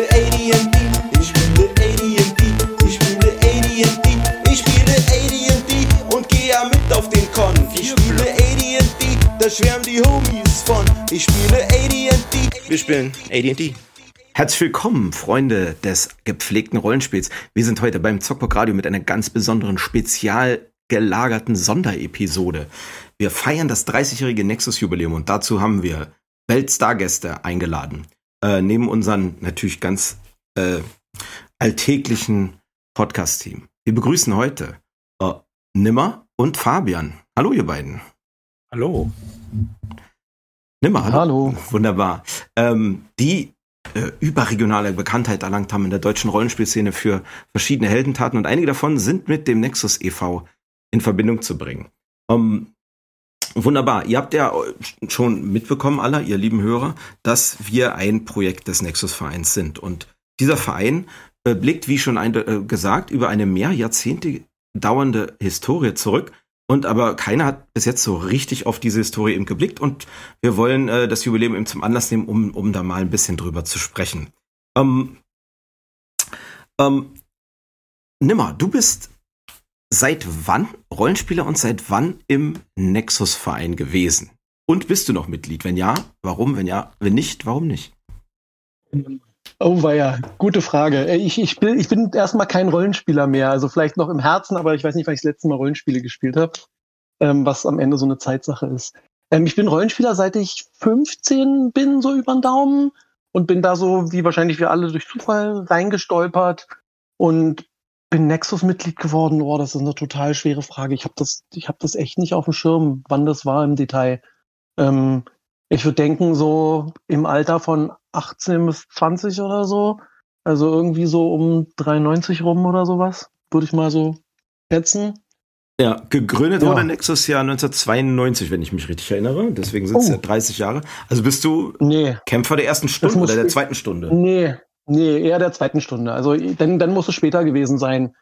spiele AD&D, ich spiele AD&D, ich spiele AD&D, ich spiele AD&D und gehe ja mit auf den Con. Ich spiele AD&D, da schwärmen die Homies von. Ich spiele AD&D. Wir spielen AD&D. Herzlich willkommen, Freunde des gepflegten Rollenspiels. Wir sind heute beim Zockbock Radio mit einer ganz besonderen, spezial gelagerten Sonderepisode. Wir feiern das 30-jährige Nexus-Jubiläum und dazu haben wir Weltstar-Gäste eingeladen. Äh, neben unseren natürlich ganz äh, alltäglichen Podcast-Team. Wir begrüßen heute äh, Nimmer und Fabian. Hallo, ihr beiden. Hallo. Nimmer, hallo. Hallo. Wunderbar. Ähm, die äh, überregionale Bekanntheit erlangt haben in der deutschen Rollenspielszene für verschiedene Heldentaten und einige davon sind mit dem Nexus e.V. in Verbindung zu bringen. Um, wunderbar. Ihr habt ja schon mitbekommen, aller, ihr lieben Hörer, dass wir ein Projekt des Nexus-Vereins sind. Und dieser Verein äh, blickt, wie schon ein, äh, gesagt, über eine mehr Jahrzehnte dauernde Historie zurück. Und aber keiner hat bis jetzt so richtig auf diese Historie eben geblickt. Und wir wollen äh, das Jubiläum eben zum Anlass nehmen, um, um da mal ein bisschen drüber zu sprechen. Ähm, ähm, Nimmer, du bist seit wann Rollenspieler und seit wann im Nexus-Verein gewesen? Und bist du noch Mitglied? Wenn ja, warum? Wenn ja, wenn nicht, warum nicht? Oh, war ja, gute Frage. Äh, Ich, ich, bin, ich bin erstmal kein Rollenspieler mehr. Also vielleicht noch im Herzen, aber ich weiß nicht, wann ich das letzte Mal Rollenspiele gespielt habe, ähm, was am Ende so eine Zeitsache ist. Ähm, ich bin Rollenspieler, seit ich 15 bin, so über den Daumen. Und bin da so, wie wahrscheinlich wir alle, durch Zufall reingestolpert. Und bin Nexus-Mitglied geworden. Oh, das ist eine total schwere Frage. Ich habe das, ich habe das echt nicht auf dem Schirm, wann das war im Detail. Ähm, ich würde denken, so im Alter von 18 bis 20 oder so. Also irgendwie so um 93 rum oder sowas. Würde ich mal so schätzen. Ja, gegründet Ja. wurde Nexus ja 1992, wenn ich mich richtig erinnere. Deswegen sind es Oh. ja 30 Jahre. Also bist du Nee, Kämpfer der ersten Stunde oder der zweiten Stunde? nee, nee, eher der zweiten Stunde. Also dann, dann muss es später gewesen sein.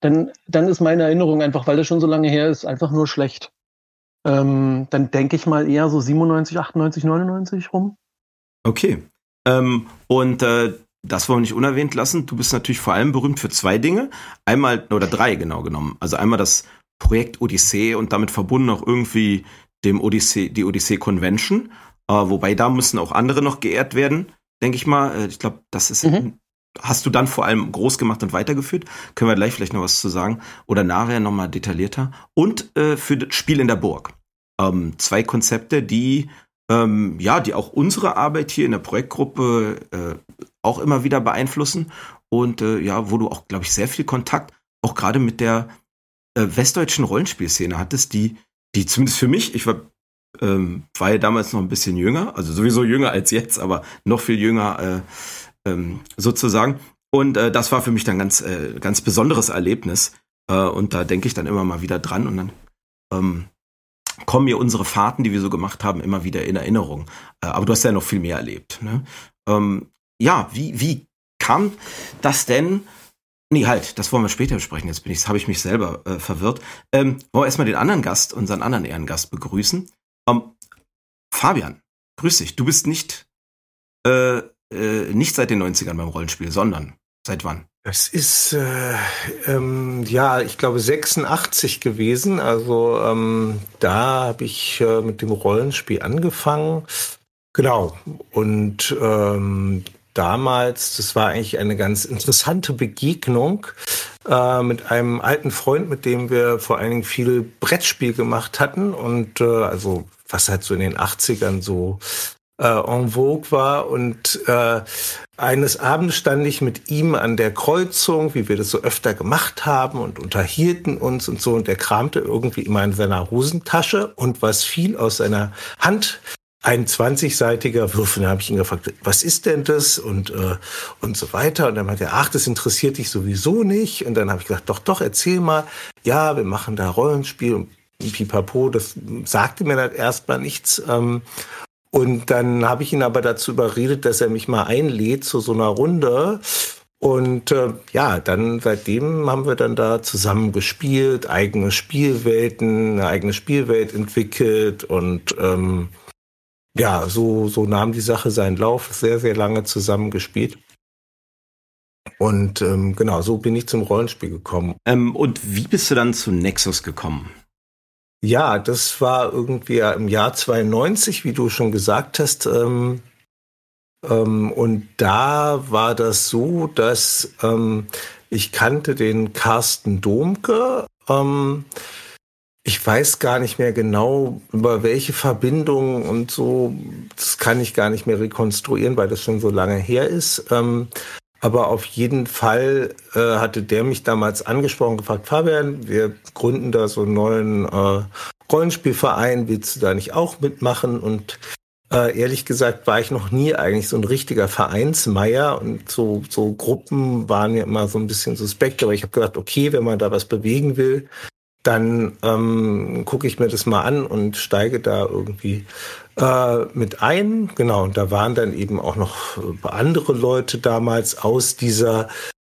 Dann, dann ist meine Erinnerung einfach, weil das schon so lange her ist, einfach nur schlecht. Ähm, dann denke ich mal eher so 97, 98, 99 rum. Okay. Ähm, und äh, das wollen wir nicht unerwähnt lassen. Du bist natürlich vor allem berühmt für zwei Dinge. Einmal, oder drei genau genommen. Also einmal das Projekt Odyssee und damit verbunden auch irgendwie dem Odyssee, die Odyssee Convention. Äh, wobei da müssen auch andere noch geehrt werden, denke ich mal. Äh, ich glaube, das ist. Mhm. Hast du dann vor allem groß gemacht und weitergeführt? Können wir gleich vielleicht noch was zu sagen? Oder nachher nochmal detaillierter. Und äh, für das Spiel in der Burg. Ähm, zwei Konzepte, die ähm, ja, die auch unsere Arbeit hier in der Projektgruppe äh, auch immer wieder beeinflussen und äh, ja, wo du auch, glaube ich, sehr viel Kontakt auch gerade mit der äh, westdeutschen Rollenspielszene hattest, die, die zumindest für mich, ich war, ähm, war ja damals noch ein bisschen jünger, also sowieso jünger als jetzt, aber noch viel jünger äh, ähm, sozusagen. Und äh, das war für mich dann ganz, äh, ganz besonderes Erlebnis. Äh, und da denke ich dann immer mal wieder dran und dann ähm, kommen mir unsere Fahrten, die wir so gemacht haben, immer wieder in Erinnerung. Äh, aber du hast ja noch viel mehr erlebt. Ne? Ähm, ja, wie, wie kam das denn? Nee, halt, das wollen wir später besprechen. Jetzt bin ich, habe ich mich selber äh, verwirrt. Ähm, wollen wir erstmal den anderen Gast, unseren anderen Ehrengast begrüßen. Ähm, Fabian, grüß dich. Du bist nicht, äh, äh, nicht seit den 90ern beim Rollenspiel, sondern seit wann? Das ist, äh, ähm, ja, ich glaube 86 gewesen. Also ähm, da habe ich äh, mit dem Rollenspiel angefangen. Genau. Und ähm, damals, das war eigentlich eine ganz interessante Begegnung äh, mit einem alten Freund, mit dem wir vor allen Dingen viel Brettspiel gemacht hatten. Und äh, also was halt so in den 80ern so äh, en vogue war. Und äh, eines Abends stand ich mit ihm an der Kreuzung, wie wir das so öfter gemacht haben und unterhielten uns und so. Und der kramte irgendwie immer in seiner Hosentasche und was fiel aus seiner Hand? Ein 20-seitiger Würfel. Da habe ich ihn gefragt, was ist denn das? Und, äh, und so weiter. Und dann meinte er, ach, das interessiert dich sowieso nicht. Und dann habe ich gesagt, doch, doch, erzähl mal. Ja, wir machen da Rollenspiel und pipapo. Das sagte mir dann erstmal nichts. Ähm, und dann habe ich ihn aber dazu überredet, dass er mich mal einlädt zu so einer Runde. Und äh, ja, dann seitdem haben wir dann da zusammen gespielt, eigene Spielwelten, eine eigene Spielwelt entwickelt und ähm, ja, so, so nahm die Sache seinen Lauf, sehr, sehr lange zusammen gespielt. Und ähm, genau, so bin ich zum Rollenspiel gekommen. Ähm, und wie bist du dann zu Nexus gekommen? Ja, das war irgendwie im Jahr 92, wie du schon gesagt hast. Ähm, ähm, und da war das so, dass ähm, ich kannte den Carsten Domke. Ähm, ich weiß gar nicht mehr genau, über welche Verbindung und so. Das kann ich gar nicht mehr rekonstruieren, weil das schon so lange her ist. Ähm, aber auf jeden Fall äh, hatte der mich damals angesprochen, gefragt, Fabian, wir gründen da so einen neuen äh, Rollenspielverein, willst du da nicht auch mitmachen? Und äh, ehrlich gesagt war ich noch nie eigentlich so ein richtiger Vereinsmeier und so, so Gruppen waren mir immer so ein bisschen suspekt, aber ich habe gedacht, okay, wenn man da was bewegen will, dann ähm, gucke ich mir das mal an und steige da irgendwie äh, mit ein. Genau, und da waren dann eben auch noch andere Leute damals aus dieser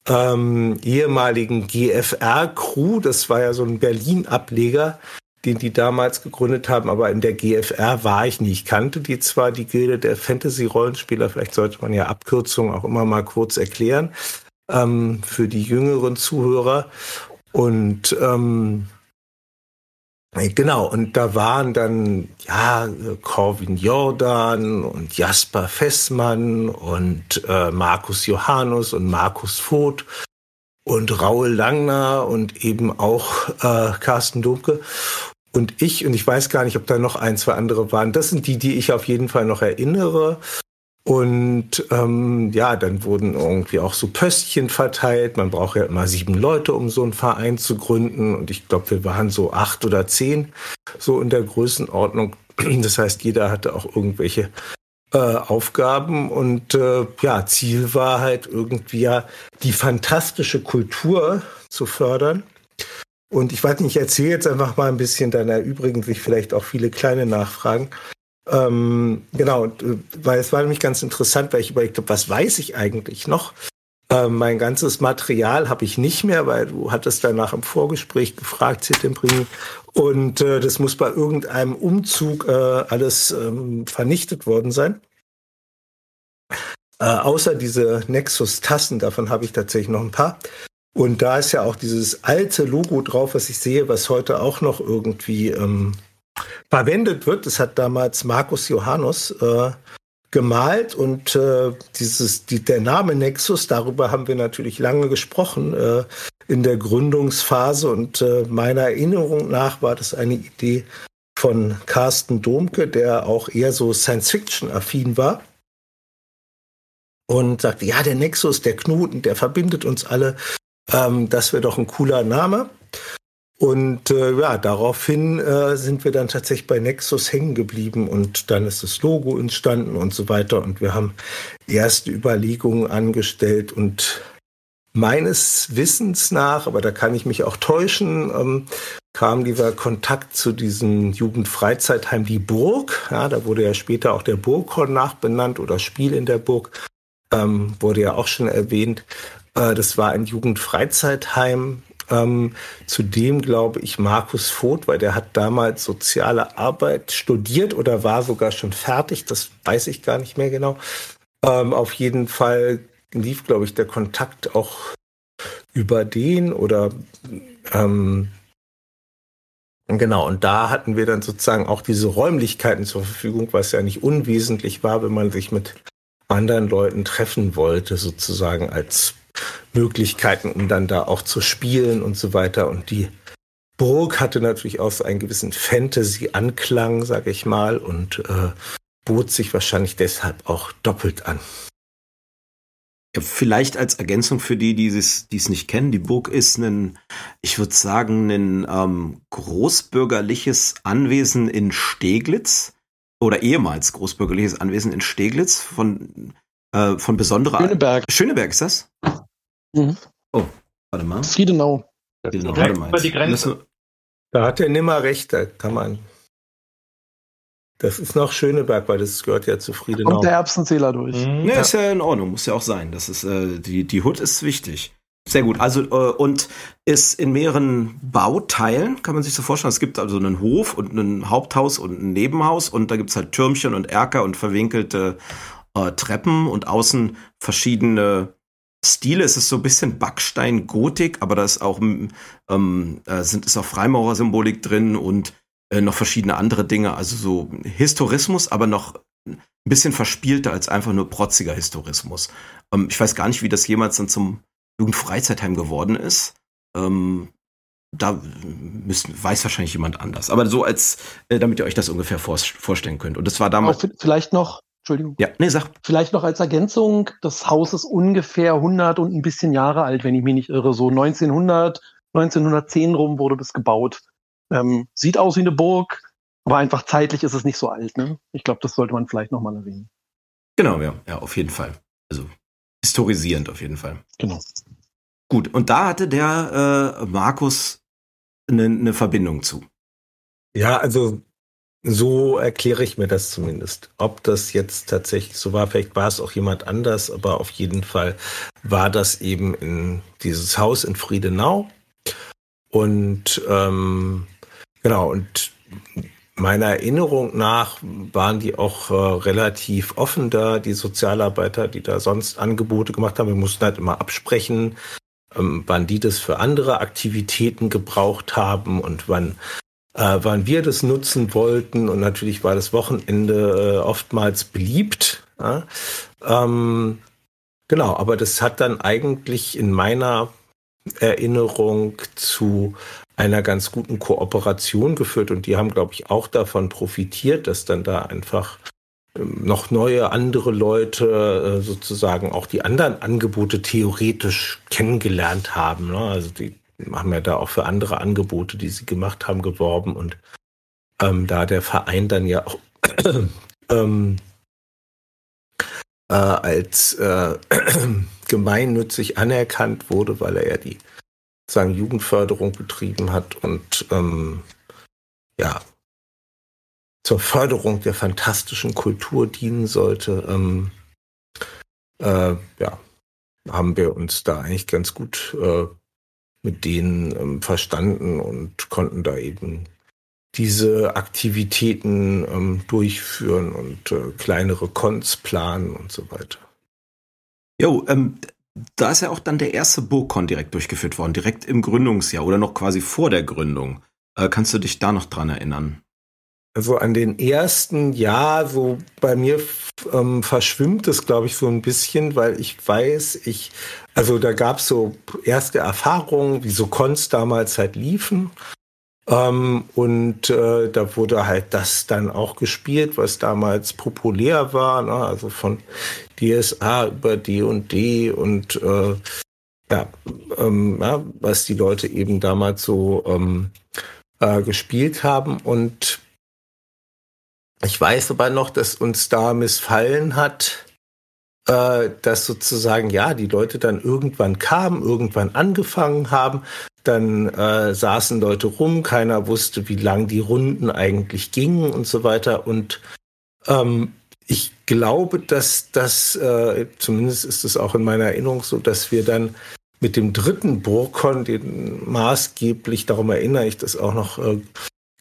ähm, ehemaligen GFR-Crew. Das war ja so ein Berlin-Ableger, den die damals gegründet haben, aber in der GFR war ich nie. Ich kannte die zwar, die Gilde der Fantasy-Rollenspieler, vielleicht sollte man ja Abkürzungen auch immer mal kurz erklären ähm, für die jüngeren Zuhörer. Und ähm, Genau, und da waren dann ja Corvin Jordan und Jasper Fessmann und äh, Markus Johannes und Markus Voth und Raul Langner und eben auch äh, Carsten Dumke und ich. Und ich weiß gar nicht, ob da noch ein, zwei andere waren. Das sind die, die ich auf jeden Fall noch erinnere. Und ähm, ja, dann wurden irgendwie auch so Pöstchen verteilt. Man braucht ja immer sieben Leute, um so einen Verein zu gründen. Und ich glaube, wir waren so acht oder zehn, so in der Größenordnung. Das heißt, jeder hatte auch irgendwelche äh, Aufgaben. Und äh, ja, Ziel war halt irgendwie ja, die fantastische Kultur zu fördern. Und ich weiß nicht, ich erzähle jetzt einfach mal ein bisschen, dann erübrigen sich vielleicht auch viele kleine Nachfragen. Ähm, genau, weil es war nämlich ganz interessant, weil ich überlegt habe, was weiß ich eigentlich noch? Ähm, mein ganzes Material habe ich nicht mehr, weil du hattest danach im Vorgespräch gefragt, Zittembring. Und äh, das muss bei irgendeinem Umzug äh, alles ähm, vernichtet worden sein. Äh, außer diese Nexus-Tassen, davon habe ich tatsächlich noch ein paar. Und da ist ja auch dieses alte Logo drauf, was ich sehe, was heute auch noch irgendwie ähm, verwendet wird. Das hat damals Markus Johannes äh, gemalt und äh, dieses, die, der Name Nexus, darüber haben wir natürlich lange gesprochen äh, in der Gründungsphase und äh, meiner Erinnerung nach war das eine Idee von Carsten Domke, der auch eher so Science-Fiction-affin war und sagte, ja, der Nexus, der Knoten, der verbindet uns alle, ähm, das wäre doch ein cooler Name. Und äh, ja, daraufhin äh, sind wir dann tatsächlich bei Nexus hängen geblieben und dann ist das Logo entstanden und so weiter. Und wir haben erste Überlegungen angestellt und meines Wissens nach, aber da kann ich mich auch täuschen, ähm, kam dieser Kontakt zu diesem Jugendfreizeitheim Die Burg. Ja, da wurde ja später auch der Burghorn nachbenannt oder Spiel in der Burg, ähm, wurde ja auch schon erwähnt. Äh, das war ein Jugendfreizeitheim ähm, zudem glaube ich Markus Voth, weil der hat damals soziale Arbeit studiert oder war sogar schon fertig, das weiß ich gar nicht mehr genau. Ähm, auf jeden Fall lief, glaube ich, der Kontakt auch über den oder ähm, Genau, und da hatten wir dann sozusagen auch diese Räumlichkeiten zur Verfügung, was ja nicht unwesentlich war, wenn man sich mit anderen Leuten treffen wollte, sozusagen als Möglichkeiten, um dann da auch zu spielen und so weiter. Und die Burg hatte natürlich auch so einen gewissen Fantasy-Anklang, sage ich mal, und äh, bot sich wahrscheinlich deshalb auch doppelt an. Ja, vielleicht als Ergänzung für die, die es, die es nicht kennen, die Burg ist ein, ich würde sagen, ein ähm, großbürgerliches Anwesen in Steglitz oder ehemals großbürgerliches Anwesen in Steglitz von, äh, von besonderer. Schöneberg. Schöneberg ist das? Mhm. Oh, warte mal. Friedenau. Friedenau, warte mal. über die Grenze. Da hat er nimmer recht, da kann man. Das ist noch Schöneberg, weil das gehört ja zu Friedenau. Kommt der Erbsenzähler durch. Mhm. Ne, ist ja in Ordnung, muss ja auch sein. Das ist, äh, die, die Hood ist wichtig. Sehr gut. Also, äh, und ist in mehreren Bauteilen, kann man sich so vorstellen. Es gibt also einen Hof und ein Haupthaus und ein Nebenhaus und da gibt's halt Türmchen und Erker und verwinkelte äh, Treppen und außen verschiedene Stile ist es so ein bisschen Backstein-Gotik, aber da ist auch, ähm, äh, sind, ist auch Freimaurer-Symbolik drin und äh, noch verschiedene andere Dinge. Also so Historismus, aber noch ein bisschen verspielter als einfach nur protziger Historismus. Ähm, ich weiß gar nicht, wie das jemals dann zum Jugendfreizeitheim geworden ist. Ähm, da müssen, weiß wahrscheinlich jemand anders. Aber so als, äh, damit ihr euch das ungefähr vor, vorstellen könnt. Und das war damals. vielleicht noch, Entschuldigung. Ja, nee, sag. Vielleicht noch als Ergänzung, das Haus ist ungefähr 100 und ein bisschen Jahre alt, wenn ich mich nicht irre. So 1900, 1910 rum wurde das gebaut. Ähm, sieht aus wie eine Burg, aber einfach zeitlich ist es nicht so alt. Ne? Ich glaube, das sollte man vielleicht nochmal erwähnen. Genau, ja, ja, auf jeden Fall. Also historisierend auf jeden Fall. Genau. Gut, und da hatte der äh, Markus eine, eine Verbindung zu. Ja, also so erkläre ich mir das zumindest. Ob das jetzt tatsächlich so war, vielleicht war es auch jemand anders, aber auf jeden Fall war das eben in dieses Haus in Friedenau. Und ähm, genau, und meiner Erinnerung nach waren die auch äh, relativ offen da, die Sozialarbeiter, die da sonst Angebote gemacht haben. Wir mussten halt immer absprechen, ähm, wann die das für andere Aktivitäten gebraucht haben und wann, äh, wann wir das nutzen wollten. Und natürlich war das Wochenende äh, oftmals beliebt. Ja? Ähm, genau, aber das hat dann eigentlich in meiner Erinnerung zu einer ganz guten Kooperation geführt und die haben, glaube ich, auch davon profitiert, dass dann da einfach ähm, noch neue andere Leute äh, sozusagen auch die anderen Angebote theoretisch kennengelernt haben. Ne? Also die haben ja da auch für andere Angebote, die sie gemacht haben, geworben und ähm, da der Verein dann ja auch ähm, äh, als äh, gemeinnützig anerkannt wurde, weil er ja die sagen Jugendförderung betrieben hat und ähm, ja zur Förderung der fantastischen Kultur dienen sollte, ähm, äh, ja, haben wir uns da eigentlich ganz gut äh, mit denen ähm, verstanden und konnten da eben diese Aktivitäten ähm, durchführen und äh, kleinere Cons planen und so weiter. Jo, ähm, da ist ja auch dann der erste Burgcon direkt durchgeführt worden, direkt im Gründungsjahr oder noch quasi vor der Gründung. Äh, kannst du dich da noch dran erinnern? Also an den ersten, ja, so bei mir ähm, verschwimmt es, glaube ich, so ein bisschen, weil ich weiß, ich, also da gab es so erste Erfahrungen, wie so Cons damals halt liefen. Ähm, und äh, da wurde halt das dann auch gespielt, was damals populär war, ne? also von DSA über D und D und äh, ja, ähm, ja, was die Leute eben damals so ähm, äh, gespielt haben. Und ich weiß aber noch, dass uns da missfallen hat, äh, dass sozusagen, ja, die Leute dann irgendwann kamen, irgendwann angefangen haben, dann äh, saßen Leute rum, keiner wusste, wie lang die Runden eigentlich gingen und so weiter. Und ähm, ich glaube, dass das, äh, zumindest ist es auch in meiner Erinnerung so, dass wir dann mit dem dritten Burkon, den maßgeblich, darum erinnere ich das auch noch äh,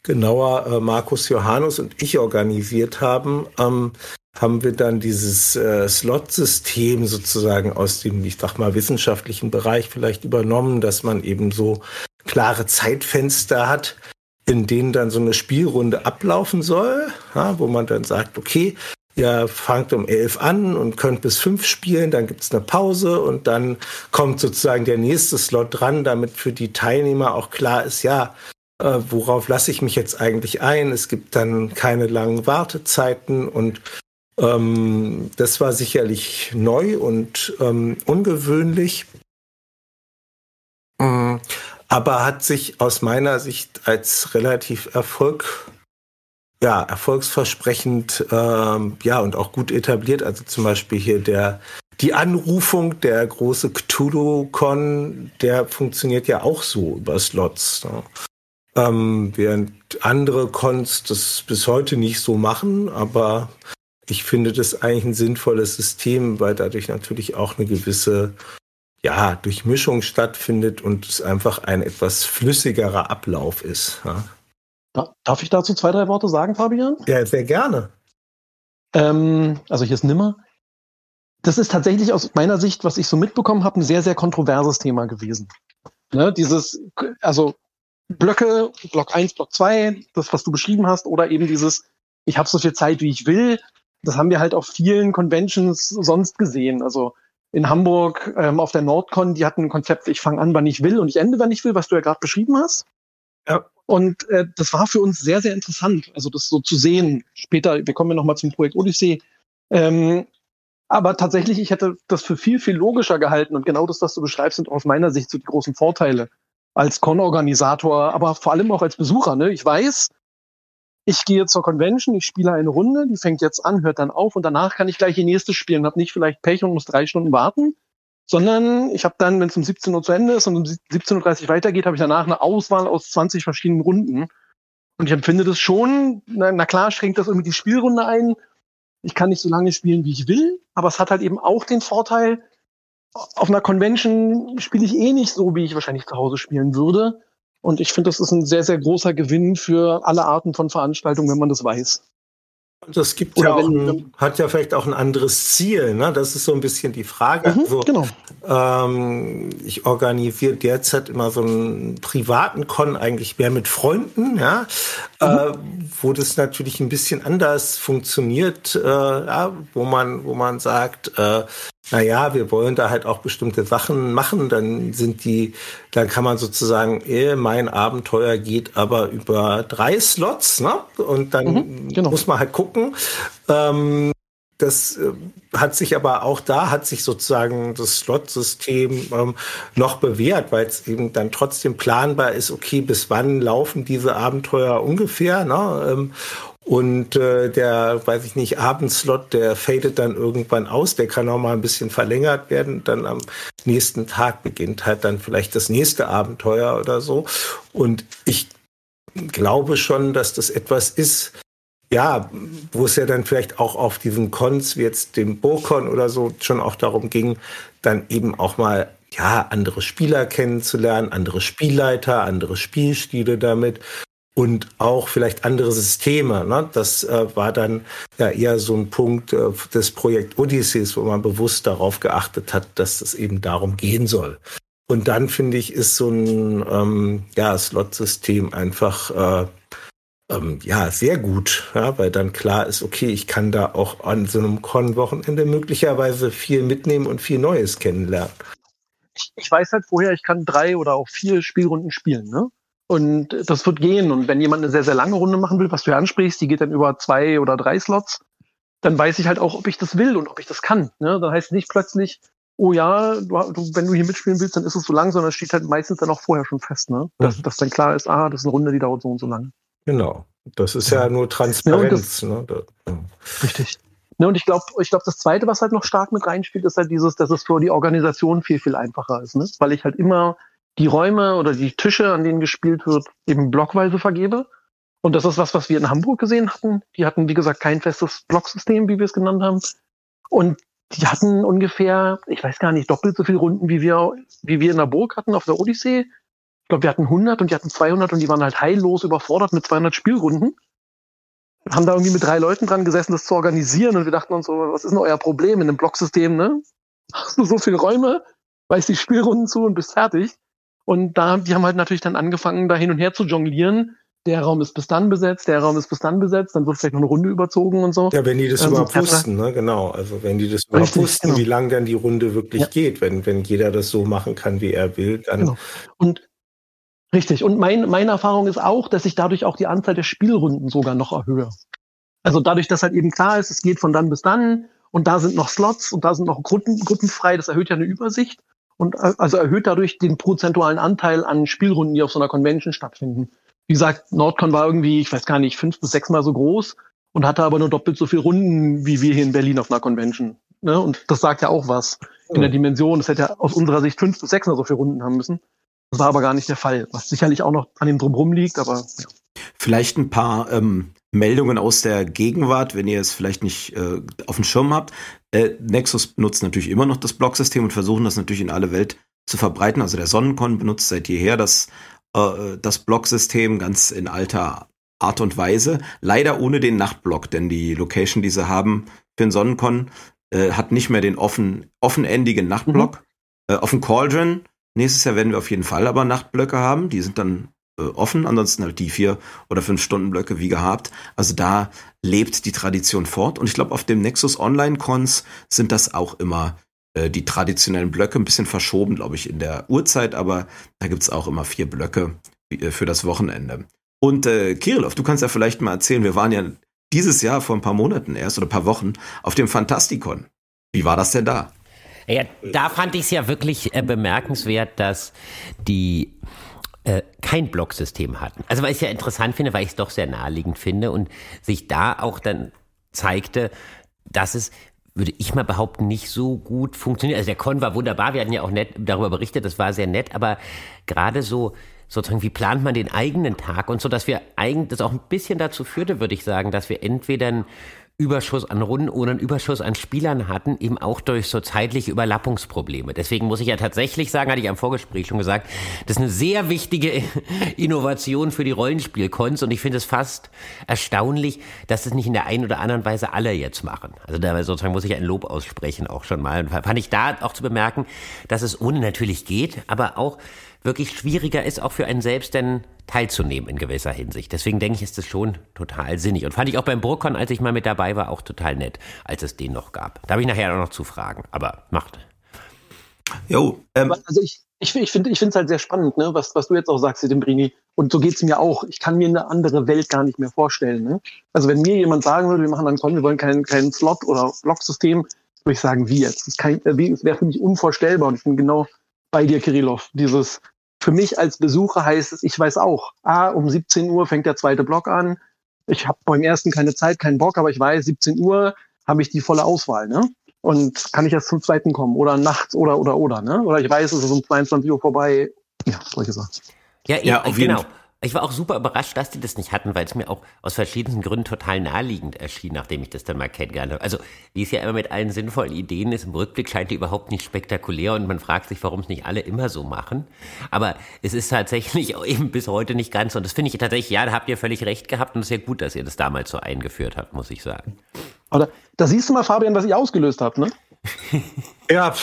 genauer, äh, Markus Johannes und ich organisiert haben, ähm, haben wir dann dieses äh, Slot-System sozusagen aus dem, ich sag mal, wissenschaftlichen Bereich vielleicht übernommen, dass man eben so klare Zeitfenster hat, in denen dann so eine Spielrunde ablaufen soll, ja, wo man dann sagt, okay, ihr fangt um elf an und könnt bis fünf spielen, dann gibt's eine Pause und dann kommt sozusagen der nächste Slot dran, damit für die Teilnehmer auch klar ist, ja, äh, worauf lasse ich mich jetzt eigentlich ein? Es gibt dann keine langen Wartezeiten und ähm, das war sicherlich neu und ähm, ungewöhnlich, ähm, aber hat sich aus meiner Sicht als relativ Erfolg, ja, erfolgsversprechend, ähm, ja, und auch gut etabliert. Also zum Beispiel hier der, die Anrufung, der große Cthulhu-Con, der funktioniert ja auch so über Slots. Ne? Ähm, während andere Cons das bis heute nicht so machen, aber ich finde das eigentlich ein sinnvolles System, weil dadurch natürlich auch eine gewisse ja, Durchmischung stattfindet und es einfach ein etwas flüssigerer Ablauf ist. Ja. Darf ich dazu zwei, drei Worte sagen, Fabian? Ja, sehr gerne. Ähm, also hier ist Nimmer. das ist tatsächlich aus meiner Sicht, was ich so mitbekommen habe, ein sehr, sehr kontroverses Thema gewesen. Ne, dieses, also Blöcke, Block 1, Block 2, das, was du beschrieben hast, oder eben dieses, ich habe so viel Zeit, wie ich will. Das haben wir halt auf vielen Conventions sonst gesehen. Also in Hamburg ähm, auf der Nordcon, die hatten ein Konzept, ich fange an, wann ich will und ich ende, wann ich will, was du ja gerade beschrieben hast. Ja. Und äh, das war für uns sehr, sehr interessant, also das so zu sehen. Später, wir kommen ja nochmal zum Projekt Odyssey. Ähm, aber tatsächlich, ich hätte das für viel, viel logischer gehalten und genau das, was du beschreibst, sind aus meiner Sicht so die großen Vorteile als Con-Organisator, aber vor allem auch als Besucher. Ne? Ich weiß, ich gehe zur Convention, ich spiele eine Runde, die fängt jetzt an, hört dann auf und danach kann ich gleich die nächste spielen, habe nicht vielleicht Pech und muss drei Stunden warten, sondern ich habe dann, wenn es um 17 Uhr zu Ende ist und um 17.30 Uhr weitergeht, habe ich danach eine Auswahl aus 20 verschiedenen Runden. Und ich empfinde das schon, na, na klar schränkt das irgendwie die Spielrunde ein. Ich kann nicht so lange spielen, wie ich will, aber es hat halt eben auch den Vorteil, auf einer Convention spiele ich eh nicht so, wie ich wahrscheinlich zu Hause spielen würde. Und ich finde, das ist ein sehr, sehr großer Gewinn für alle Arten von Veranstaltungen, wenn man das weiß. Das gibt Oder ja auch ein, hat ja vielleicht auch ein anderes Ziel. Ne? Das ist so ein bisschen die Frage. Mhm, also, genau. Ähm, ich organisiere derzeit immer so einen privaten Con eigentlich mehr mit Freunden, ja, mhm. äh, wo das natürlich ein bisschen anders funktioniert, äh, ja, wo man, wo man sagt, äh, naja, wir wollen da halt auch bestimmte Sachen machen, dann sind die, dann kann man sozusagen, eh, mein Abenteuer geht aber über drei Slots, ne? Und dann mhm, genau. muss man halt gucken. Ähm, das äh, hat sich aber auch da hat sich sozusagen das Slot-System ähm, noch bewährt, weil es eben dann trotzdem planbar ist, okay, bis wann laufen diese Abenteuer ungefähr, ne? Ähm, und äh, der, weiß ich nicht, Abendslot, der fadet dann irgendwann aus, der kann auch mal ein bisschen verlängert werden. Dann am nächsten Tag beginnt halt dann vielleicht das nächste Abenteuer oder so. Und ich glaube schon, dass das etwas ist, ja, wo es ja dann vielleicht auch auf diesen Cons, wie jetzt dem Burkon oder so, schon auch darum ging, dann eben auch mal ja, andere Spieler kennenzulernen, andere Spielleiter, andere Spielstile damit und auch vielleicht andere Systeme. Ne? Das äh, war dann ja eher so ein Punkt äh, des Projekt Odysseus, wo man bewusst darauf geachtet hat, dass es eben darum gehen soll. Und dann finde ich, ist so ein ähm, ja, Slot-System einfach äh, ähm, ja sehr gut, ja, weil dann klar ist, okay, ich kann da auch an so einem Con-Wochenende möglicherweise viel mitnehmen und viel Neues kennenlernen. Ich weiß halt vorher, ich kann drei oder auch vier Spielrunden spielen, ne? Und das wird gehen. Und wenn jemand eine sehr, sehr lange Runde machen will, was du ja ansprichst, die geht dann über zwei oder drei Slots, dann weiß ich halt auch, ob ich das will und ob ich das kann. Ne? Das heißt nicht plötzlich, oh ja, du, wenn du hier mitspielen willst, dann ist es so lang, sondern es steht halt meistens dann auch vorher schon fest, ne? Dass, mhm. dass dann klar ist, ah, das ist eine Runde, die dauert so und so lang. Genau. Das ist ja, ja nur Transparenz. Ja, das, ne? ja. Richtig. Ne, und ich glaube, ich glaube, das Zweite, was halt noch stark mit reinspielt, ist halt dieses, dass es für die Organisation viel, viel einfacher ist, ne? Weil ich halt immer die Räume oder die Tische, an denen gespielt wird, eben blockweise vergebe. Und das ist was, was wir in Hamburg gesehen hatten. Die hatten, wie gesagt, kein festes Blocksystem, wie wir es genannt haben. Und die hatten ungefähr, ich weiß gar nicht, doppelt so viele Runden, wie wir, wie wir in der Burg hatten auf der Odyssee. Ich glaube, wir hatten 100 und die hatten 200 und die waren halt heillos überfordert mit 200 Spielrunden. Wir haben da irgendwie mit drei Leuten dran gesessen, das zu organisieren und wir dachten uns so, was ist denn euer Problem in einem Blocksystem, ne? Hast du so viele Räume, weißt die Spielrunden zu und bist fertig. Und da, die haben halt natürlich dann angefangen, da hin und her zu jonglieren. Der Raum ist bis dann besetzt, der Raum ist bis dann besetzt, dann wird vielleicht noch eine Runde überzogen und so. Ja, wenn die das ähm, überhaupt wussten, ne? genau. Also wenn die das überhaupt wussten, genau. wie lang dann die Runde wirklich ja. geht, wenn, wenn jeder das so machen kann, wie er will, dann. Genau. Und richtig. Und mein, meine Erfahrung ist auch, dass ich dadurch auch die Anzahl der Spielrunden sogar noch erhöhe. Also dadurch, dass halt eben klar ist, es geht von dann bis dann und da sind noch Slots und da sind noch Gruppen, Gruppen frei, das erhöht ja eine Übersicht und äh, also erhöht dadurch den prozentualen Anteil an Spielrunden, die auf so einer Convention stattfinden. Wie gesagt, Nordcon war irgendwie, ich weiß gar nicht, fünf bis sechsmal so groß und hatte aber nur doppelt so viele Runden wie wir hier in Berlin auf einer Convention. Ne? Und das sagt ja auch was in der Dimension. Das hätte ja aus unserer Sicht fünf bis sechsmal so viele Runden haben müssen. Das war aber gar nicht der Fall, was sicherlich auch noch an dem drumherum liegt, aber ja. Vielleicht ein paar ähm, Meldungen aus der Gegenwart, wenn ihr es vielleicht nicht äh, auf dem Schirm habt. Äh, Nexus benutzt natürlich immer noch das Blocksystem und versuchen das natürlich in alle Welt zu verbreiten. Also der Sonnencon benutzt seit jeher das, äh, das Blocksystem ganz in alter Art und Weise. Leider ohne den Nachtblock, denn die Location, die sie haben für den Sonnencon, äh, hat nicht mehr den offen, offenendigen Nachtblock. Mhm. Äh, auf dem Cauldron, nächstes Jahr werden wir auf jeden Fall aber Nachtblöcke haben. Die sind dann äh, offen, ansonsten halt die vier oder fünf Stunden Blöcke wie gehabt. Also da lebt die Tradition fort. Und ich glaube, auf dem Nexus Online Cons sind das auch immer äh, die traditionellen Blöcke, ein bisschen verschoben, glaube ich, in der Uhrzeit, aber da gibt's auch immer vier Blöcke äh, für das Wochenende. Und äh, Kirillov, du kannst ja vielleicht mal erzählen, wir waren ja dieses Jahr vor ein paar Monaten erst oder ein paar Wochen auf dem Fantastikon. Wie war das denn da? Ja, da fand ich es ja wirklich äh, bemerkenswert, dass die äh, kein Blocksystem hatten. Also weil ich ja interessant finde, weil ich es doch sehr naheliegend finde und sich da auch dann zeigte, dass es würde ich mal behaupten, nicht so gut funktioniert. Also der Con war wunderbar, wir hatten ja auch nett darüber berichtet, das war sehr nett, aber gerade so sozusagen, wie plant man den eigenen Tag und so, dass wir eigentlich, das auch ein bisschen dazu führte, würde ich sagen, dass wir entweder einen Überschuss an Runden oder einen Überschuss an Spielern hatten, eben auch durch so zeitliche Überlappungsprobleme. Deswegen muss ich ja tatsächlich sagen, hatte ich am Vorgespräch schon gesagt, das ist eine sehr wichtige Innovation für die Rollenspielkons und ich finde es fast erstaunlich, dass es nicht in der einen oder anderen Weise alle jetzt machen. Also da sozusagen muss ich ein Lob aussprechen auch schon mal. Fand ich da auch zu bemerken, dass es ohne natürlich geht, aber auch wirklich schwieriger ist, auch für einen selbst denn teilzunehmen in gewisser Hinsicht. Deswegen denke ich, ist das schon total sinnig. Und fand ich auch beim Burkon, als ich mal mit dabei war, auch total nett, als es den noch gab. Da habe ich nachher auch noch zu fragen, aber macht. Jo, ähm. Also ich, ich, ich finde es halt sehr spannend, ne? was, was du jetzt auch sagst, Brini. Und so geht es mir auch. Ich kann mir eine andere Welt gar nicht mehr vorstellen. Ne? Also wenn mir jemand sagen würde, wir machen dann Con, wir wollen keinen kein Slot oder Blocksystem, würde ich sagen, wie jetzt? Das, das wäre für mich unvorstellbar. Und ich bin genau bei dir, Kirillov. Dieses, für mich als Besucher heißt es, ich weiß auch, ah, um 17 Uhr fängt der zweite Block an. Ich habe beim ersten keine Zeit, keinen Bock, aber ich weiß, 17 Uhr habe ich die volle Auswahl, ne? Und kann ich erst zum zweiten kommen oder nachts oder oder oder, ne? Oder ich weiß, es ist um 22 Uhr vorbei. Ja, solche Sachen. Ja, ja, auf genau. Jeden Fall. Ich war auch super überrascht, dass die das nicht hatten, weil es mir auch aus verschiedensten Gründen total naheliegend erschien, nachdem ich das dann mal kennengelernt habe. Also, wie es ja immer mit allen sinnvollen Ideen ist, im Rückblick scheint die überhaupt nicht spektakulär und man fragt sich, warum es nicht alle immer so machen. Aber es ist tatsächlich eben bis heute nicht ganz. Und das finde ich tatsächlich, ja, da habt ihr völlig recht gehabt und es ist ja gut, dass ihr das damals so eingeführt habt, muss ich sagen. Aber da siehst du mal, Fabian, was ich ausgelöst habe, ne? ja,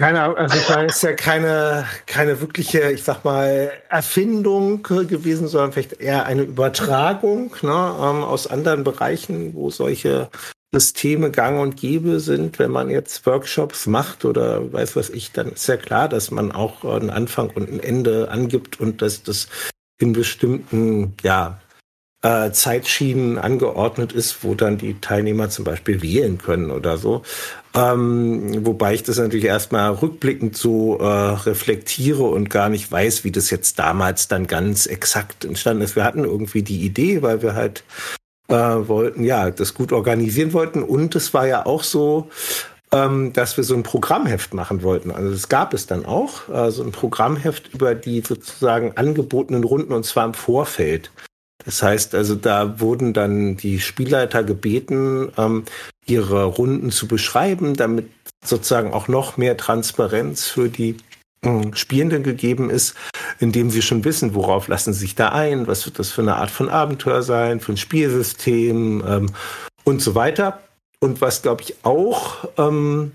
keine also da ist ja keine, keine wirkliche, ich sag mal, Erfindung gewesen, sondern vielleicht eher eine Übertragung ne, ähm, aus anderen Bereichen, wo solche Systeme gang und gäbe sind. Wenn man jetzt Workshops macht oder weiß was ich, dann ist ja klar, dass man auch einen Anfang und ein Ende angibt und dass das in bestimmten, ja, äh, Zeitschienen angeordnet ist, wo dann die Teilnehmer zum Beispiel wählen können oder so. Ähm, wobei ich das natürlich erstmal rückblickend so äh, reflektiere und gar nicht weiß, wie das jetzt damals dann ganz exakt entstanden ist. Wir hatten irgendwie die Idee, weil wir halt äh, wollten, ja, das gut organisieren wollten. Und es war ja auch so, ähm, dass wir so ein Programmheft machen wollten. Also das gab es dann auch, äh, so ein Programmheft über die sozusagen angebotenen Runden und zwar im Vorfeld. Das heißt also, da wurden dann die Spielleiter gebeten, ähm, ihre Runden zu beschreiben, damit sozusagen auch noch mehr Transparenz für die äh, Spielenden gegeben ist, indem sie schon wissen, worauf lassen sie sich da ein, was wird das für eine Art von Abenteuer sein, für ein Spielsystem ähm, und so weiter. Und was, glaube ich, auch, ähm,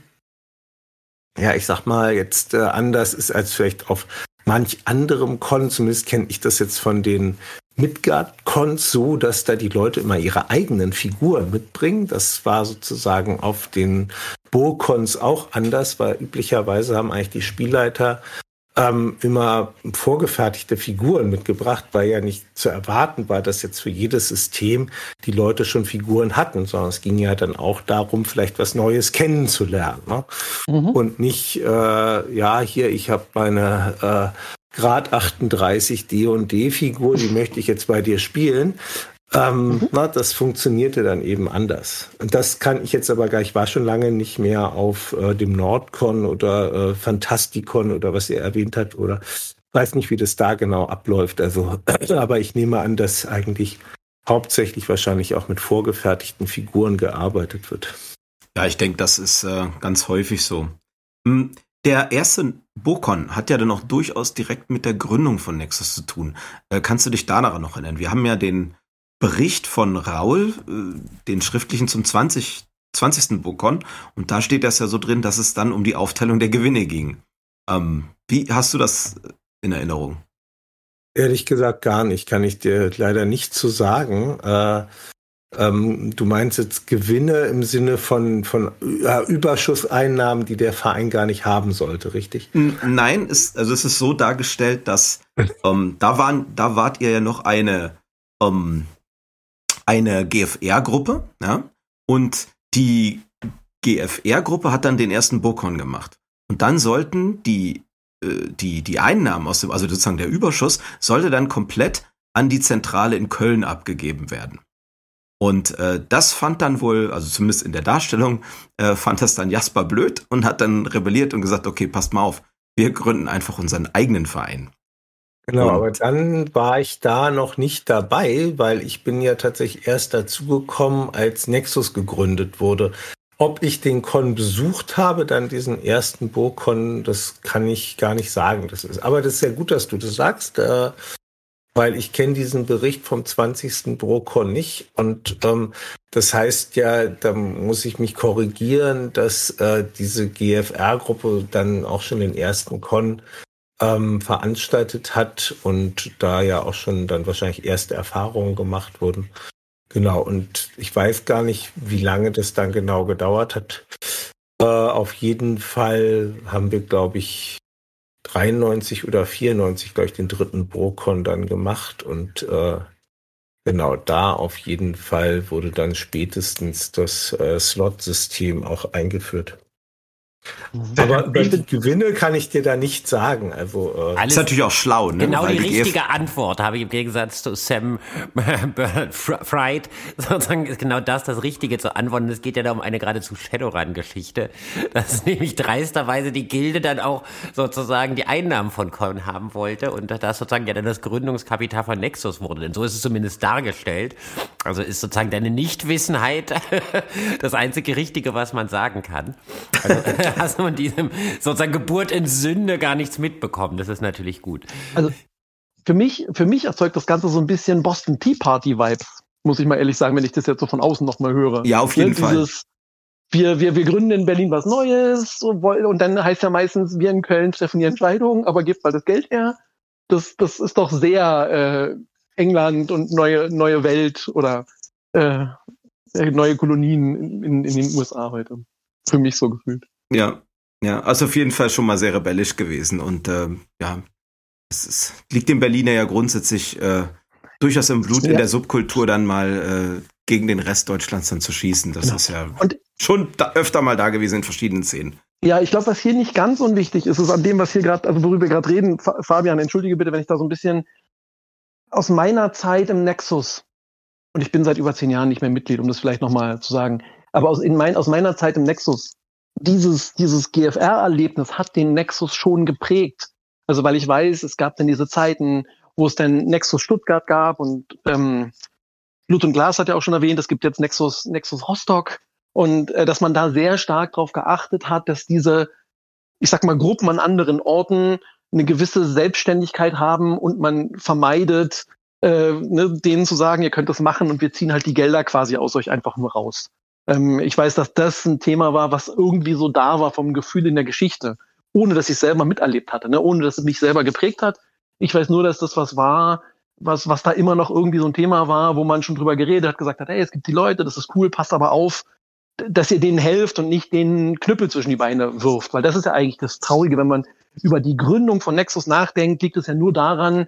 ja, ich sag mal, jetzt äh, anders ist als vielleicht auf manch anderem Con, zumindest kenne ich das jetzt von den Midgard-Cons so, dass da die Leute immer ihre eigenen Figuren mitbringen. Das war sozusagen auf den Burg-Cons auch anders, weil üblicherweise haben eigentlich die Spielleiter ähm, immer vorgefertigte Figuren mitgebracht, weil ja nicht zu erwarten war, dass jetzt für jedes System die Leute schon Figuren hatten, sondern es ging ja dann auch darum, vielleicht was Neues kennenzulernen. Ne? Mhm. Und nicht, äh, ja, hier, ich habe meine äh, Grad 38 D&D-Figur, die möchte ich jetzt bei dir spielen. Ähm, mhm. na, das funktionierte dann eben anders. Und das kann ich jetzt aber gar, ich war schon lange nicht mehr auf äh, dem Nordcon oder äh, Fantastikon oder was ihr erwähnt habt oder weiß nicht, wie das da genau abläuft. Also, aber ich nehme an, dass eigentlich hauptsächlich wahrscheinlich auch mit vorgefertigten Figuren gearbeitet wird. Ja, ich denke, das ist äh, ganz häufig so. Hm, der erste Bokon hat ja dann auch durchaus direkt mit der Gründung von Nexus zu tun. Äh, kannst du dich daran noch erinnern? Wir haben ja den Bericht von Raul, äh, den schriftlichen zum 20. 20. Bokon und da steht das ja so drin, dass es dann um die Aufteilung der Gewinne ging. Ähm, wie hast du das in Erinnerung? Ehrlich gesagt gar nicht, kann ich dir leider nicht zu sagen. Äh, ähm, du meinst jetzt Gewinne im Sinne von, von äh, Überschusseinnahmen, die der Verein gar nicht haben sollte, richtig? Nein, ist, also es ist so dargestellt, dass ähm, da waren, da wart ihr ja noch eine, ähm, eine GFR-Gruppe, ja, und die GFR-Gruppe hat dann den ersten Bokon gemacht. Und dann sollten die, äh, die, die Einnahmen aus dem, also sozusagen der Überschuss, sollte dann komplett an die Zentrale in Köln abgegeben werden. Und äh, das fand dann wohl, also zumindest in der Darstellung, äh, fand das dann Jasper blöd und hat dann rebelliert und gesagt, okay, passt mal auf, wir gründen einfach unseren eigenen Verein. Genau, und aber dann war ich da noch nicht dabei, weil ich bin ja tatsächlich erst dazugekommen, als Nexus gegründet wurde. Ob ich den Con besucht habe, dann diesen ersten Burg-Con, das kann ich gar nicht sagen. Das ist, aber das ist ja gut, dass du das sagst. Äh, weil ich kenne diesen Bericht vom 20. Brokon nicht. Und ähm, das heißt ja, da muss ich mich korrigieren, dass äh, diese GFR-Gruppe dann auch schon den ersten Con ähm, veranstaltet hat und da ja auch schon dann wahrscheinlich erste Erfahrungen gemacht wurden. Genau, und ich weiß gar nicht, wie lange das dann genau gedauert hat. Äh, auf jeden Fall haben wir, glaube ich, 93 oder 94, glaube ich, den dritten Brokon dann gemacht und äh, genau da auf jeden Fall wurde dann spätestens das äh, Slot-System auch eingeführt. Mhm. Aber über die Gewinne kann ich dir da nicht sagen. Also äh, Alles ist natürlich auch schlau, ne? Genau Weil die, richtige Antwort habe ich im Gegensatz zu Sam Fried sozusagen ist genau das das Richtige zu antworten. Es geht ja da um eine geradezu Shadowrun-Geschichte, dass nämlich dreisterweise die Gilde dann auch sozusagen die Einnahmen von Con haben wollte und das sozusagen ja dann das Gründungskapital von Nexus wurde. Denn so ist es zumindest dargestellt. Also ist sozusagen deine Nichtwissenheit das einzige Richtige, was man sagen kann. Also, hast von diesem sozusagen Geburt in Sünde gar nichts mitbekommen. Das ist natürlich gut. Also für mich, für mich erzeugt das Ganze so ein bisschen Boston Tea Party Vibes, muss ich mal ehrlich sagen, wenn ich das jetzt so von außen nochmal höre. Ja, auf jeden ja, Fall. wir, wir, wir gründen in Berlin was Neues und dann heißt ja meistens, wir in Köln treffen die Entscheidung, aber gebt mal das Geld her. Das, das ist doch sehr äh, England und neue, neue Welt oder äh, neue Kolonien in, in den USA heute. Für mich so gefühlt. Ja, ja, also auf jeden Fall schon mal sehr rebellisch gewesen und äh, ja, es, es, liegt dem Berliner ja grundsätzlich äh, durchaus im Blut ja. in der Subkultur dann mal äh, gegen den Rest Deutschlands dann zu schießen. Das genau. ist ja und schon da, öfter mal da gewesen in verschiedenen Szenen. Ja, ich glaube, was hier nicht ganz unwichtig ist, ist an dem, was hier gerade, also worüber wir gerade reden, Fabian, entschuldige bitte, wenn ich da so ein bisschen aus meiner Zeit im Nexus, und ich bin seit über zehn Jahren nicht mehr Mitglied, um das vielleicht nochmal zu sagen, aber aus, in mein, aus meiner Zeit im Nexus dieses, dieses GFR-Erlebnis hat den Nexus schon geprägt. Also weil ich weiß, es gab dann diese Zeiten, wo es dann Nexus Stuttgart gab und ähm, Blut und Glas hat ja auch schon erwähnt, es gibt jetzt Nexus, Nexus Rostock und äh, dass man da sehr stark darauf geachtet hat, dass diese, ich sag mal, Gruppen an anderen Orten eine gewisse Selbstständigkeit haben und man vermeidet, äh, ne, denen zu sagen, ihr könnt das machen und wir ziehen halt die Gelder quasi aus euch einfach nur raus. Ähm, ich weiß, dass das ein Thema war, was irgendwie so da war vom Gefühl in der Geschichte, ohne dass ich selber miterlebt hatte, ne? ohne dass es mich selber geprägt hat. Ich weiß nur, dass das was war, was, was da immer noch irgendwie so ein Thema war, wo man schon drüber geredet hat, gesagt hat, hey, es gibt die Leute, das ist cool, passt aber auf, dass ihr denen helft und nicht den Knüppel zwischen die Beine wirft. Weil das ist ja eigentlich das Traurige, wenn man über die Gründung von Nexus nachdenkt, liegt es ja nur daran,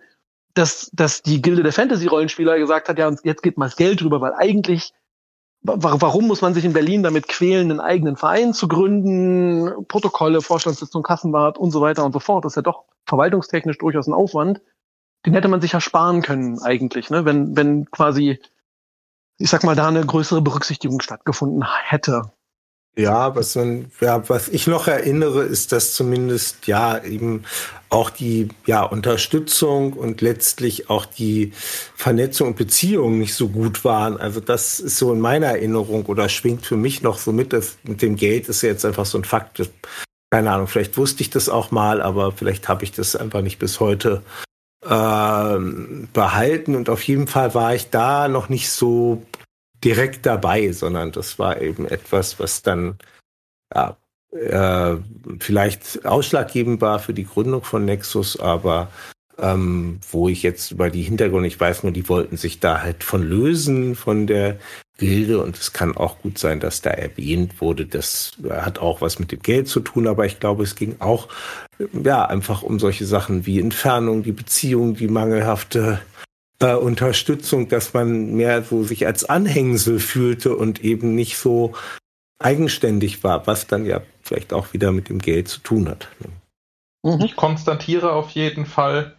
dass, dass die Gilde der Fantasy-Rollenspieler gesagt hat, ja, jetzt geht mal das Geld drüber, weil eigentlich warum muss man sich in Berlin damit quälen, einen eigenen Verein zu gründen, Protokolle, Vorstandssitzung, Kassenwart und so weiter und so fort. Das ist ja doch verwaltungstechnisch durchaus ein Aufwand. Den hätte man sich ja sparen können eigentlich, ne? wenn, wenn quasi, ich sag mal, da eine größere Berücksichtigung stattgefunden hätte. Ja, was, man, ja, was ich noch erinnere, ist, dass zumindest ja eben auch die ja, Unterstützung und letztlich auch die Vernetzung und Beziehung nicht so gut waren. Also das ist so in meiner Erinnerung oder schwingt für mich noch so mit. Das, mit dem Geld ist ja jetzt einfach so ein Fakt. Keine Ahnung, vielleicht wusste ich das auch mal, aber vielleicht habe ich das einfach nicht bis heute äh, behalten. Und auf jeden Fall war ich da noch nicht so direkt dabei, sondern das war eben etwas, was dann ja, äh, vielleicht ausschlaggebend war für die Gründung von Nexus, aber ähm, wo ich jetzt über die Hintergründe, ich weiß nur, die wollten sich da halt von lösen, von der Gilde und es kann auch gut sein, dass da erwähnt wurde, das hat auch was mit dem Geld zu tun, aber ich glaube, es ging auch ja einfach um solche Sachen wie Entfernung, die Beziehung, die mangelhafte äh, Unterstützung, dass man mehr so sich als Anhängsel fühlte und eben nicht so eigenständig war, was dann ja vielleicht auch wieder mit dem Geld zu tun hat. Mhm. Ich konstatiere auf jeden Fall,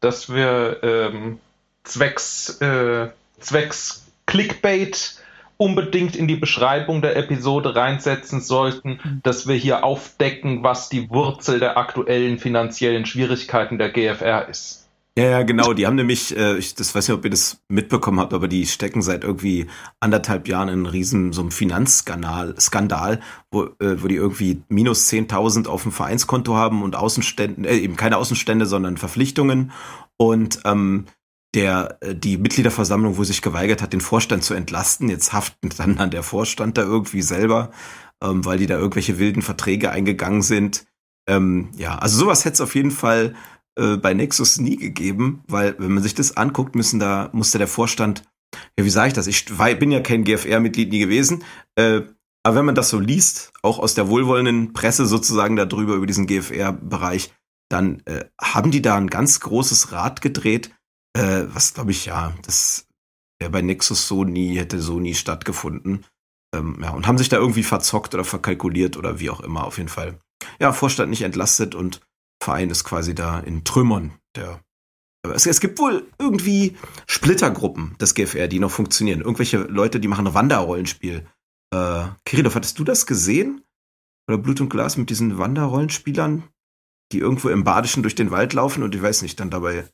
dass wir ähm, zwecks, äh, zwecks Clickbait unbedingt in die Beschreibung der Episode reinsetzen sollten, mhm. dass wir hier aufdecken, was die Wurzel der aktuellen finanziellen Schwierigkeiten der GFR ist. Ja, ja, genau. Die haben nämlich, äh, ich das weiß nicht, ob ihr das mitbekommen habt, aber die stecken seit irgendwie anderthalb Jahren in einem riesen so einem Finanzskandal, Skandal, wo, äh, wo die irgendwie minus 10.000 auf dem Vereinskonto haben und Außenstände, äh, eben keine Außenstände, sondern Verpflichtungen. Und ähm, der äh, die Mitgliederversammlung, wo sich geweigert hat, den Vorstand zu entlasten. Jetzt haften dann an der Vorstand da irgendwie selber, ähm, weil die da irgendwelche wilden Verträge eingegangen sind. Ähm, ja, also sowas hätte es auf jeden Fall äh, bei Nexus nie gegeben, weil wenn man sich das anguckt, müssen da musste der Vorstand, ja, wie sage ich das? Ich bin ja kein GFR-Mitglied nie gewesen. Äh, aber wenn man das so liest, auch aus der wohlwollenden Presse sozusagen darüber, über diesen GFR-Bereich, dann äh, haben die da ein ganz großes Rad gedreht, äh, was glaube ich, ja, das wäre bei Nexus so nie, hätte so nie stattgefunden. Ähm, ja, und haben sich da irgendwie verzockt oder verkalkuliert oder wie auch immer, auf jeden Fall. Ja, Vorstand nicht entlastet und Verein ist quasi da in Trümmern. Der es, es, gibt wohl irgendwie Splittergruppen des GFR, die noch funktionieren. Irgendwelche Leute, die machen ein Wanderrollenspiel. Äh, Kirillov, hattest du das gesehen? Oder Blut und Glas mit diesen Wanderrollenspielern, die irgendwo im Badischen durch den Wald laufen und ich weiß nicht, dann dabei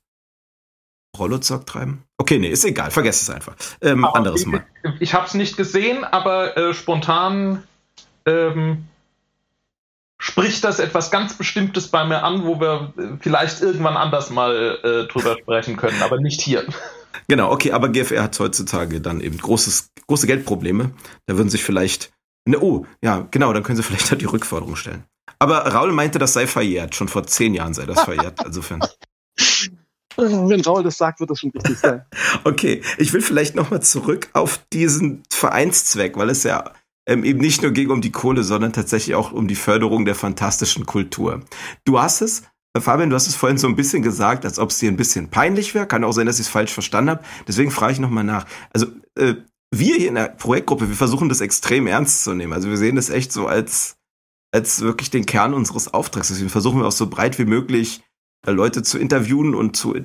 Rollozock treiben? Okay, nee, ist egal, vergesst es einfach. Ähm, anderes ich, Mal. Ich habe es nicht gesehen, aber äh, spontan ähm, spricht das etwas ganz Bestimmtes bei mir an, wo wir äh, vielleicht irgendwann anders mal äh, drüber sprechen können, aber nicht hier. Genau, okay, aber GFR hat heutzutage dann eben großes, große Geldprobleme. Da würden sich vielleicht. Ne, oh, ja, genau, dann können sie vielleicht halt die Rückforderung stellen. Aber Raul meinte, das sei verjährt. Schon vor zehn Jahren sei das verjährt. Insofern. Wenn Raul das sagt, wird das schon richtig sein. okay, ich will vielleicht nochmal zurück auf diesen Vereinszweck, weil es ja ähm, eben nicht nur ging um die Kohle, sondern tatsächlich auch um die Förderung der fantastischen Kultur. Du hast es, äh, Fabian, du hast es vorhin so ein bisschen gesagt, als ob es dir ein bisschen peinlich wäre. Kann auch sein, dass ich es falsch verstanden habe. Deswegen frage ich nochmal nach. Also, äh, wir hier in der Projektgruppe, wir versuchen das extrem ernst zu nehmen. Also wir sehen das echt so als, als wirklich den Kern unseres Auftrags. Deswegen versuchen wir auch so breit wie möglich Leute zu interviewen und zu, äh,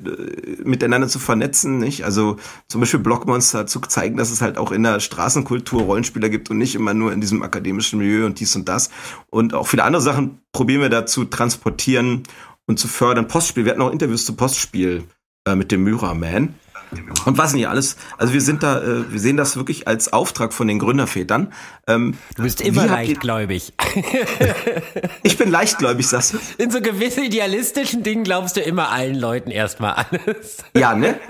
miteinander zu vernetzen, nicht? Also zum Beispiel Blockmonster zu zeigen, dass es halt auch in der Straßenkultur Rollenspieler gibt und nicht immer nur in diesem akademischen Milieu und dies und das. Und auch viele andere Sachen probieren wir da zu transportieren und zu fördern. Postspiel, wir hatten auch Interviews zu Postspiel äh, mit dem Myra Man. Und was nicht alles. Also wir sind da, äh, wir sehen das wirklich als Auftrag von den Gründervätern. Ähm, du bist immer leichtgläubig. ich bin leichtgläubig, sagst du? In so gewissen idealistischen Dingen glaubst du immer allen Leuten erstmal alles. Ja, ne?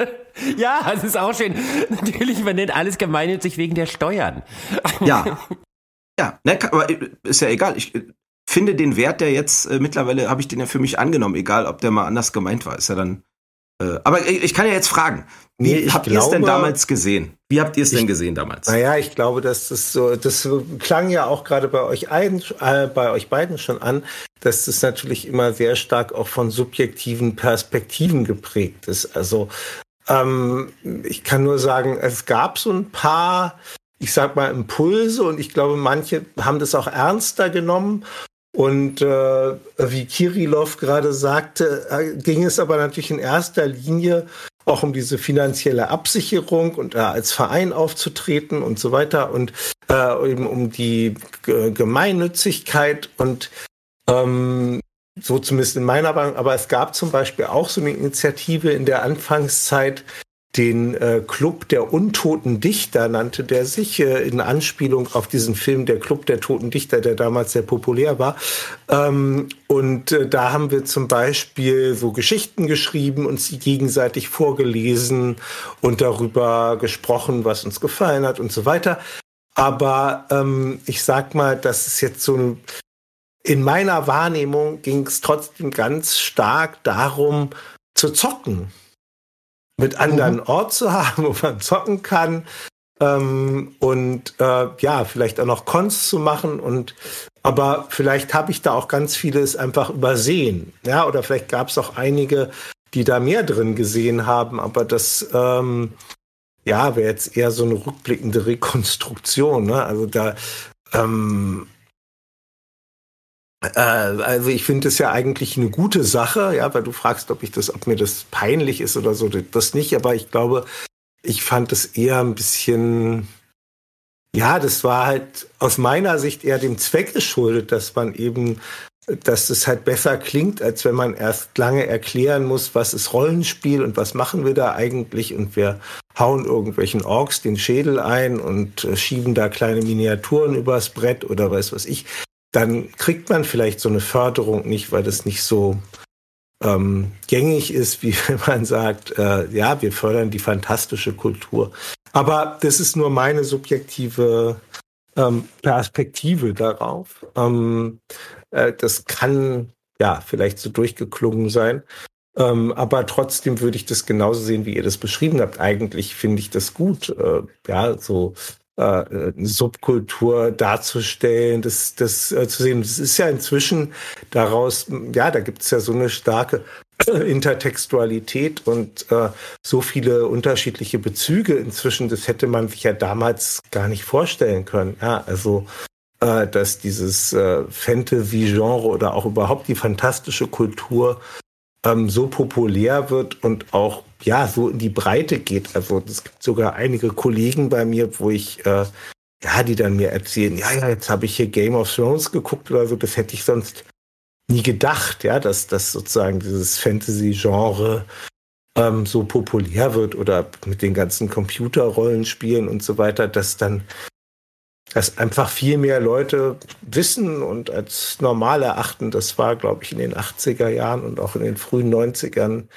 Ja, das ist auch schön. Natürlich, man nennt alles gemeinnützig wegen der Steuern. Ja. Ja, ne, aber ist ja egal. Ich finde den Wert, der jetzt äh, mittlerweile habe ich den ja für mich angenommen, egal ob der mal anders gemeint war. Ist ja dann äh, aber ich kann ja jetzt fragen, wie nee, habt ihr es denn damals gesehen? Wie habt ihr es denn gesehen damals? Naja, ich glaube, dass das so, das klang ja auch gerade bei euch ein, äh, bei euch beiden schon an, dass das natürlich immer sehr stark auch von subjektiven Perspektiven geprägt ist. Also ähm, ich kann nur sagen, es gab so ein paar, ich sag mal, Impulse und ich glaube, manche haben das auch ernster genommen und äh, wie Kirilov gerade sagte, äh, ging es aber natürlich in erster Linie auch um diese finanzielle Absicherung und äh, als Verein aufzutreten und so weiter und äh, eben um die G Gemeinnützigkeit und ähm, so zumindest in meiner Bank. Aber es gab zum Beispiel auch so eine Initiative in der Anfangszeit, den äh, Club der untoten Dichter nannte der sich, äh, in Anspielung auf diesen Film Der Club der toten Dichter, der damals sehr populär war. Ähm, und äh, da haben wir zum Beispiel so Geschichten geschrieben, und sie gegenseitig vorgelesen und darüber gesprochen, was uns gefallen hat und so weiter. Aber ähm, ich sag mal, das ist jetzt so ein in meiner Wahrnehmung ging es trotzdem ganz stark darum, zu zocken mit anderen mhm. Ort zu haben, wo man zocken kann. Ähm, und äh, ja, vielleicht auch noch Cons zu machen und aber vielleicht habe ich da auch ganz vieles einfach übersehen. Ja, oder vielleicht gab es auch einige, die da mehr drin gesehen haben, aber das ähm, ja, wäre jetzt eher so eine rückblickende Rekonstruktion. Ne? Also da ähm, äh, also ich finde es ja eigentlich eine gute Sache, ja, weil du fragst, ob ich das, ob mir das peinlich ist oder so, das nicht, aber ich glaube, ich fand es eher ein bisschen, ja, das war halt aus meiner Sicht eher dem Zweck geschuldet, dass man eben, dass es halt besser klingt, als wenn man erst lange erklären muss, was ist Rollenspiel und was machen wir da eigentlich und wir hauen irgendwelchen Orks den Schädel ein und äh, schieben da kleine Miniaturen übers Brett oder weiß was ich dann kriegt man vielleicht so eine Förderung nicht, weil das nicht so ähm, gängig ist, wie wenn man sagt, äh, ja, wir fördern die fantastische Kultur. Aber das ist nur meine subjektive ähm, Perspektive darauf. Ähm, äh, das kann ja vielleicht so durchgeklungen sein. Ähm, aber trotzdem würde ich das genauso sehen, wie ihr das beschrieben habt. Eigentlich finde ich das gut. Äh, ja, so äh, Subkultur darzustellen, das, das äh, zu sehen. Das ist ja inzwischen daraus, ja, da gibt es ja so eine starke Intertextualität und äh, so viele unterschiedliche Bezüge inzwischen, das hätte man sich ja damals gar nicht vorstellen können. Ja, also äh, dass dieses äh, Fantasy-Genre oder auch überhaupt die fantastische Kultur ähm, so populär wird und auch ja so in die Breite geht. Also es gibt sogar einige Kollegen bei mir, wo ich äh, ja, die dann mir erzählen, ja, ja, jetzt habe ich hier Game of Thrones geguckt oder so, das hätte ich sonst nie gedacht, ja, dass das sozusagen dieses Fantasy-Genre ähm, so populär wird oder mit den ganzen Computerrollenspielen und so weiter, dass dann dass einfach viel mehr Leute wissen und als normal erachten. Das war, glaube ich, in den 80er Jahren und auch in den frühen 90ern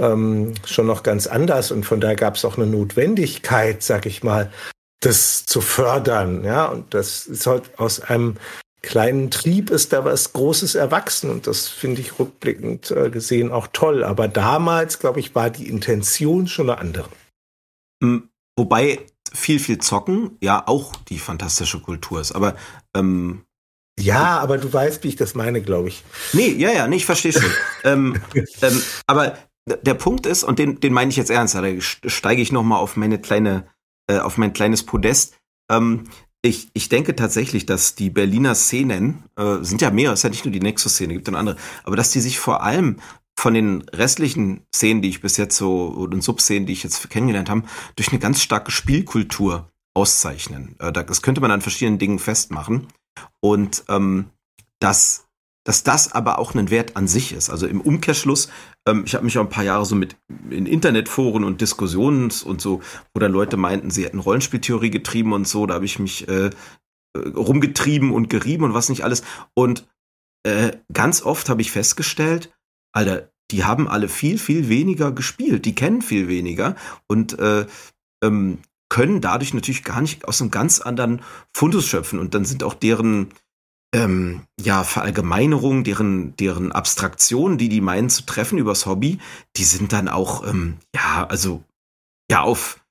ähm, schon noch ganz anders. Und von daher gab es auch eine Notwendigkeit, sag ich mal, das zu fördern. Ja, und das ist halt aus einem kleinen Trieb ist da was Großes erwachsen. Und das finde ich rückblickend äh, gesehen auch toll. Aber damals, glaube ich, war die Intention schon eine andere. Hm, wobei viel, viel zocken ja auch die fantastische Kultur ist. Aber ähm, ja, aber du weißt, wie ich das meine, glaube ich. Nee, ja, ja, nee, ich verstehe schon. ähm, ähm, aber der Punkt ist, und den, den meine ich jetzt ernst, da steige ich noch mal auf meine kleine, äh, auf mein kleines Podest. Ähm, ich, ich denke tatsächlich, dass die Berliner Szenen, äh, sind ja mehr, es ist ja nicht nur die Nexus-Szene, gibt dann andere, aber dass die sich vor allem von den restlichen Szenen, die ich bis jetzt so, und Subszenen, die ich jetzt kennengelernt habe, durch eine ganz starke Spielkultur auszeichnen. Äh, das könnte man an verschiedenen Dingen festmachen. Und ähm, dass, dass das aber auch ein Wert an sich ist. Also im Umkehrschluss, ähm, ich habe mich auch ein paar Jahre so mit in Internetforen und Diskussionen und so, wo dann Leute meinten, sie hätten Rollenspieltheorie getrieben und so, da habe ich mich äh, rumgetrieben und gerieben und was nicht alles. Und äh, ganz oft habe ich festgestellt, Alter, die haben alle viel, viel weniger gespielt, die kennen viel weniger und äh, ähm, können dadurch natürlich gar nicht aus einem ganz anderen Fundus schöpfen. Und dann sind auch deren ähm, ja, Verallgemeinerungen, deren, deren Abstraktionen, die die meinen zu treffen übers Hobby, die sind dann auch, ähm, ja, also, ja, auf,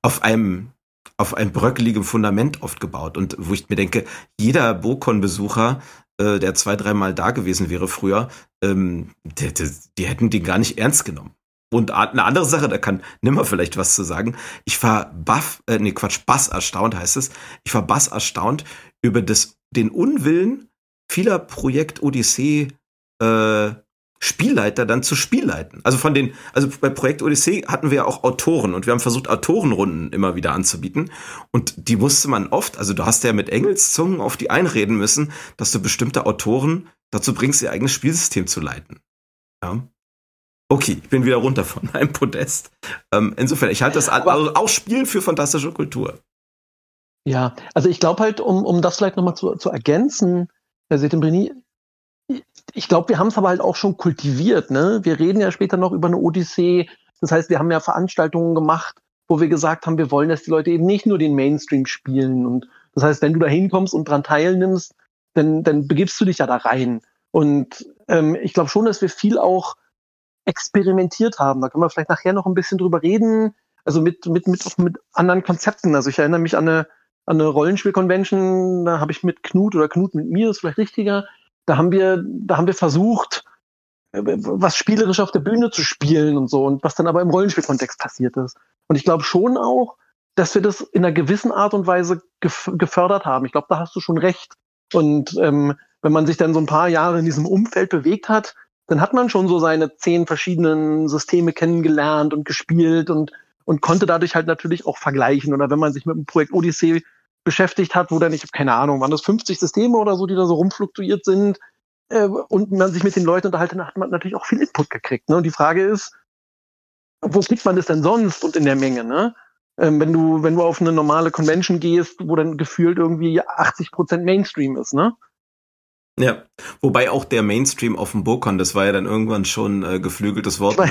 auf einem, auf einem bröckeligen Fundament oft gebaut. Und wo ich mir denke, jeder Bokon-Besucher äh, der zwei, dreimal da gewesen wäre früher, ähm, die, die, die hätten den gar nicht ernst genommen. Und eine andere Sache, da kann nimmer vielleicht was zu sagen. Ich war baff, äh, nee, Quatsch, bass erstaunt heißt es. Ich war bass erstaunt über das, den Unwillen vieler Projekt Odyssee äh, Spielleiter dann zu Spielleiten. Also von den, also bei Projekt Odyssee hatten wir ja auch Autoren und wir haben versucht, Autorenrunden immer wieder anzubieten. Und die musste man oft, also du hast ja mit Engelszungen auf die einreden müssen, dass du bestimmte Autoren dazu bringst, ihr eigenes Spielsystem zu leiten. Ja. Okay, ich bin wieder runter von einem Podest. Ähm, insofern, ich halte das also auch Spielen für fantastische Kultur. Ja, also ich glaube halt, um, um das vielleicht nochmal zu, zu ergänzen, Herr Setembrini, ich glaube, wir haben es aber halt auch schon kultiviert. Ne? Wir reden ja später noch über eine Odyssee. Das heißt, wir haben ja Veranstaltungen gemacht, wo wir gesagt haben, wir wollen, dass die Leute eben nicht nur den Mainstream spielen. Und das heißt, wenn du da hinkommst und dran teilnimmst, dann, dann begibst du dich ja da rein. Und ähm, ich glaube schon, dass wir viel auch experimentiert haben. Da können wir vielleicht nachher noch ein bisschen drüber reden. Also mit, mit, mit, mit anderen Konzepten. Also ich erinnere mich an eine, an eine Rollenspiel-Convention, da habe ich mit Knut oder Knut mit mir, ist vielleicht richtiger, da haben wir, da haben wir versucht, äh, was spielerisch auf der Bühne zu spielen und so und was dann aber im Rollenspielkontext passiert ist. Und ich glaube schon auch, dass wir das in einer gewissen Art und Weise gefördert haben. Ich glaube, da hast du schon recht. Und ähm, wenn man sich dann so ein paar Jahre in diesem Umfeld bewegt hat, dann hat man schon so seine zehn verschiedenen Systeme kennengelernt und gespielt und, und konnte dadurch halt natürlich auch vergleichen. Oder wenn man sich mit dem Projekt Odyssey beschäftigt hat, wo dann, ich habe keine Ahnung, waren das 50 Systeme oder so, die da so rumfluktuiert sind, äh, und man sich mit den Leuten unterhalten, hat man natürlich auch viel Input gekriegt. Ne? Und die Frage ist, wo kriegt man das denn sonst und in der Menge? Ne? Ähm, wenn du, wenn du auf eine normale Convention gehst, wo dann gefühlt irgendwie 80 Prozent Mainstream ist, ne? Ja, wobei auch der Mainstream auf dem Burkon, das war ja dann irgendwann schon äh, geflügeltes Wort. Ne?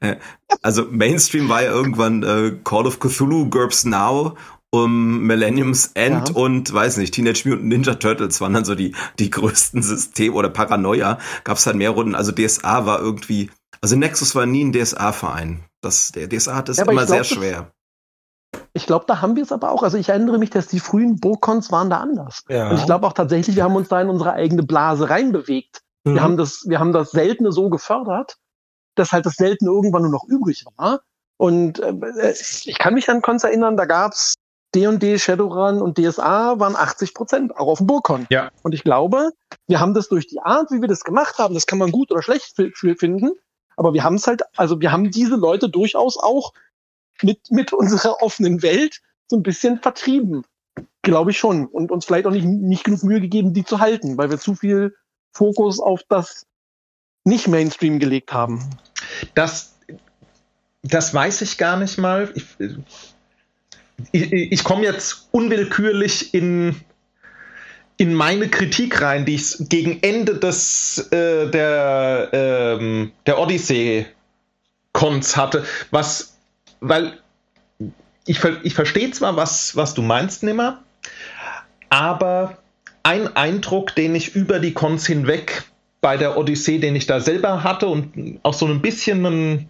Äh, also Mainstream war ja irgendwann äh, Call of Cthulhu, GURPS Now um Millennium's End ja. und weiß nicht, Teenage Mutant Ninja Turtles waren dann so die, die größten Systeme oder Paranoia. Gab es halt mehr Runden. Also DSA war irgendwie, also Nexus war nie ein DSA-Verein. Das, der DSA hat es ja, immer glaub, sehr schwer. Ich glaube, da haben wir es aber auch. Also ich erinnere mich, dass die frühen Bokons waren da anders. Ja. Und ich glaube auch tatsächlich, wir haben uns da in unsere eigene Blase reinbewegt. Mhm. Wir haben das, wir haben das Seltene so gefördert, dass halt das Seltene irgendwann nur noch übrig war. Und äh, ich kann mich an Cons erinnern, da gab's D&D, Shadowrun und DSA waren 80 Prozent, auch auf dem Burkon. Ja. Und ich glaube, wir haben das durch die Art, wie wir das gemacht haben, das kann man gut oder schlecht finden, aber wir haben es halt, also wir haben diese Leute durchaus auch mit, mit unserer offenen Welt so ein bisschen vertrieben. Glaube ich schon. Und uns vielleicht auch nicht, nicht genug Mühe gegeben, die zu halten, weil wir zu viel Fokus auf das nicht Mainstream gelegt haben. Das, das weiß ich gar nicht mal. Ich, ich, ich komme jetzt unwillkürlich in, in meine Kritik rein, die ich gegen Ende des, äh, der, ähm, der Odyssey-Cons hatte, was, weil ich, ich verstehe zwar, was, was du meinst, Nimmer, aber ein Eindruck, den ich über die Cons hinweg bei der Odyssee, den ich da selber hatte und auch so ein bisschen einen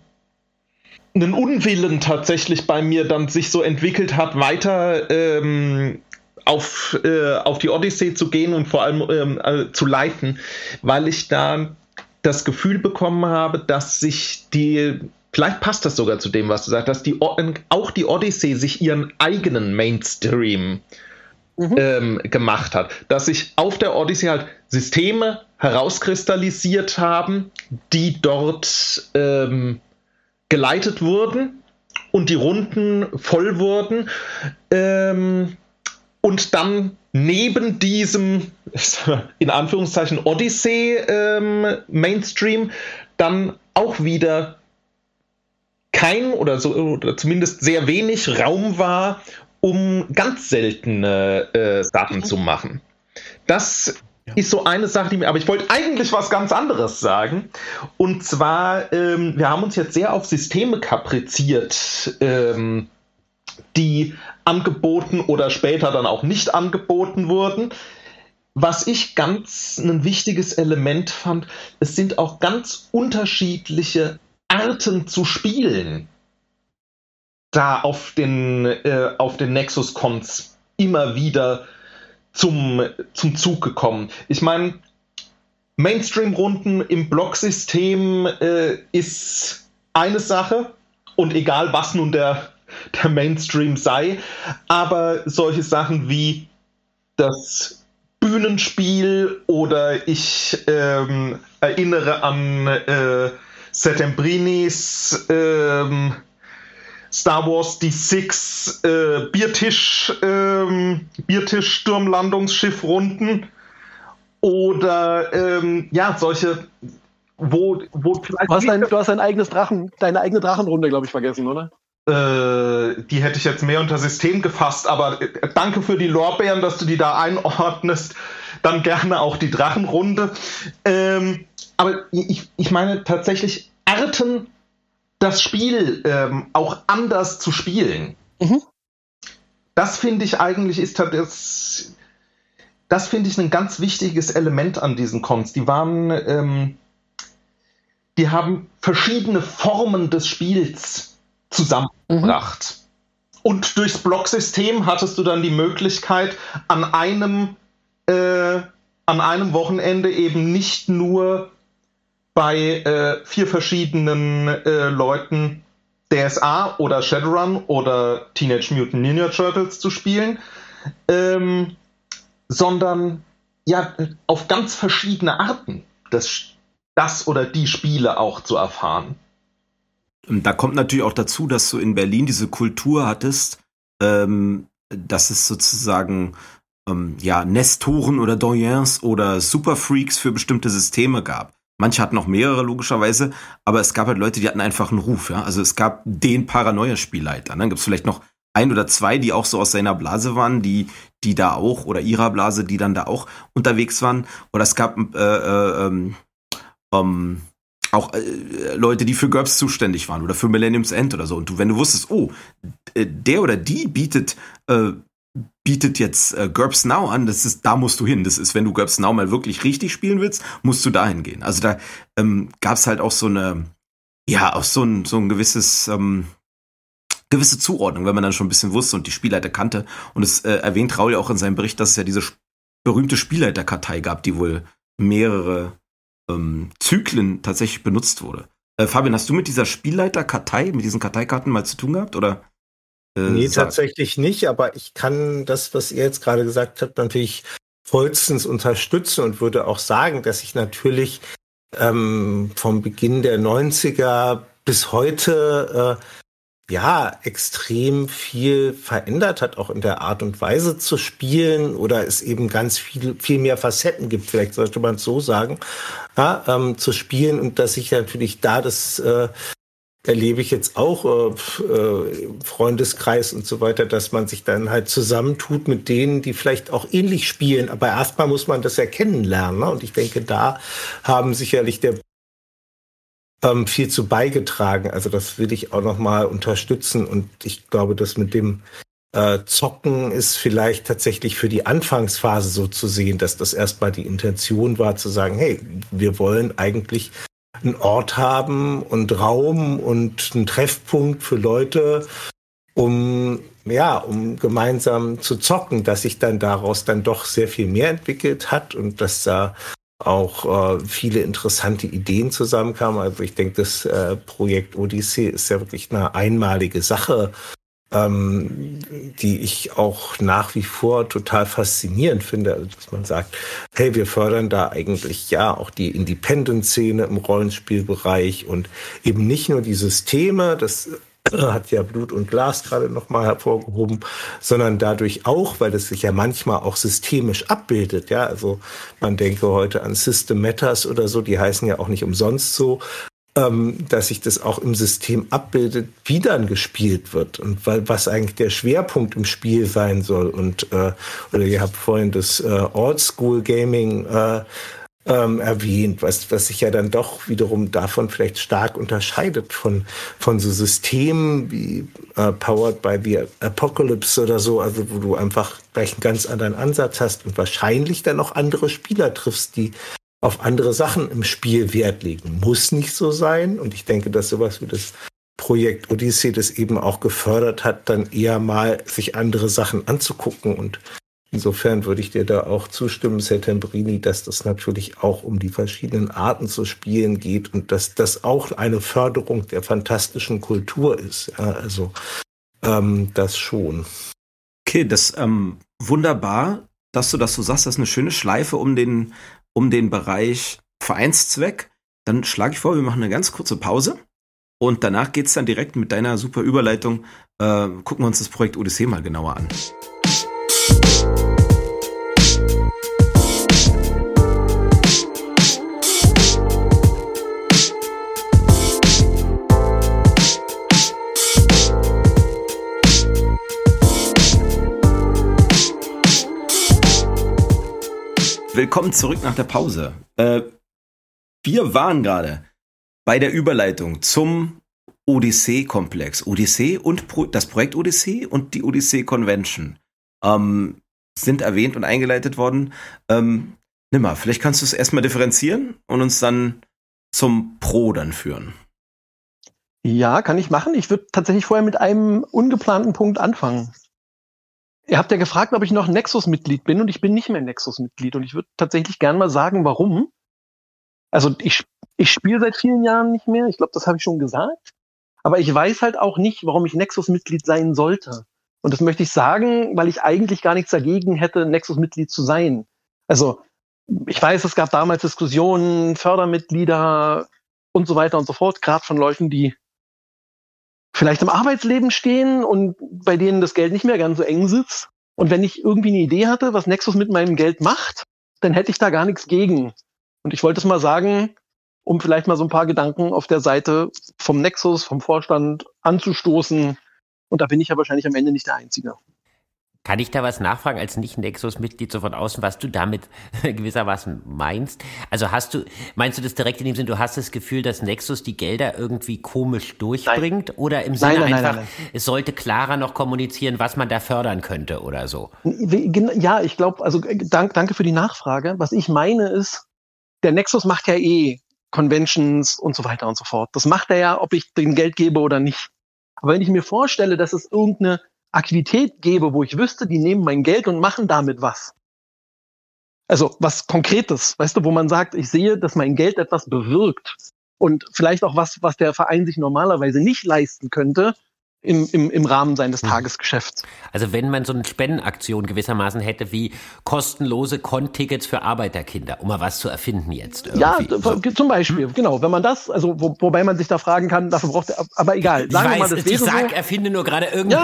einen Unwillen tatsächlich bei mir dann sich so entwickelt hat, weiter ähm, auf, äh, auf die Odyssee zu gehen und vor allem ähm, äh, zu leiten, weil ich da das Gefühl bekommen habe, dass sich die, vielleicht passt das sogar zu dem, was du sagst, dass die, auch die Odyssee sich ihren eigenen Mainstream mhm. ähm, gemacht hat. Dass sich auf der Odyssee halt Systeme herauskristallisiert haben, die dort ähm, geleitet wurden und die Runden voll wurden. Ähm, und dann neben diesem, in Anführungszeichen, Odyssey ähm, Mainstream dann auch wieder kein oder so oder zumindest sehr wenig Raum war, um ganz seltene äh, Sachen zu machen. Das ist so eine Sache, die mir, aber ich wollte eigentlich was ganz anderes sagen. Und zwar, ähm, wir haben uns jetzt sehr auf Systeme kapriziert, ähm, die angeboten oder später dann auch nicht angeboten wurden. Was ich ganz ein wichtiges Element fand, es sind auch ganz unterschiedliche Arten zu spielen. Da auf den, äh, auf den Nexus-Cons immer wieder zum, zum Zug gekommen. Ich meine, Mainstream-Runden im Blocksystem äh, ist eine Sache und egal was nun der, der Mainstream sei, aber solche Sachen wie das Bühnenspiel oder ich ähm, erinnere an äh, Settembrinis ähm, Star Wars die Six äh, Biertisch, ähm, Biertisch-Sturmlandungsschiff-Runden oder ähm, ja, solche wo, wo vielleicht. Du hast, dein, du hast dein eigenes Drachen, deine eigene Drachenrunde, glaube ich, vergessen, oder? Äh, die hätte ich jetzt mehr unter System gefasst, aber äh, danke für die Lorbeeren, dass du die da einordnest. Dann gerne auch die Drachenrunde. Ähm, aber ich, ich meine tatsächlich Arten, das Spiel ähm, auch anders zu spielen. Mhm. Das finde ich eigentlich ist das, das finde ich ein ganz wichtiges Element an diesen Cons. Die waren, ähm, die haben verschiedene Formen des Spiels zusammengebracht. Mhm. Und durchs Blocksystem hattest du dann die Möglichkeit, an einem, äh, an einem Wochenende eben nicht nur bei äh, vier verschiedenen äh, Leuten DSA oder Shadowrun oder Teenage Mutant Ninja Turtles zu spielen, ähm, sondern ja auf ganz verschiedene Arten das, das oder die Spiele auch zu erfahren. Da kommt natürlich auch dazu, dass du in Berlin diese Kultur hattest, ähm, dass es sozusagen ähm, ja Nestoren oder Doyens oder Superfreaks für bestimmte Systeme gab. Manche hatten noch mehrere, logischerweise, aber es gab halt Leute, die hatten einfach einen Ruf, ja. Also es gab den Paranoia-Spielleiter. Dann gibt es vielleicht noch ein oder zwei, die auch so aus seiner Blase waren, die, die da auch, oder ihrer Blase, die dann da auch unterwegs waren. Oder es gab äh, äh, ähm, ähm, auch äh, Leute, die für GURPS zuständig waren oder für Millennium's End oder so. Und du, wenn du wusstest, oh, äh, der oder die bietet äh, bietet jetzt äh, GURPS Now an, das ist, da musst du hin. Das ist, wenn du GURPS Now mal wirklich richtig spielen willst, musst du dahin gehen. Also da ähm, gab es halt auch so eine, ja, auch so ein, so ein gewisses, ähm, gewisse Zuordnung, wenn man dann schon ein bisschen wusste und die Spielleiter kannte. Und es äh, erwähnt Raul ja auch in seinem Bericht, dass es ja diese berühmte Spielleiterkartei gab, die wohl mehrere ähm, Zyklen tatsächlich benutzt wurde. Äh, Fabian, hast du mit dieser Spielleiterkartei, mit diesen Karteikarten mal zu tun gehabt, oder? Äh, nee, sagt. tatsächlich nicht, aber ich kann das, was ihr jetzt gerade gesagt habt, natürlich vollstens unterstützen und würde auch sagen, dass ich natürlich ähm, vom Beginn der 90er bis heute äh, ja extrem viel verändert hat, auch in der Art und Weise zu spielen oder es eben ganz viel, viel mehr Facetten gibt, vielleicht sollte man es so sagen, ja, ähm, zu spielen und dass ich natürlich da das äh, erlebe ich jetzt auch äh, äh, Freundeskreis und so weiter, dass man sich dann halt zusammentut mit denen, die vielleicht auch ähnlich spielen. Aber erstmal muss man das ja kennenlernen. Ne? Und ich denke, da haben sicherlich der ähm, viel zu beigetragen. Also das will ich auch noch mal unterstützen. Und ich glaube, dass mit dem äh, Zocken ist vielleicht tatsächlich für die Anfangsphase so zu sehen, dass das erstmal die Intention war, zu sagen, hey, wir wollen eigentlich einen Ort haben und Raum und einen Treffpunkt für Leute, um ja, um gemeinsam zu zocken, dass sich dann daraus dann doch sehr viel mehr entwickelt hat und dass da auch äh, viele interessante Ideen zusammenkamen. Also ich denke, das äh, Projekt Odyssey ist ja wirklich eine einmalige Sache ähm, die ich auch nach wie vor total faszinierend finde, also, dass man sagt, hey, wir fördern da eigentlich ja auch die Independent-Szene im Rollenspielbereich und eben nicht nur die Systeme, das hat ja Blut und Glas gerade nochmal hervorgehoben, sondern dadurch auch, weil es sich ja manchmal auch systemisch abbildet. Ja, also man denke heute an System Matters oder so, die heißen ja auch nicht umsonst so, ähm, dass sich das auch im System abbildet, wie dann gespielt wird und weil, was eigentlich der Schwerpunkt im Spiel sein soll. Und äh, oder ihr habt vorhin das äh, Old School Gaming äh, ähm, erwähnt, was, was sich ja dann doch wiederum davon vielleicht stark unterscheidet von, von so Systemen wie äh, Powered by the Apocalypse oder so, also wo du einfach gleich einen ganz anderen Ansatz hast und wahrscheinlich dann auch andere Spieler triffst, die auf andere Sachen im Spiel Wert legen. Muss nicht so sein. Und ich denke, dass sowas wie das Projekt Odyssey das eben auch gefördert hat, dann eher mal sich andere Sachen anzugucken. Und insofern würde ich dir da auch zustimmen, Settembrini, dass das natürlich auch um die verschiedenen Arten zu spielen geht und dass das auch eine Förderung der fantastischen Kultur ist. Ja, also ähm, das schon. Okay, das ähm, wunderbar, dass du das so sagst. Das ist eine schöne Schleife um den um den Bereich Vereinszweck. Dann schlage ich vor, wir machen eine ganz kurze Pause. Und danach geht es dann direkt mit deiner super Überleitung. Äh, gucken wir uns das Projekt Odyssee mal genauer an. Willkommen zurück nach der Pause. Äh, wir waren gerade bei der Überleitung zum Odyssee-Komplex. Odyssee und Pro das Projekt Odyssee und die Odyssee Convention ähm, sind erwähnt und eingeleitet worden. Ähm, nimm mal, vielleicht kannst du es erstmal differenzieren und uns dann zum Pro dann führen. Ja, kann ich machen. Ich würde tatsächlich vorher mit einem ungeplanten Punkt anfangen. Ihr habt ja gefragt, ob ich noch Nexus-Mitglied bin und ich bin nicht mehr Nexus-Mitglied und ich würde tatsächlich gern mal sagen, warum. Also ich, ich spiele seit vielen Jahren nicht mehr. Ich glaube, das habe ich schon gesagt. Aber ich weiß halt auch nicht, warum ich Nexus-Mitglied sein sollte. Und das möchte ich sagen, weil ich eigentlich gar nichts dagegen hätte, Nexus-Mitglied zu sein. Also ich weiß, es gab damals Diskussionen, Fördermitglieder und so weiter und so fort, gerade von Leuten, die vielleicht im Arbeitsleben stehen und bei denen das Geld nicht mehr ganz so eng sitzt. Und wenn ich irgendwie eine Idee hatte, was Nexus mit meinem Geld macht, dann hätte ich da gar nichts gegen. Und ich wollte es mal sagen, um vielleicht mal so ein paar Gedanken auf der Seite vom Nexus, vom Vorstand anzustoßen. Und da bin ich ja wahrscheinlich am Ende nicht der Einzige. Kann ich da was nachfragen als Nicht-Nexus-Mitglied so von außen, was du damit gewissermaßen meinst? Also hast du, meinst du das direkt in dem Sinne, du hast das Gefühl, dass Nexus die Gelder irgendwie komisch durchbringt? Nein. Oder im Sinne nein, nein, einfach, es sollte klarer noch kommunizieren, was man da fördern könnte oder so? Ja, ich glaube, also äh, dank, danke für die Nachfrage. Was ich meine ist, der Nexus macht ja eh Conventions und so weiter und so fort. Das macht er ja, ob ich dem Geld gebe oder nicht. Aber wenn ich mir vorstelle, dass es irgendeine Aktivität gebe, wo ich wüsste, die nehmen mein Geld und machen damit was. Also was Konkretes, weißt du, wo man sagt, ich sehe, dass mein Geld etwas bewirkt und vielleicht auch was, was der Verein sich normalerweise nicht leisten könnte, im, im, im Rahmen seines mhm. Tagesgeschäfts. Also wenn man so eine Spendenaktion gewissermaßen hätte wie kostenlose Con-Tickets für Arbeiterkinder, um mal was zu erfinden jetzt. Irgendwie. Ja, so. zum Beispiel, hm. genau. Wenn man das, also wo, wobei man sich da fragen kann, dafür braucht er, aber egal. Sagen ich weiß, wir mal, das ich sag, so. erfinde nur gerade irgendwas.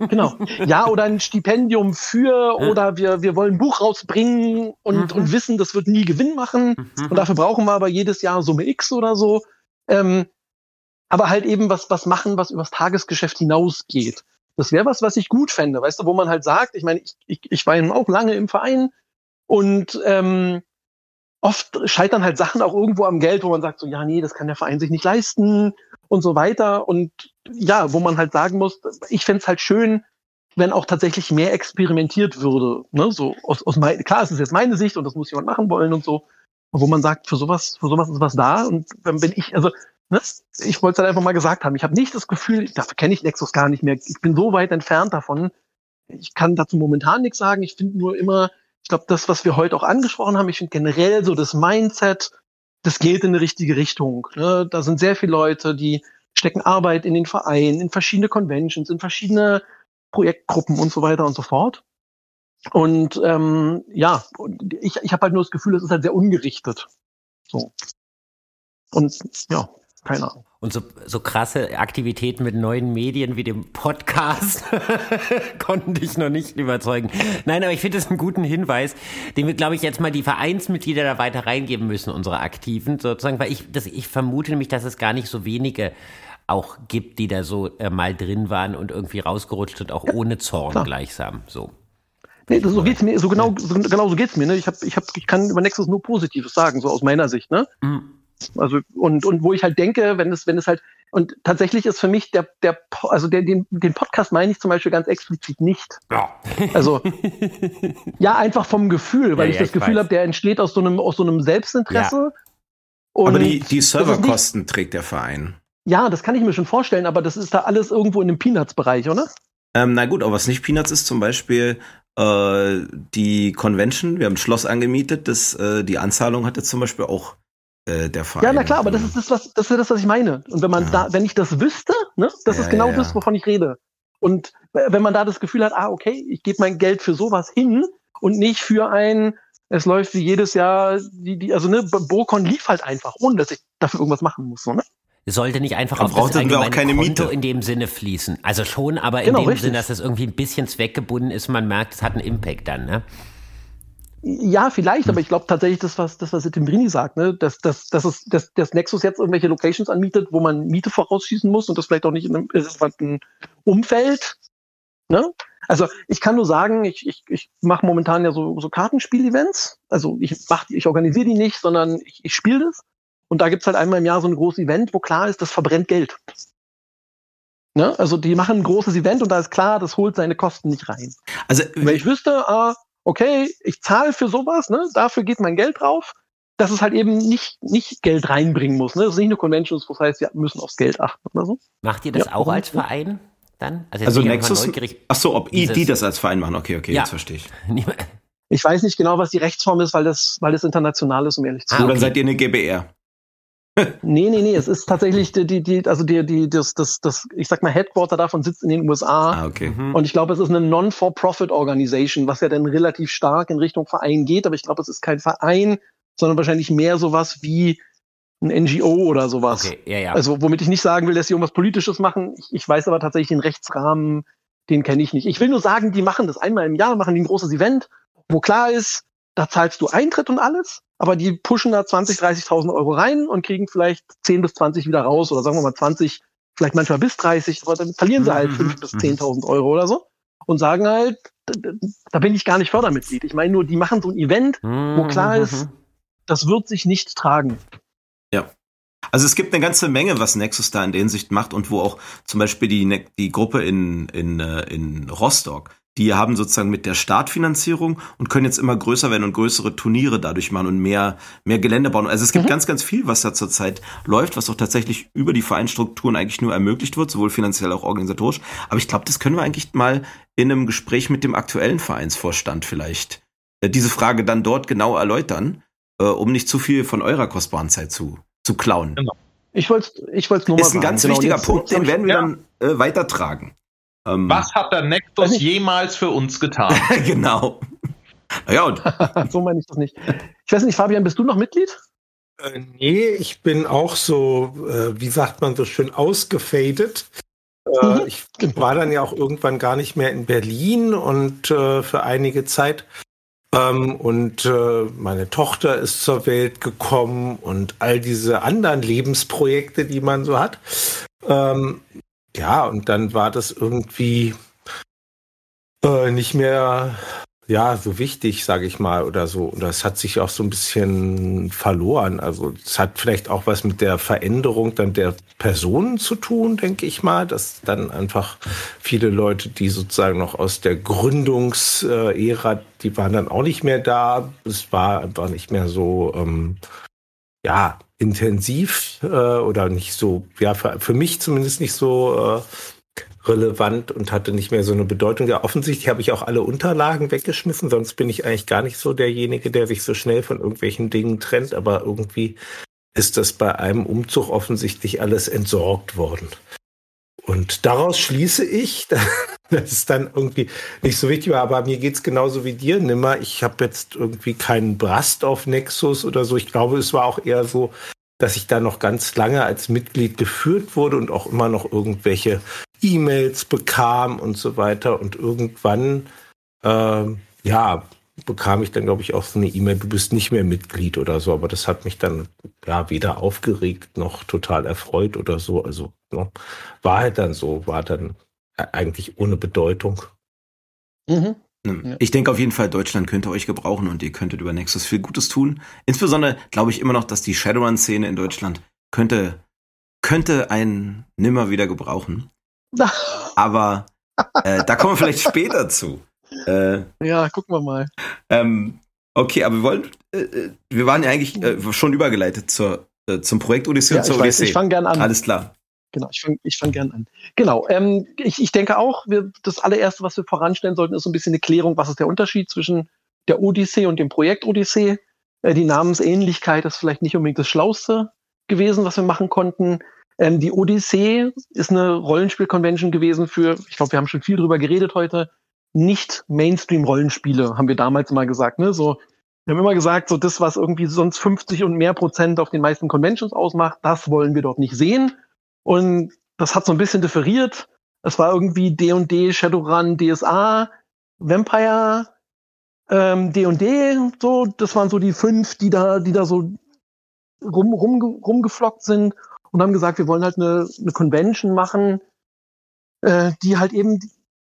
Ja, genau. Ja, oder ein Stipendium für, ja. oder wir, wir wollen ein Buch rausbringen und, mhm. und wissen, das wird nie Gewinn machen. Mhm. Und dafür brauchen wir aber jedes Jahr Summe X oder so. Ähm, aber halt eben was, was machen, was übers Tagesgeschäft hinausgeht. Das wäre was, was ich gut fände, weißt du, wo man halt sagt, ich meine, ich, ich, ich war eben auch lange im Verein und ähm, oft scheitern halt Sachen auch irgendwo am Geld, wo man sagt so, ja, nee, das kann der Verein sich nicht leisten und so weiter. Und ja, wo man halt sagen muss, ich fände halt schön, wenn auch tatsächlich mehr experimentiert würde. Ne? So aus, aus mein, klar, es ist jetzt meine Sicht und das muss jemand machen wollen und so. Wo man sagt, für sowas, für sowas ist was da. Und wenn, wenn ich, also Ne? Ich wollte es halt einfach mal gesagt haben. Ich habe nicht das Gefühl, dafür kenne ich Nexus gar nicht mehr. Ich bin so weit entfernt davon. Ich kann dazu momentan nichts sagen. Ich finde nur immer, ich glaube, das, was wir heute auch angesprochen haben, ich finde generell so das Mindset, das geht in die richtige Richtung. Ne? Da sind sehr viele Leute, die stecken Arbeit in den Verein, in verschiedene Conventions, in verschiedene Projektgruppen und so weiter und so fort. Und ähm, ja, ich, ich habe halt nur das Gefühl, es ist halt sehr ungerichtet. So. Und ja, keine Ahnung. Und so, so krasse Aktivitäten mit neuen Medien wie dem Podcast konnten dich noch nicht überzeugen. Nein, aber ich finde es einen guten Hinweis, den wir, glaube ich, jetzt mal die Vereinsmitglieder da weiter reingeben müssen, unsere Aktiven, sozusagen, weil ich, das, ich vermute nämlich, dass es gar nicht so wenige auch gibt, die da so äh, mal drin waren und irgendwie rausgerutscht sind, auch ja, ohne Zorn klar. gleichsam. So. Nee, so geht's mir, so genau, so, genau so geht's mir. Ne? Ich, hab, ich, hab, ich kann über Nexus nur Positives sagen, so aus meiner Sicht. Ne? Mhm. Also und und wo ich halt denke, wenn es wenn es halt und tatsächlich ist für mich der der also der den den Podcast meine ich zum Beispiel ganz explizit nicht. Ja. Also ja einfach vom Gefühl, weil ja, ich ja, das ich Gefühl habe, der entsteht aus so einem aus so einem Selbstinteresse. Ja. aber die die Serverkosten nicht, trägt der Verein. Ja, das kann ich mir schon vorstellen, aber das ist da alles irgendwo in dem Peanuts-Bereich, oder? Ähm, na gut, aber was nicht Peanuts ist, zum Beispiel äh, die Convention. Wir haben ein Schloss angemietet. Das, äh, die Anzahlung hatte zum Beispiel auch äh, der Verein. Ja, na klar, aber das ist das, was, das ist das, was ich meine. Und wenn man ja. da, wenn ich das wüsste, ne, das ja, ist genau ja, das, wovon ich rede. Und wenn man da das Gefühl hat, ah, okay, ich gebe mein Geld für sowas hin und nicht für ein, es läuft wie jedes Jahr, die, die, also ne, Bocon lief halt einfach, ohne dass ich dafür irgendwas machen muss, so, ne? Es sollte nicht einfach auf das allgemeine Konto Miete. in dem Sinne fließen. Also schon, aber in genau, dem richtig. Sinne, dass es irgendwie ein bisschen zweckgebunden ist, man merkt, es hat einen Impact dann, ne? Ja, vielleicht, aber hm. ich glaube tatsächlich, das, was, das, was Timbrini sagt, ne, dass, dass, dass, es, dass das Nexus jetzt irgendwelche Locations anmietet, wo man Miete vorausschießen muss und das vielleicht auch nicht in einem irrelevanten Umfeld. Ne? Also ich kann nur sagen, ich, ich, ich mache momentan ja so, so Kartenspiel-Events. Also ich mach, ich organisiere die nicht, sondern ich, ich spiele das. Und da gibt's halt einmal im Jahr so ein großes Event, wo klar ist, das verbrennt Geld. Ne? Also die machen ein großes Event und da ist klar, das holt seine Kosten nicht rein. Also, Wenn ich wüsste, ah, okay, ich zahle für sowas, ne, dafür geht mein Geld drauf, dass es halt eben nicht, nicht Geld reinbringen muss. Ne? Das ist nicht eine Convention, wo es heißt, wir müssen aufs Geld achten oder so. Macht ihr das Ja. auch als Verein dann? also einfach Nexus. Ach so, ob i- Dieses- die das als Verein machen. Okay, okay, Ja. jetzt verstehe ich. Ich weiß nicht genau, was die Rechtsform ist, weil das, weil das international ist, um ehrlich zu Ah, sein. Dann okay. seid ihr eine GBR. Nee, nee, nee, es ist tatsächlich die, die, die also die, die, das, das, das, ich sag mal, Headquarter davon sitzt in den USA. Ah, okay. Mhm. Und ich glaube, es ist eine Non-for-Profit-Organisation, was ja dann relativ stark in Richtung Verein geht. Aber ich glaube, es ist kein Verein, sondern wahrscheinlich mehr sowas wie ein NGO oder sowas. Okay, ja, ja. Also, womit ich nicht sagen will, dass sie irgendwas Politisches machen. Ich, ich weiß aber tatsächlich den Rechtsrahmen, den kenne ich nicht. Ich will nur sagen, die machen das einmal im Jahr, machen die ein großes Event, wo klar ist, da zahlst du Eintritt und alles, aber die pushen da 20, 30.000 Euro rein und kriegen vielleicht 10 bis 20 wieder raus oder sagen wir mal 20, vielleicht manchmal bis 30, aber dann verlieren sie halt Mhm, 5 bis mhm. 10.000 Euro oder so und sagen halt, da bin ich gar nicht Fördermitglied. Ich meine nur, die machen so ein Event, wo klar ist, das wird sich nicht tragen. Also es gibt eine ganze Menge, was Nexus da in der Hinsicht macht und wo auch zum Beispiel die, Ne- die Gruppe in, in, äh, in Rostock, die haben sozusagen mit der Startfinanzierung und können jetzt immer größer werden und größere Turniere dadurch machen und mehr, mehr Gelände bauen. Also es gibt Mhm. ganz, ganz viel, was da zurzeit läuft, was auch tatsächlich über die Vereinsstrukturen eigentlich nur ermöglicht wird, sowohl finanziell als auch organisatorisch. Aber ich glaube, das können wir eigentlich mal in einem Gespräch mit dem aktuellen Vereinsvorstand vielleicht äh, diese Frage dann dort genau erläutern, äh, um nicht zu viel von eurer kostbaren Zeit zu, zu klauen. Ich wollte ich wollte nur mal Ist ein sagen. ganz Genau, wichtiger Punkt, den werden wir ja. dann äh, weitertragen. Ähm, Was hat der nicht. jemals für uns getan? genau. Ja, und so meine ich das nicht. Ich weiß nicht, Fabian, bist du noch Mitglied? Äh, nee, ich bin auch so, äh, wie sagt man so schön, ausgefadet. Äh, Mhm, ich war dann ja auch irgendwann gar nicht mehr in Berlin und äh, für einige Zeit. Ähm, und äh, meine Tochter ist zur Welt gekommen und all diese anderen Lebensprojekte, die man so hat. Ähm, ja, und dann war das irgendwie äh, nicht mehr ja, so wichtig, sage ich mal, oder so. Und das hat sich auch so ein bisschen verloren. Also es hat vielleicht auch was mit der Veränderung dann der Personen zu tun, denke ich mal, dass dann einfach viele Leute, die sozusagen noch aus der Gründungsära, die waren dann auch nicht mehr da. Es war einfach nicht mehr so, ähm, ja, intensiv äh, oder nicht so, ja, für, für mich zumindest nicht so äh, relevant und hatte nicht mehr so eine Bedeutung. Ja, offensichtlich habe ich auch alle Unterlagen weggeschmissen, sonst bin ich eigentlich gar nicht so derjenige, der sich so schnell von irgendwelchen Dingen trennt, aber irgendwie ist das bei einem Umzug offensichtlich alles entsorgt worden. Und daraus schließe ich, dass es dann irgendwie nicht so wichtig aber mir geht's genauso wie dir, Nimmer. Ich habe jetzt irgendwie keinen Brast auf Nexus oder so. Ich glaube, es war auch eher so, dass ich da noch ganz lange als Mitglied geführt wurde und auch immer noch irgendwelche E-Mails bekam und so weiter. Und irgendwann, ähm, ja, bekam ich dann, glaube ich, auch so eine E-Mail, du bist nicht mehr Mitglied oder so. Aber das hat mich dann ja weder aufgeregt noch total erfreut oder so. Also ne, war halt dann so, war dann eigentlich ohne Bedeutung. Mhm. Ja. Ich denke auf jeden Fall, Deutschland könnte euch gebrauchen und ihr könntet über Nexus viel Gutes tun. Insbesondere glaube ich immer noch, dass die Shadowrun-Szene in Deutschland könnte, könnte einen nimmer wieder gebrauchen. Aber äh, da kommen wir vielleicht später zu. Äh, Ja, gucken wir mal. ähm, okay, aber wir wollen, äh, äh, wir waren ja eigentlich äh, schon übergeleitet zur, äh, zum Projekt Odyssey Ja, und zur weiß, Odyssee. ich fange gern an. Alles klar. Genau, ich fange ich fang gern an. Genau, ähm, ich, ich denke auch, wir, das allererste, was wir voranstellen sollten, ist so ein bisschen eine Klärung, was ist der Unterschied zwischen der Odyssee und dem Projekt Odyssee. Äh, die Namensähnlichkeit ist vielleicht nicht unbedingt das Schlauste gewesen, was wir machen konnten. Ähm, die Odyssee ist eine Rollenspiel-Convention gewesen für, ich glaube, wir haben schon viel drüber geredet heute, nicht Mainstream-Rollenspiele, haben wir damals mal gesagt. Ne? So, wir haben immer gesagt, so das, was irgendwie sonst 50 und mehr Prozent auf den meisten Conventions ausmacht, das wollen wir dort nicht sehen. Und das hat so ein bisschen differiert. Es war irgendwie D&D, Shadowrun, DSA, Vampire, ähm, D&D, so, das waren so die fünf, die da, die da so rum, rum, rumgeflockt sind und haben gesagt, wir wollen halt eine, eine Convention machen, äh, die halt eben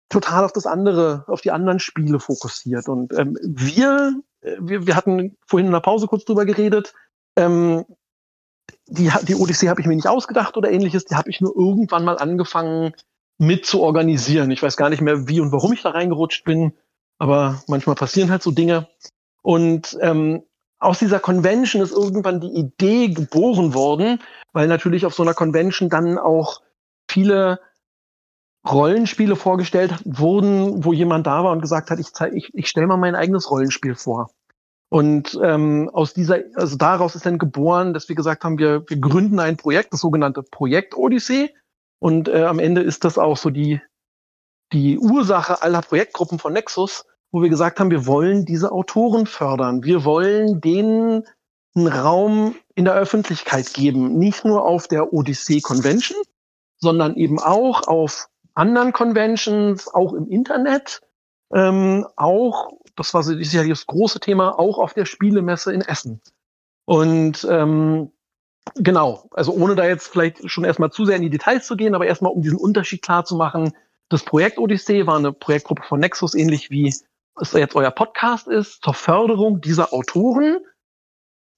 total auf das andere, auf die anderen Spiele fokussiert. Und ähm, wir, äh, wir, wir hatten vorhin in der Pause kurz drüber geredet. Ähm, die, die Odyssee habe ich mir nicht ausgedacht oder ähnliches, die habe ich nur irgendwann mal angefangen mit zu organisieren. Ich weiß gar nicht mehr, wie und warum ich da reingerutscht bin, aber manchmal passieren halt so Dinge. Und ähm, aus dieser Convention ist irgendwann die Idee geboren worden, weil natürlich auf so einer Convention dann auch viele Rollenspiele vorgestellt wurden, wo jemand da war und gesagt hat, ich, ich, ich stelle mal mein eigenes Rollenspiel vor. Und ähm, aus dieser, also daraus ist dann geboren, dass wir gesagt haben, wir, wir gründen ein Projekt, das sogenannte Projekt Odyssee. Und äh, am Ende ist das auch so die, die Ursache aller Projektgruppen von Nexus, wo wir gesagt haben, wir wollen diese Autoren fördern. Wir wollen denen einen Raum in der Öffentlichkeit geben. Nicht nur auf der Odyssee Convention, sondern eben auch auf anderen Conventions, auch im Internet, ähm, auch, das war sicherlich das große Thema, auch auf der Spielemesse in Essen. Und ähm, genau, also ohne da jetzt vielleicht schon erstmal zu sehr in die Details zu gehen, aber erstmal um diesen Unterschied klar zu machen, das Projekt Odyssee war eine Projektgruppe von Nexus, ähnlich wie es jetzt euer Podcast ist, zur Förderung dieser Autoren.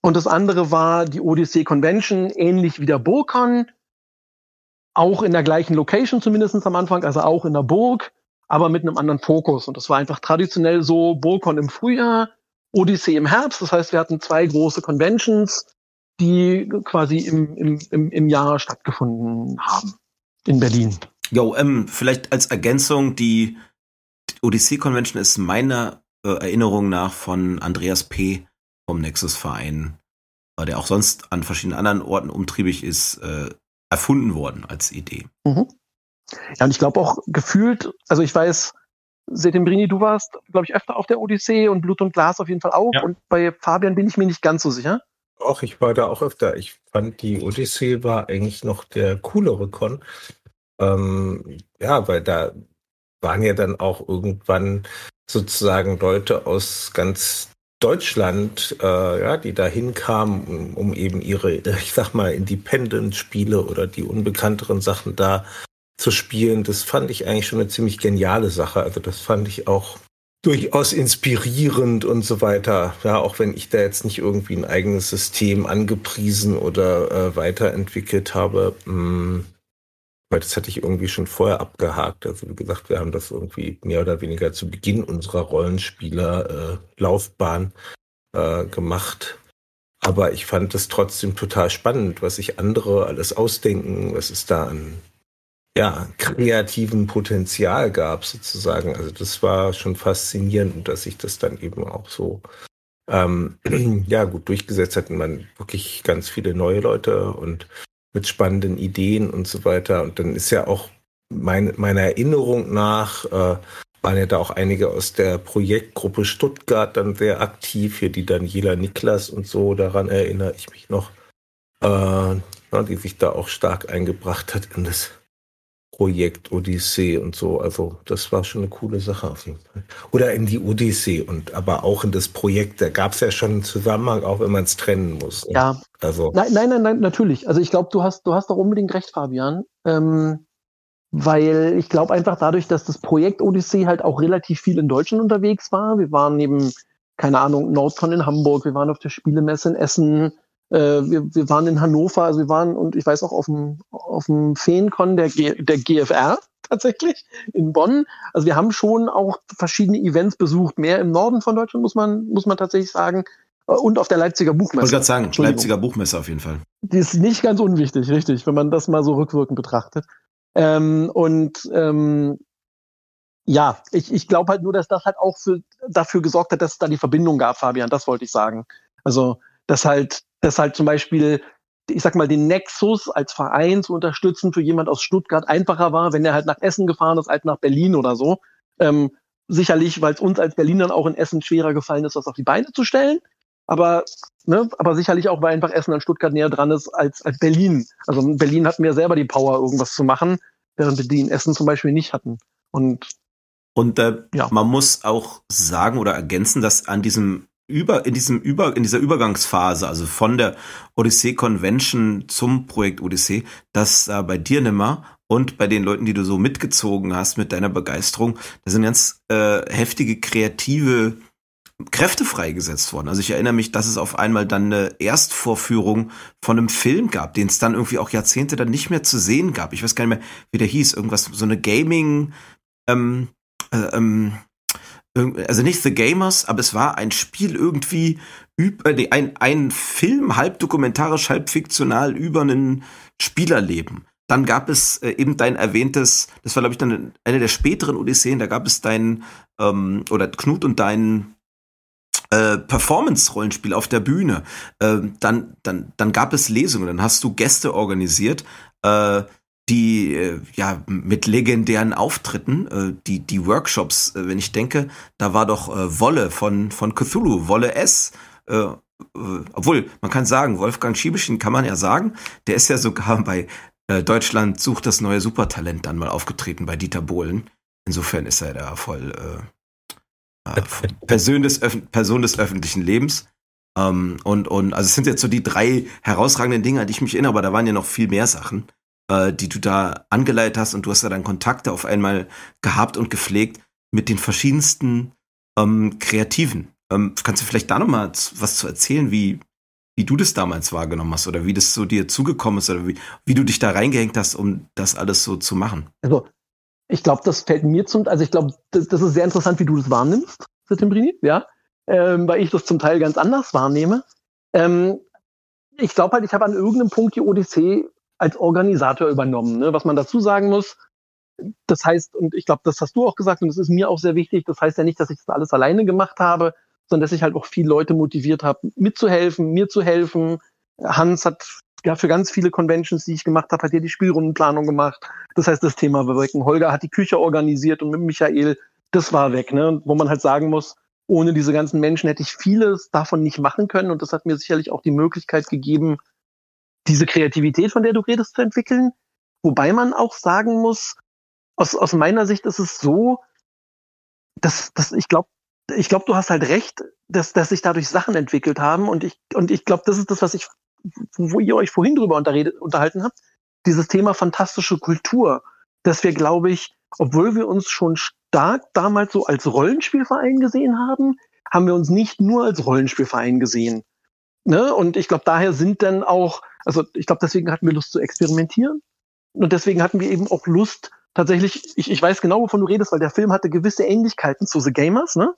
Und das andere war die Odyssee Convention, ähnlich wie der Burkon, auch in der gleichen Location zumindest am Anfang, also auch in der Burg, aber mit einem anderen Fokus. Und das war einfach traditionell so Burkon im Frühjahr, Odyssee im Herbst. Das heißt, wir hatten zwei große Conventions, die quasi im, im, im, im Jahr stattgefunden haben in Berlin. Jo, ähm, vielleicht als Ergänzung, die Odyssee Convention ist meiner äh, Erinnerung nach von Andreas P. vom Nexus Verein, äh, der auch sonst an verschiedenen anderen Orten umtriebig ist, äh, erfunden worden als Idee. Mhm. Ja, und ich glaube auch gefühlt, also ich weiß, Setembrini, du warst, glaube ich, öfter auf der Odyssee und Blut und Glas auf jeden Fall auch. Ja. Und bei Fabian bin ich mir nicht ganz so sicher. Auch ich war da auch öfter. Ich fand, die Odyssee war eigentlich noch der coolere Con. Ähm, ja, weil da waren ja dann auch irgendwann sozusagen Leute aus ganz Deutschland, äh, ja, die da hinkamen, um, um eben ihre, ich sag mal, Independent-Spiele oder die unbekannteren Sachen da zu spielen. Das fand ich eigentlich schon eine ziemlich geniale Sache. Also das fand ich auch durchaus inspirierend und so weiter. Ja, auch wenn ich da jetzt nicht irgendwie ein eigenes System angepriesen oder äh, weiterentwickelt habe. Mh, mm, weil das hatte ich irgendwie schon vorher abgehakt. Also wie gesagt, wir haben das irgendwie mehr oder weniger zu Beginn unserer Rollenspieler-Laufbahn äh, äh, gemacht. Aber ich fand es trotzdem total spannend, was sich andere alles ausdenken, was es da an ja, kreativen Potenzial gab sozusagen. Also das war schon faszinierend, dass sich das dann eben auch so ähm, ja gut durchgesetzt hat und man wirklich ganz viele neue Leute und mit spannenden Ideen und so weiter. Und dann ist ja auch mein, meiner Erinnerung nach, äh, waren ja da auch einige aus der Projektgruppe Stuttgart dann sehr aktiv, hier die Daniela Niklas und so, daran erinnere ich mich noch, äh, die sich da auch stark eingebracht hat in das Projekt Odyssee und so. Also das war schon eine coole Sache auf jeden Fall. Oder in die Odyssee und aber auch in das Projekt. Da gab es ja schon einen Zusammenhang, auch wenn man es trennen muss. Ja. Also. Nein, nein, nein, nein natürlich. Also ich glaube, du hast, du hast doch unbedingt recht, Fabian. Ähm, weil ich glaube einfach dadurch, dass das Projekt Odyssee halt auch relativ viel in Deutschland unterwegs war. Wir waren neben, keine Ahnung, Nordcon in Hamburg, wir waren auf der Spielemesse in Essen, wir, wir waren in Hannover, also wir waren, und ich weiß auch auf dem, auf dem Feencon der, G, der GFR tatsächlich in Bonn. Also wir haben schon auch verschiedene Events besucht, mehr im Norden von Deutschland, muss man, muss man tatsächlich sagen. Äh, und auf der Leipziger Buchmesse. Ich wollte gerade sagen, Leipziger Buchmesse auf jeden Fall. Die ist nicht ganz unwichtig, richtig, wenn man das mal so rückwirkend betrachtet. Ähm, und ähm, ja, ich, ich glaube halt nur, dass das halt auch für, dafür gesorgt hat, dass es da die Verbindung gab, Fabian, das wollte ich sagen. Also, dass halt dass halt zum Beispiel, ich sag mal, den Nexus als Verein zu unterstützen für jemand aus Stuttgart einfacher war, wenn er halt nach Essen gefahren ist, als nach Berlin oder so. Ähm, sicherlich, weil es uns als Berlinern auch in Essen schwerer gefallen ist, das auf die Beine zu stellen. Aber, ne, aber sicherlich auch, weil einfach Essen an Stuttgart näher dran ist als, als Berlin. Also in Berlin hatten wir selber die Power, irgendwas zu machen, während wir die in Essen zum Beispiel nicht hatten. Und und äh, ja. man muss auch sagen oder ergänzen, dass an diesem über, in diesem über, in dieser Übergangsphase, also von der Odyssey Convention zum Projekt Odyssey, dass äh, bei dir nimmer und bei den Leuten, die du so mitgezogen hast mit deiner Begeisterung, da sind ganz äh, heftige kreative Kräfte freigesetzt worden. Also ich erinnere mich, dass es auf einmal dann eine Erstvorführung von einem Film gab, den es dann irgendwie auch Jahrzehnte dann nicht mehr zu sehen gab. Ich weiß gar nicht mehr, wie der hieß. Irgendwas, so eine Gaming, ähm, äh, ähm, also nicht The Gamers, aber es war ein Spiel irgendwie über, nee, ein, ein Film, halb dokumentarisch, halb fiktional über ein Spielerleben. Dann gab es äh, eben dein erwähntes, das war glaube ich dann eine der späteren Odysseen, da gab es dein, ähm, oder Knut und dein äh, Performance-Rollenspiel auf der Bühne. Äh, dann, dann, dann gab es Lesungen, dann hast du Gäste organisiert, äh, die äh, ja mit legendären Auftritten, äh, die die Workshops, äh, wenn ich denke, da war doch Wolle von von Cthulhu, Wolle S. Äh, obwohl man kann sagen, Wolfgang Schiebeschen kann man ja sagen, der ist ja sogar bei äh, Deutschland sucht das neue Supertalent dann mal aufgetreten bei Dieter Bohlen. Insofern ist er da voll äh, Person, des Person des öffentlichen Lebens. Ähm, und, und also es sind jetzt so die drei herausragenden Dinge, an die ich mich erinnere, aber da waren ja noch viel mehr Sachen, äh, die du da angeleitet hast und du hast ja dann Kontakte auf einmal gehabt und gepflegt mit den verschiedensten ähm, Kreativen. Ähm, kannst du vielleicht da noch mal was zu erzählen, wie, wie du das damals wahrgenommen hast oder wie das so dir zugekommen ist oder wie, wie du dich da reingehängt hast, um das alles so zu machen? Also ich glaube, das fällt mir zum, also ich glaube, das, das, ist sehr interessant, wie du das wahrnimmst, Setimbrini, ja, ähm, weil ich das zum Teil ganz anders wahrnehme. Ähm, ich glaube halt, ich habe an irgendeinem Punkt die Odyssee als Organisator übernommen. Ne? Was man dazu sagen muss, das heißt, und ich glaube, das hast du auch gesagt, und das ist mir auch sehr wichtig, das heißt ja nicht, dass ich das alles alleine gemacht habe, sondern dass ich halt auch viele Leute motiviert habe, mitzuhelfen, mir zu helfen. Hans hat ja, für ganz viele Conventions, die ich gemacht habe, hat er die Spielrundenplanung gemacht. Das heißt, das Thema war weg. Holger hat die Küche organisiert und mit Michael, das war weg, ne? Wo man halt sagen muss, ohne diese ganzen Menschen hätte ich vieles davon nicht machen können. Und das hat mir sicherlich auch die Möglichkeit gegeben, diese Kreativität, von der du redest, zu entwickeln. Wobei man auch sagen muss, aus, aus meiner Sicht ist es so, dass, dass ich glaube, ich glaube, du hast halt recht, dass, dass sich dadurch Sachen entwickelt haben. Und ich, und ich glaube, das ist das, was ich wo ihr euch vorhin drüber unterhalten habt, dieses Thema fantastische Kultur, dass wir, glaube ich, obwohl wir uns schon stark damals so als Rollenspielverein gesehen haben, haben wir uns nicht nur als Rollenspielverein gesehen. Ne? Und ich glaube, daher sind dann auch, also ich glaube, deswegen hatten wir Lust zu experimentieren. Und deswegen hatten wir eben auch Lust, tatsächlich, ich, ich weiß genau, wovon du redest, weil der Film hatte gewisse Ähnlichkeiten zu The Gamers, ne?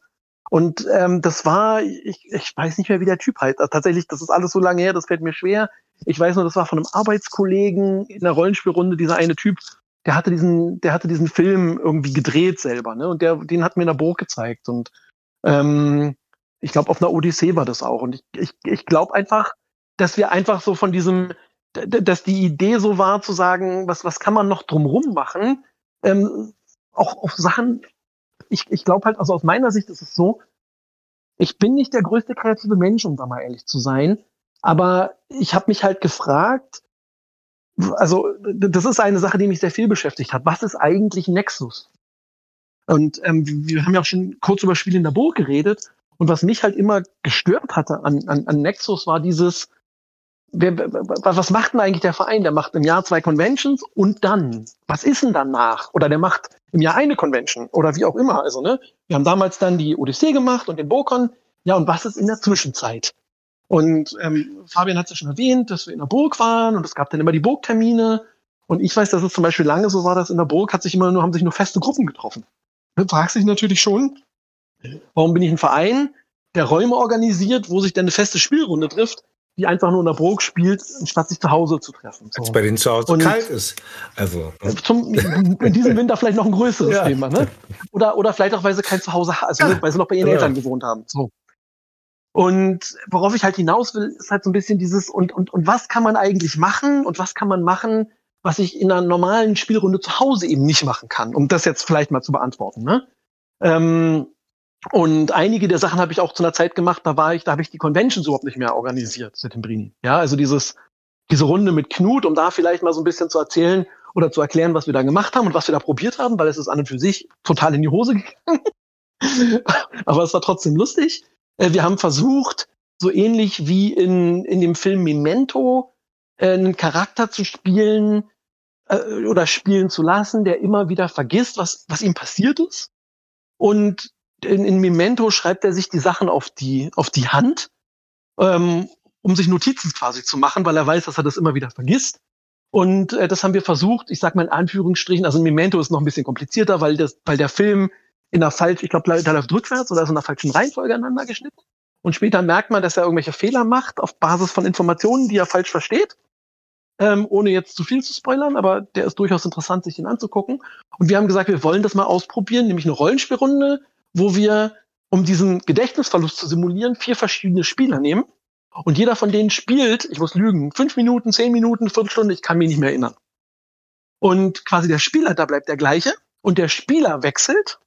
Und ähm, das war, ich, ich weiß nicht mehr, wie der Typ heißt. Also tatsächlich, das ist alles so lange her, das fällt mir schwer. Ich weiß nur, das war von einem Arbeitskollegen in der Rollenspielrunde, dieser eine Typ, der hatte diesen, der hatte diesen Film irgendwie gedreht selber, ne? Und der, den hat mir in der Burg gezeigt. Und ähm, ich glaube, auf einer Odyssee war das auch. Und ich, ich, ich glaube einfach, dass wir einfach so von diesem, dass die Idee so war, zu sagen, was, was kann man noch drumrum machen, ähm, auch auf Sachen ich, ich glaube halt, also aus meiner Sicht ist es so, ich bin nicht der größte kreative Mensch, um da mal ehrlich zu sein, aber ich habe mich halt gefragt, also das ist eine Sache, die mich sehr viel beschäftigt hat. Was ist eigentlich Nexus? Und ähm, wir haben ja auch schon kurz über Spiele in der Burg geredet. Und was mich halt immer gestört hatte an, an, an Nexus war dieses, wer, was macht denn eigentlich der Verein? Der macht im Jahr zwei Conventions und dann, was ist denn danach? Oder der macht im Jahr eine Convention oder wie auch immer. Also, ne, wir haben damals dann die Odyssee gemacht und den Bokon. Ja, und was ist in der Zwischenzeit? Und ähm, Fabian hat es ja schon erwähnt, dass wir in der Burg waren und es gab dann immer die Burgtermine. Und ich weiß, dass es zum Beispiel lange so war, dass in der Burg hat sich immer nur, haben sich nur feste Gruppen getroffen. Du fragst dich natürlich schon, warum bin ich ein Verein, der Räume organisiert, wo sich dann eine feste Spielrunde trifft, die einfach nur in der Burg spielt, anstatt sich zu Hause zu treffen. So. Als bei denen zu Hause und kalt ist. Also. Zum, in diesem Winter vielleicht noch ein größeres ja. Thema, ne? Oder, oder vielleicht auch, weil sie kein Zuhause haben, also ja. weil sie noch bei ihren ja. Eltern gewohnt haben. So. Und worauf ich halt hinaus will, ist halt so ein bisschen dieses, und, und, und was kann man eigentlich machen und was kann man machen, was ich in einer normalen Spielrunde zu Hause eben nicht machen kann, um das jetzt vielleicht mal zu beantworten. Ne? Ähm, und einige der Sachen habe ich auch zu einer Zeit gemacht, da war ich, da habe ich die Conventions überhaupt nicht mehr organisiert, Setimbrini. Ja, also dieses, diese Runde mit Knut, um da vielleicht mal so ein bisschen zu erzählen oder zu erklären, was wir da gemacht haben und was wir da probiert haben, weil es ist an und für sich total in die Hose gegangen. Aber es war trotzdem lustig. Äh, wir haben versucht, so ähnlich wie in, in dem Film Memento, äh, einen Charakter zu spielen, äh, oder spielen zu lassen, der immer wieder vergisst, was, was ihm passiert ist. Und in, in Memento schreibt er sich die Sachen auf die, auf die Hand, ähm, um sich Notizen quasi zu machen, weil er weiß, dass er das immer wieder vergisst. Und äh, das haben wir versucht, ich sag mal in Anführungsstrichen, also Memento ist noch ein bisschen komplizierter, weil, das, weil der Film in der falsch, ich glaube, da läuft rückwärts oder ist in der falschen Reihenfolge aneinander geschnitten. Und später merkt man, dass er irgendwelche Fehler macht auf Basis von Informationen, die er falsch versteht. Ähm, ohne jetzt zu viel zu spoilern, aber der ist durchaus interessant, sich den anzugucken. Und wir haben gesagt, wir wollen das mal ausprobieren, nämlich eine Rollenspielrunde, wo wir, um diesen Gedächtnisverlust zu simulieren, vier verschiedene Spieler nehmen. Und jeder von denen spielt, ich muss lügen, fünf Minuten, zehn Minuten, Viertelstunde, ich kann mich nicht mehr erinnern. Und quasi der Spielleiter bleibt der gleiche und der Spieler wechselt.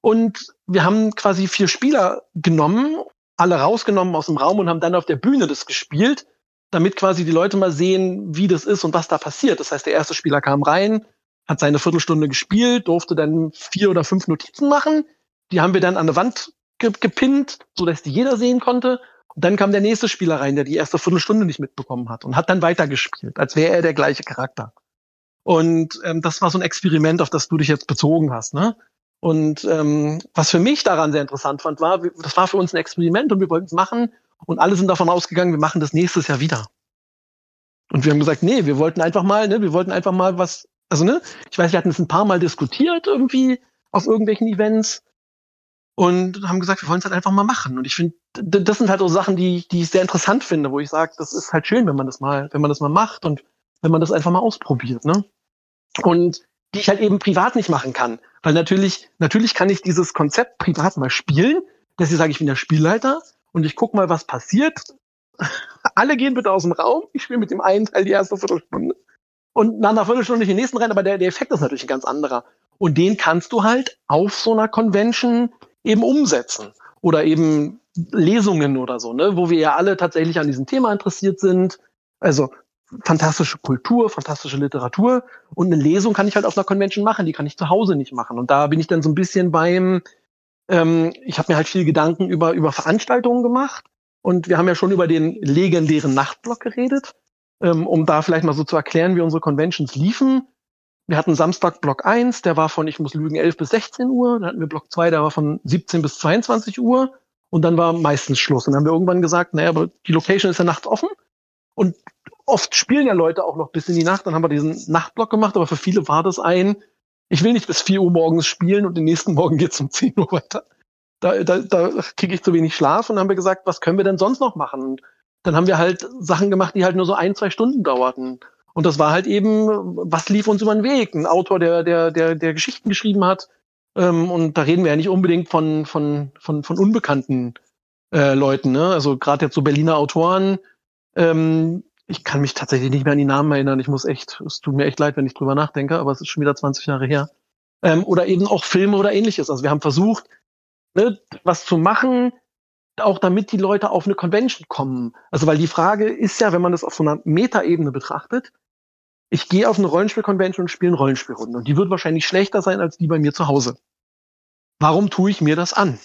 Und wir haben quasi vier Spieler genommen, alle rausgenommen aus dem Raum und haben dann auf der Bühne das gespielt damit quasi die Leute mal sehen, wie das ist und was da passiert. Das heißt, der erste Spieler kam rein, hat seine Viertelstunde gespielt, durfte dann vier oder fünf Notizen machen. Die haben wir dann an der Wand ge gepinnt, so dass die jeder sehen konnte. Und dann kam der nächste Spieler rein, der die erste Viertelstunde nicht mitbekommen hat und hat dann weitergespielt, als wäre er der gleiche Charakter. Und ähm, das war so ein Experiment, auf das du dich jetzt bezogen hast. Ne? Und ähm, was für mich daran sehr interessant fand, war, das war für uns ein Experiment und wir wollten es machen, und alle sind davon ausgegangen, wir machen das nächstes Jahr wieder. Und wir haben gesagt, nee, wir wollten einfach mal, ne, wir wollten einfach mal was, also ne, ich weiß, wir hatten es ein paar Mal diskutiert irgendwie auf irgendwelchen Events und haben gesagt, wir wollen es halt einfach mal machen. Und ich finde, das sind halt so Sachen, die, die ich sehr interessant finde, wo ich sage, das ist halt schön, wenn man das mal, wenn man das mal macht und wenn man das einfach mal ausprobiert, ne? Und die ich halt eben privat nicht machen kann. Weil natürlich, natürlich kann ich dieses Konzept privat mal spielen, dass ich sage, ich bin der Spielleiter, und ich guck mal, was passiert. Alle gehen bitte aus dem Raum. Ich spiele mit dem einen Teil die erste Viertelstunde. Und nach einer Viertelstunde den nächsten rein, aber der, der Effekt ist natürlich ein ganz anderer. Und den kannst du halt auf so einer Convention eben umsetzen. Oder eben Lesungen oder so, ne, wo wir ja alle tatsächlich an diesem Thema interessiert sind. Also fantastische Kultur, fantastische Literatur. Und eine Lesung kann ich halt auf einer Convention machen, die kann ich zu Hause nicht machen. Und da bin ich dann so ein bisschen beim, ähm, ich habe mir halt viel Gedanken über, über Veranstaltungen gemacht und wir haben ja schon über den legendären Nachtblock geredet, ähm, um da vielleicht mal so zu erklären, wie unsere Conventions liefen. Wir hatten Samstag Block 1, der war von, ich muss lügen, 11 bis 16 Uhr. Dann hatten wir Block 2, der war von 17 bis 22 Uhr. Und dann war meistens Schluss. Und dann haben wir irgendwann gesagt, naja, aber die Location ist ja nachts offen. Und oft spielen ja Leute auch noch bis in die Nacht. Dann haben wir diesen Nachtblock gemacht. Aber für viele war das ein, ich will nicht bis 4 Uhr morgens spielen und den nächsten Morgen geht's um 10 Uhr weiter. Da, da, da kriege ich zu wenig Schlaf und dann haben wir gesagt, was können wir denn sonst noch machen? Und dann haben wir halt Sachen gemacht, die halt nur so ein, zwei Stunden dauerten. Und das war halt eben, was lief uns über den Weg? Ein Autor, der, der, der, der Geschichten geschrieben hat. Ähm, und da reden wir ja nicht unbedingt von, von, von, von unbekannten äh, Leuten. Ne? Also gerade jetzt so Berliner Autoren, ähm, ich kann mich tatsächlich nicht mehr an die Namen erinnern. Ich muss echt, es tut mir echt leid, wenn ich drüber nachdenke, aber es ist schon wieder 20 Jahre her. Ähm, oder eben auch Filme oder ähnliches. Also wir haben versucht, ne, was zu machen, auch damit die Leute auf eine Convention kommen. Also weil die Frage ist ja, wenn man das auf so einer Metaebene betrachtet, ich gehe auf eine Rollenspiel-Convention und spiele eine Rollenspielrunde. Und die wird wahrscheinlich schlechter sein als die bei mir zu Hause. Warum tue ich mir das an?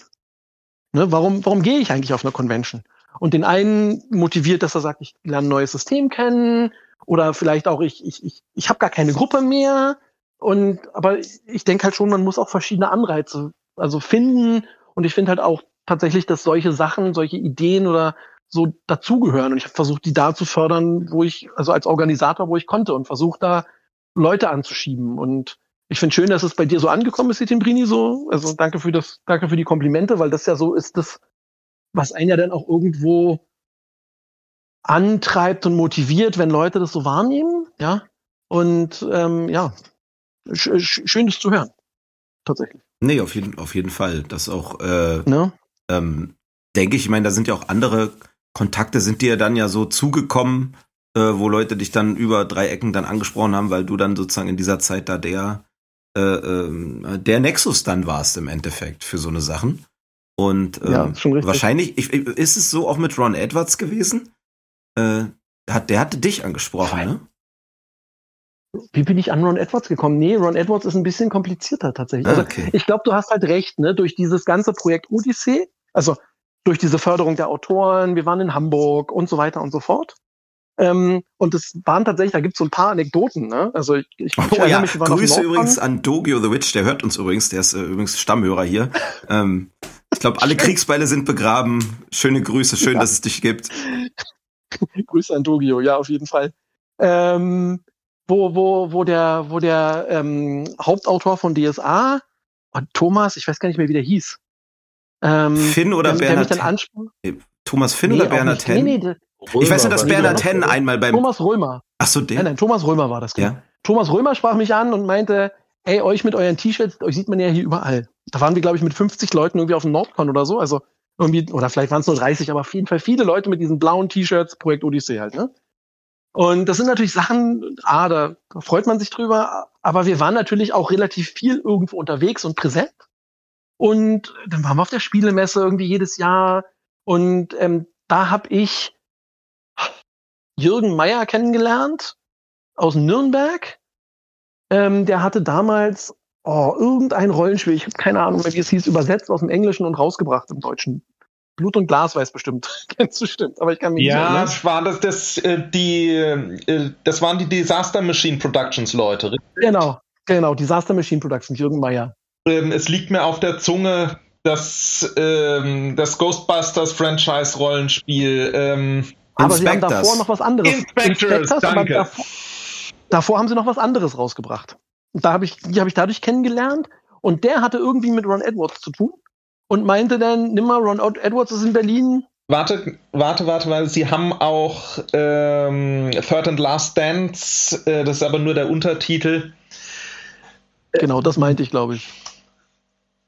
Ne, warum, warum gehe ich eigentlich auf eine Convention? Und den einen motiviert, dass er sagt, ich lerne ein neues System kennen oder vielleicht auch ich ich ich, ich habe gar keine Gruppe mehr und aber ich denke halt schon, man muss auch verschiedene Anreize also finden und ich finde halt auch tatsächlich, dass solche Sachen, solche Ideen oder so dazugehören und ich habe versucht, die da zu fördern, wo ich also als Organisator, wo ich konnte und versucht da Leute anzuschieben und ich finde schön, dass es bei dir so angekommen ist, Brini, so. Also danke für das, danke für die Komplimente, weil das ja so ist, das, was einen ja dann auch irgendwo antreibt und motiviert, wenn Leute das so wahrnehmen, ja. Und ähm, ja, sch schön das zu hören. Tatsächlich. Nee, auf jeden, auf jeden Fall. Das auch, äh, ne? Ähm, denke ich, ich meine, da sind ja auch andere Kontakte, sind dir dann ja so zugekommen, äh, wo Leute dich dann über drei Ecken dann angesprochen haben, weil du dann sozusagen in dieser Zeit da der, äh, äh, der Nexus dann warst im Endeffekt für so eine Sachen. Und ähm, ja, wahrscheinlich ich, ist es so auch mit Ron Edwards gewesen. Äh, hat, der hatte dich angesprochen, ne? Wie bin ich an Ron Edwards gekommen? Nee, Ron Edwards ist ein bisschen komplizierter tatsächlich. Also okay. ich glaube, du hast halt recht, ne? Durch dieses ganze Projekt Odyssee, also durch diese Förderung der Autoren, wir waren in Hamburg und so weiter und so fort. Ähm, und es waren tatsächlich, da gibt es so ein paar Anekdoten. Ne? Also ich, ich, oh, ja. mich, Grüße übrigens an Dogio the Witch, der hört uns übrigens, der ist äh, übrigens Stammhörer hier. ähm, ich glaube, alle Kriegsbeile sind begraben. Schöne Grüße, schön, ja. dass es dich gibt. Grüße an Dogio, ja, auf jeden Fall. Ähm, wo, wo, wo der, wo der ähm, Hauptautor von DSA, Thomas, ich weiß gar nicht mehr, wie der hieß. Ähm, Finn oder der, Bernhard? Der Thomas Finn nee, oder Bernhard Henn? Nee, nee, ich weiß nur, dass Bernhard Henn einmal beim. Thomas Römer. Ach so, der? Nein, nein, Thomas Römer war das, genau. Ja. Thomas Römer sprach mich an und meinte, ey, euch mit euren T-Shirts, euch sieht man ja hier überall. Da waren wir, glaube ich, mit 50 Leuten irgendwie auf dem Nordcon oder so. Also irgendwie, oder vielleicht waren es nur 30, aber auf jeden Fall viele Leute mit diesen blauen T-Shirts, Projekt Odyssey halt, ne? Und das sind natürlich Sachen, ah, da freut man sich drüber, aber wir waren natürlich auch relativ viel irgendwo unterwegs und präsent. Und dann waren wir auf der Spielemesse irgendwie jedes Jahr. Und ähm, da habe ich Jürgen Meyer kennengelernt aus Nürnberg. Ähm, der hatte damals oh, irgendein Rollenspiel, ich habe keine Ahnung mehr, wie es hieß, übersetzt aus dem Englischen und rausgebracht im Deutschen. Blut und Glas weiß bestimmt. Kennst du stimmt, aber ich kann mich ja, nicht Ja, war das, das, äh, die, äh, das waren die Disaster Machine Productions Leute, richtig? Genau, genau, Disaster Machine Productions, Jürgen Meyer. Ähm, es liegt mir auf der Zunge, dass ähm, das Ghostbusters Franchise Rollenspiel. Ähm, aber sie haben davor noch was anderes. Inspectors, Inspectors danke. Davor, davor, haben sie noch was anderes rausgebracht. Da habe ich, die habe ich dadurch kennengelernt. Und der hatte irgendwie mit Ron Edwards zu tun und meinte dann, nimm mal, Ron Edwards ist in Berlin. Warte, warte, warte, weil sie haben auch ähm, Third and Last Dance, äh, das ist aber nur der Untertitel. Genau, das meinte ich, glaube ich.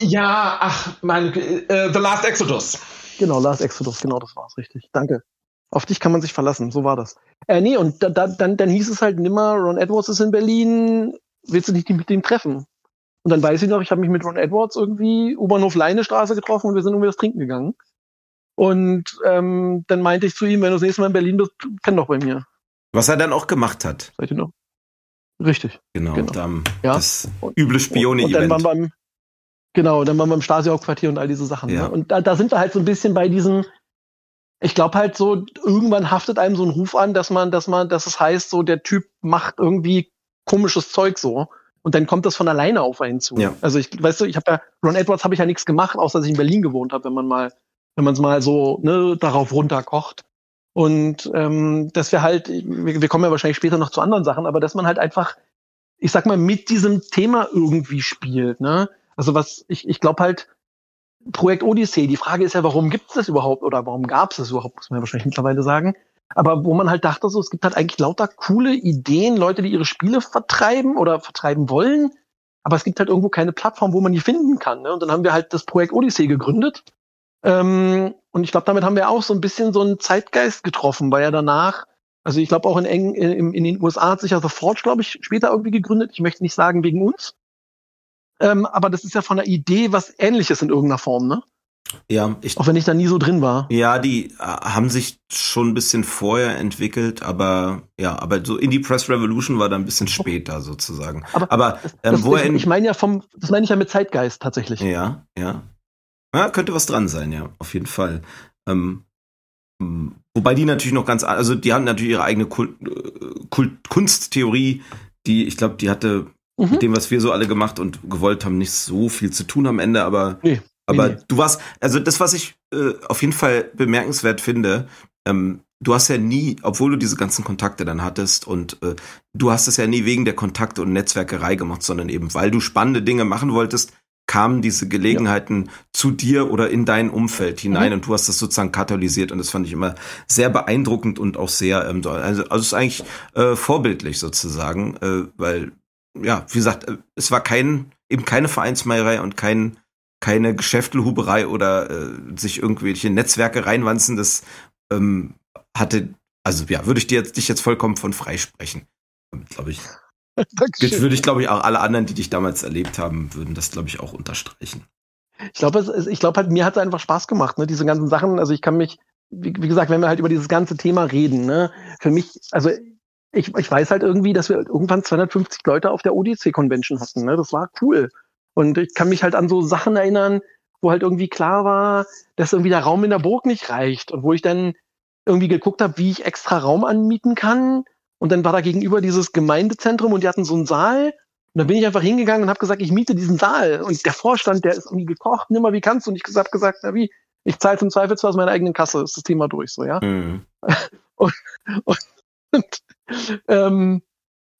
Ja, ach, mein, äh, The Last Exodus. Genau, Last Exodus, genau, das war's, richtig. Danke. Auf dich kann man sich verlassen, so war das. Äh, nee, und da, da, dann, dann hieß es halt nimmer, Ron Edwards ist in Berlin, willst du dich mit ihm treffen? Und dann weiß ich noch, ich habe mich mit Ron Edwards irgendwie U-Bahnhof Leinestraße getroffen und wir sind irgendwie was trinken gegangen. Und ähm, dann meinte ich zu ihm, wenn du das nächste Mal in Berlin bist, kenn doch bei mir. Was er dann auch gemacht hat. Seid ihr noch? Richtig. Genau, genau. Dann ja. das üble Spione-Event. Und dann waren beim, genau, dann waren wir im Stasi-Hauptquartier und all diese Sachen. Ja. Ne? Und da, da sind wir halt so ein bisschen bei diesem, ich glaube halt so, irgendwann haftet einem so ein Ruf an, dass man, dass man, dass es heißt, so der Typ macht irgendwie komisches Zeug so. Und dann kommt das von alleine auf einen zu. Ja. Also ich, weißt du, ich habe ja, Ron Edwards habe ich ja nichts gemacht, außer dass ich in Berlin gewohnt habe, wenn man mal, wenn man es mal so ne, darauf runterkocht. Und ähm, dass wir halt, wir, wir kommen ja wahrscheinlich später noch zu anderen Sachen, aber dass man halt einfach, ich sag mal, mit diesem Thema irgendwie spielt. Ne? Also was, ich, ich glaube halt, Projekt Odyssey, die Frage ist ja, warum gibt es das überhaupt oder warum gab es das überhaupt, muss man ja wahrscheinlich mittlerweile sagen. Aber wo man halt dachte, so, es gibt halt eigentlich lauter coole Ideen, Leute, die ihre Spiele vertreiben oder vertreiben wollen. Aber es gibt halt irgendwo keine Plattform, wo man die finden kann. Ne? Und dann haben wir halt das Projekt Odyssey gegründet. Ähm, und ich glaube, damit haben wir auch so ein bisschen so einen Zeitgeist getroffen, weil ja danach, also ich glaube auch in, Eng, in, in den USA hat sich ja The Forge, glaube ich, später irgendwie gegründet. Ich möchte nicht sagen wegen uns. Ähm, aber das ist ja von der Idee was ähnliches in irgendeiner Form, ne? Ja, ich, auch wenn ich da nie so drin war. Ja, die äh, haben sich schon ein bisschen vorher entwickelt, aber ja, aber so Indie Press Revolution war da ein bisschen später sozusagen. Aber, aber ähm, wo ich, ich meine ja vom, das meine ich ja mit Zeitgeist tatsächlich. Ja, ja, ja, könnte was dran sein, ja, auf jeden Fall. Ähm, wobei die natürlich noch ganz, also die haben natürlich ihre eigene Kult, äh, Kult, Kunsttheorie, die, ich glaube, die hatte mhm. mit dem, was wir so alle gemacht und gewollt haben, nicht so viel zu tun am Ende, aber nee. Aber nee. du warst, also das, was ich äh, auf jeden Fall bemerkenswert finde, ähm, du hast ja nie, obwohl du diese ganzen Kontakte dann hattest und äh, du hast es ja nie wegen der Kontakte und Netzwerkerei gemacht, sondern eben weil du spannende Dinge machen wolltest, kamen diese Gelegenheiten ja. zu dir oder in dein Umfeld hinein mhm. und du hast das sozusagen katalysiert und das fand ich immer sehr beeindruckend und auch sehr, ähm, also, also es ist eigentlich äh, vorbildlich sozusagen, äh, weil ja, wie gesagt, äh, es war kein eben keine Vereinsmeierei und kein keine Geschäftelhuberei oder äh, sich irgendwelche Netzwerke reinwanzen. Das ähm, hatte, also ja, würde ich dir jetzt, dich jetzt vollkommen von freisprechen. Glaube ich. Jetzt würde ich, glaube ich, auch alle anderen, die dich damals erlebt haben, würden das, glaube ich, auch unterstreichen. Ich glaube, ich glaube halt, mir hat es einfach Spaß gemacht, ne, diese ganzen Sachen. Also ich kann mich, wie, wie, gesagt, wenn wir halt über dieses ganze Thema reden, ne, für mich, also ich, ich weiß halt irgendwie, dass wir irgendwann 250 Leute auf der ODC Convention hatten, ne, das war cool. Und ich kann mich halt an so Sachen erinnern, wo halt irgendwie klar war, dass irgendwie der Raum in der Burg nicht reicht und wo ich dann irgendwie geguckt habe, wie ich extra Raum anmieten kann. Und dann war da gegenüber dieses Gemeindezentrum und die hatten so einen Saal. Und dann bin ich einfach hingegangen und habe gesagt, ich miete diesen Saal. Und der Vorstand, der ist irgendwie gekocht, nimm mal, wie kannst du? Und ich habe gesagt, na wie, ich zahle zum Zweifelsfall aus meiner eigenen Kasse, ist das Thema durch, so, ja. Mhm. und, und, und ähm,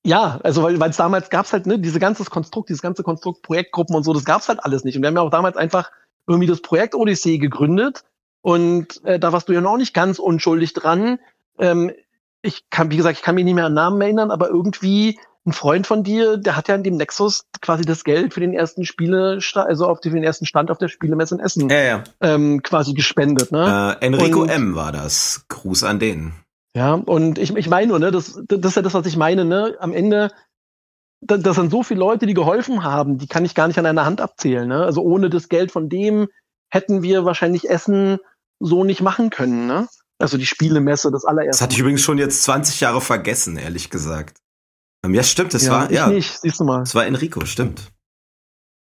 ja, also weil es damals gab's halt, ne, diese ganze Konstrukt, dieses ganze Konstrukt, Projektgruppen und so, das gab's halt alles nicht. Und wir haben ja auch damals einfach irgendwie das Projekt Odyssee gegründet. Und äh, da warst du ja noch nicht ganz unschuldig dran. Ähm, ich kann, wie gesagt, ich kann mich nicht mehr an Namen erinnern, aber irgendwie ein Freund von dir, der hat ja in dem Nexus quasi das Geld für den ersten Spiele, also auf den ersten Stand auf der Spielemesse in Essen Ja, ja. ähm, quasi gespendet. Ne? Äh, Enrico Und- M. war das. Gruß an den. Ja, und ich, ich meine nur, ne, das, das ist ja das, was ich meine, ne? Am Ende, da, das sind so viele Leute, die geholfen haben, die kann ich gar nicht an einer Hand abzählen. Ne? Also ohne das Geld von dem hätten wir wahrscheinlich Essen so nicht machen können, ne? Also die Spielemesse, das Das allererste. hatte ich übrigens schon jetzt 20 Jahre vergessen, ehrlich gesagt. Ähm, Ja, stimmt, das ja, war, ich ja, nicht, siehst du mal. das war Enrico, stimmt.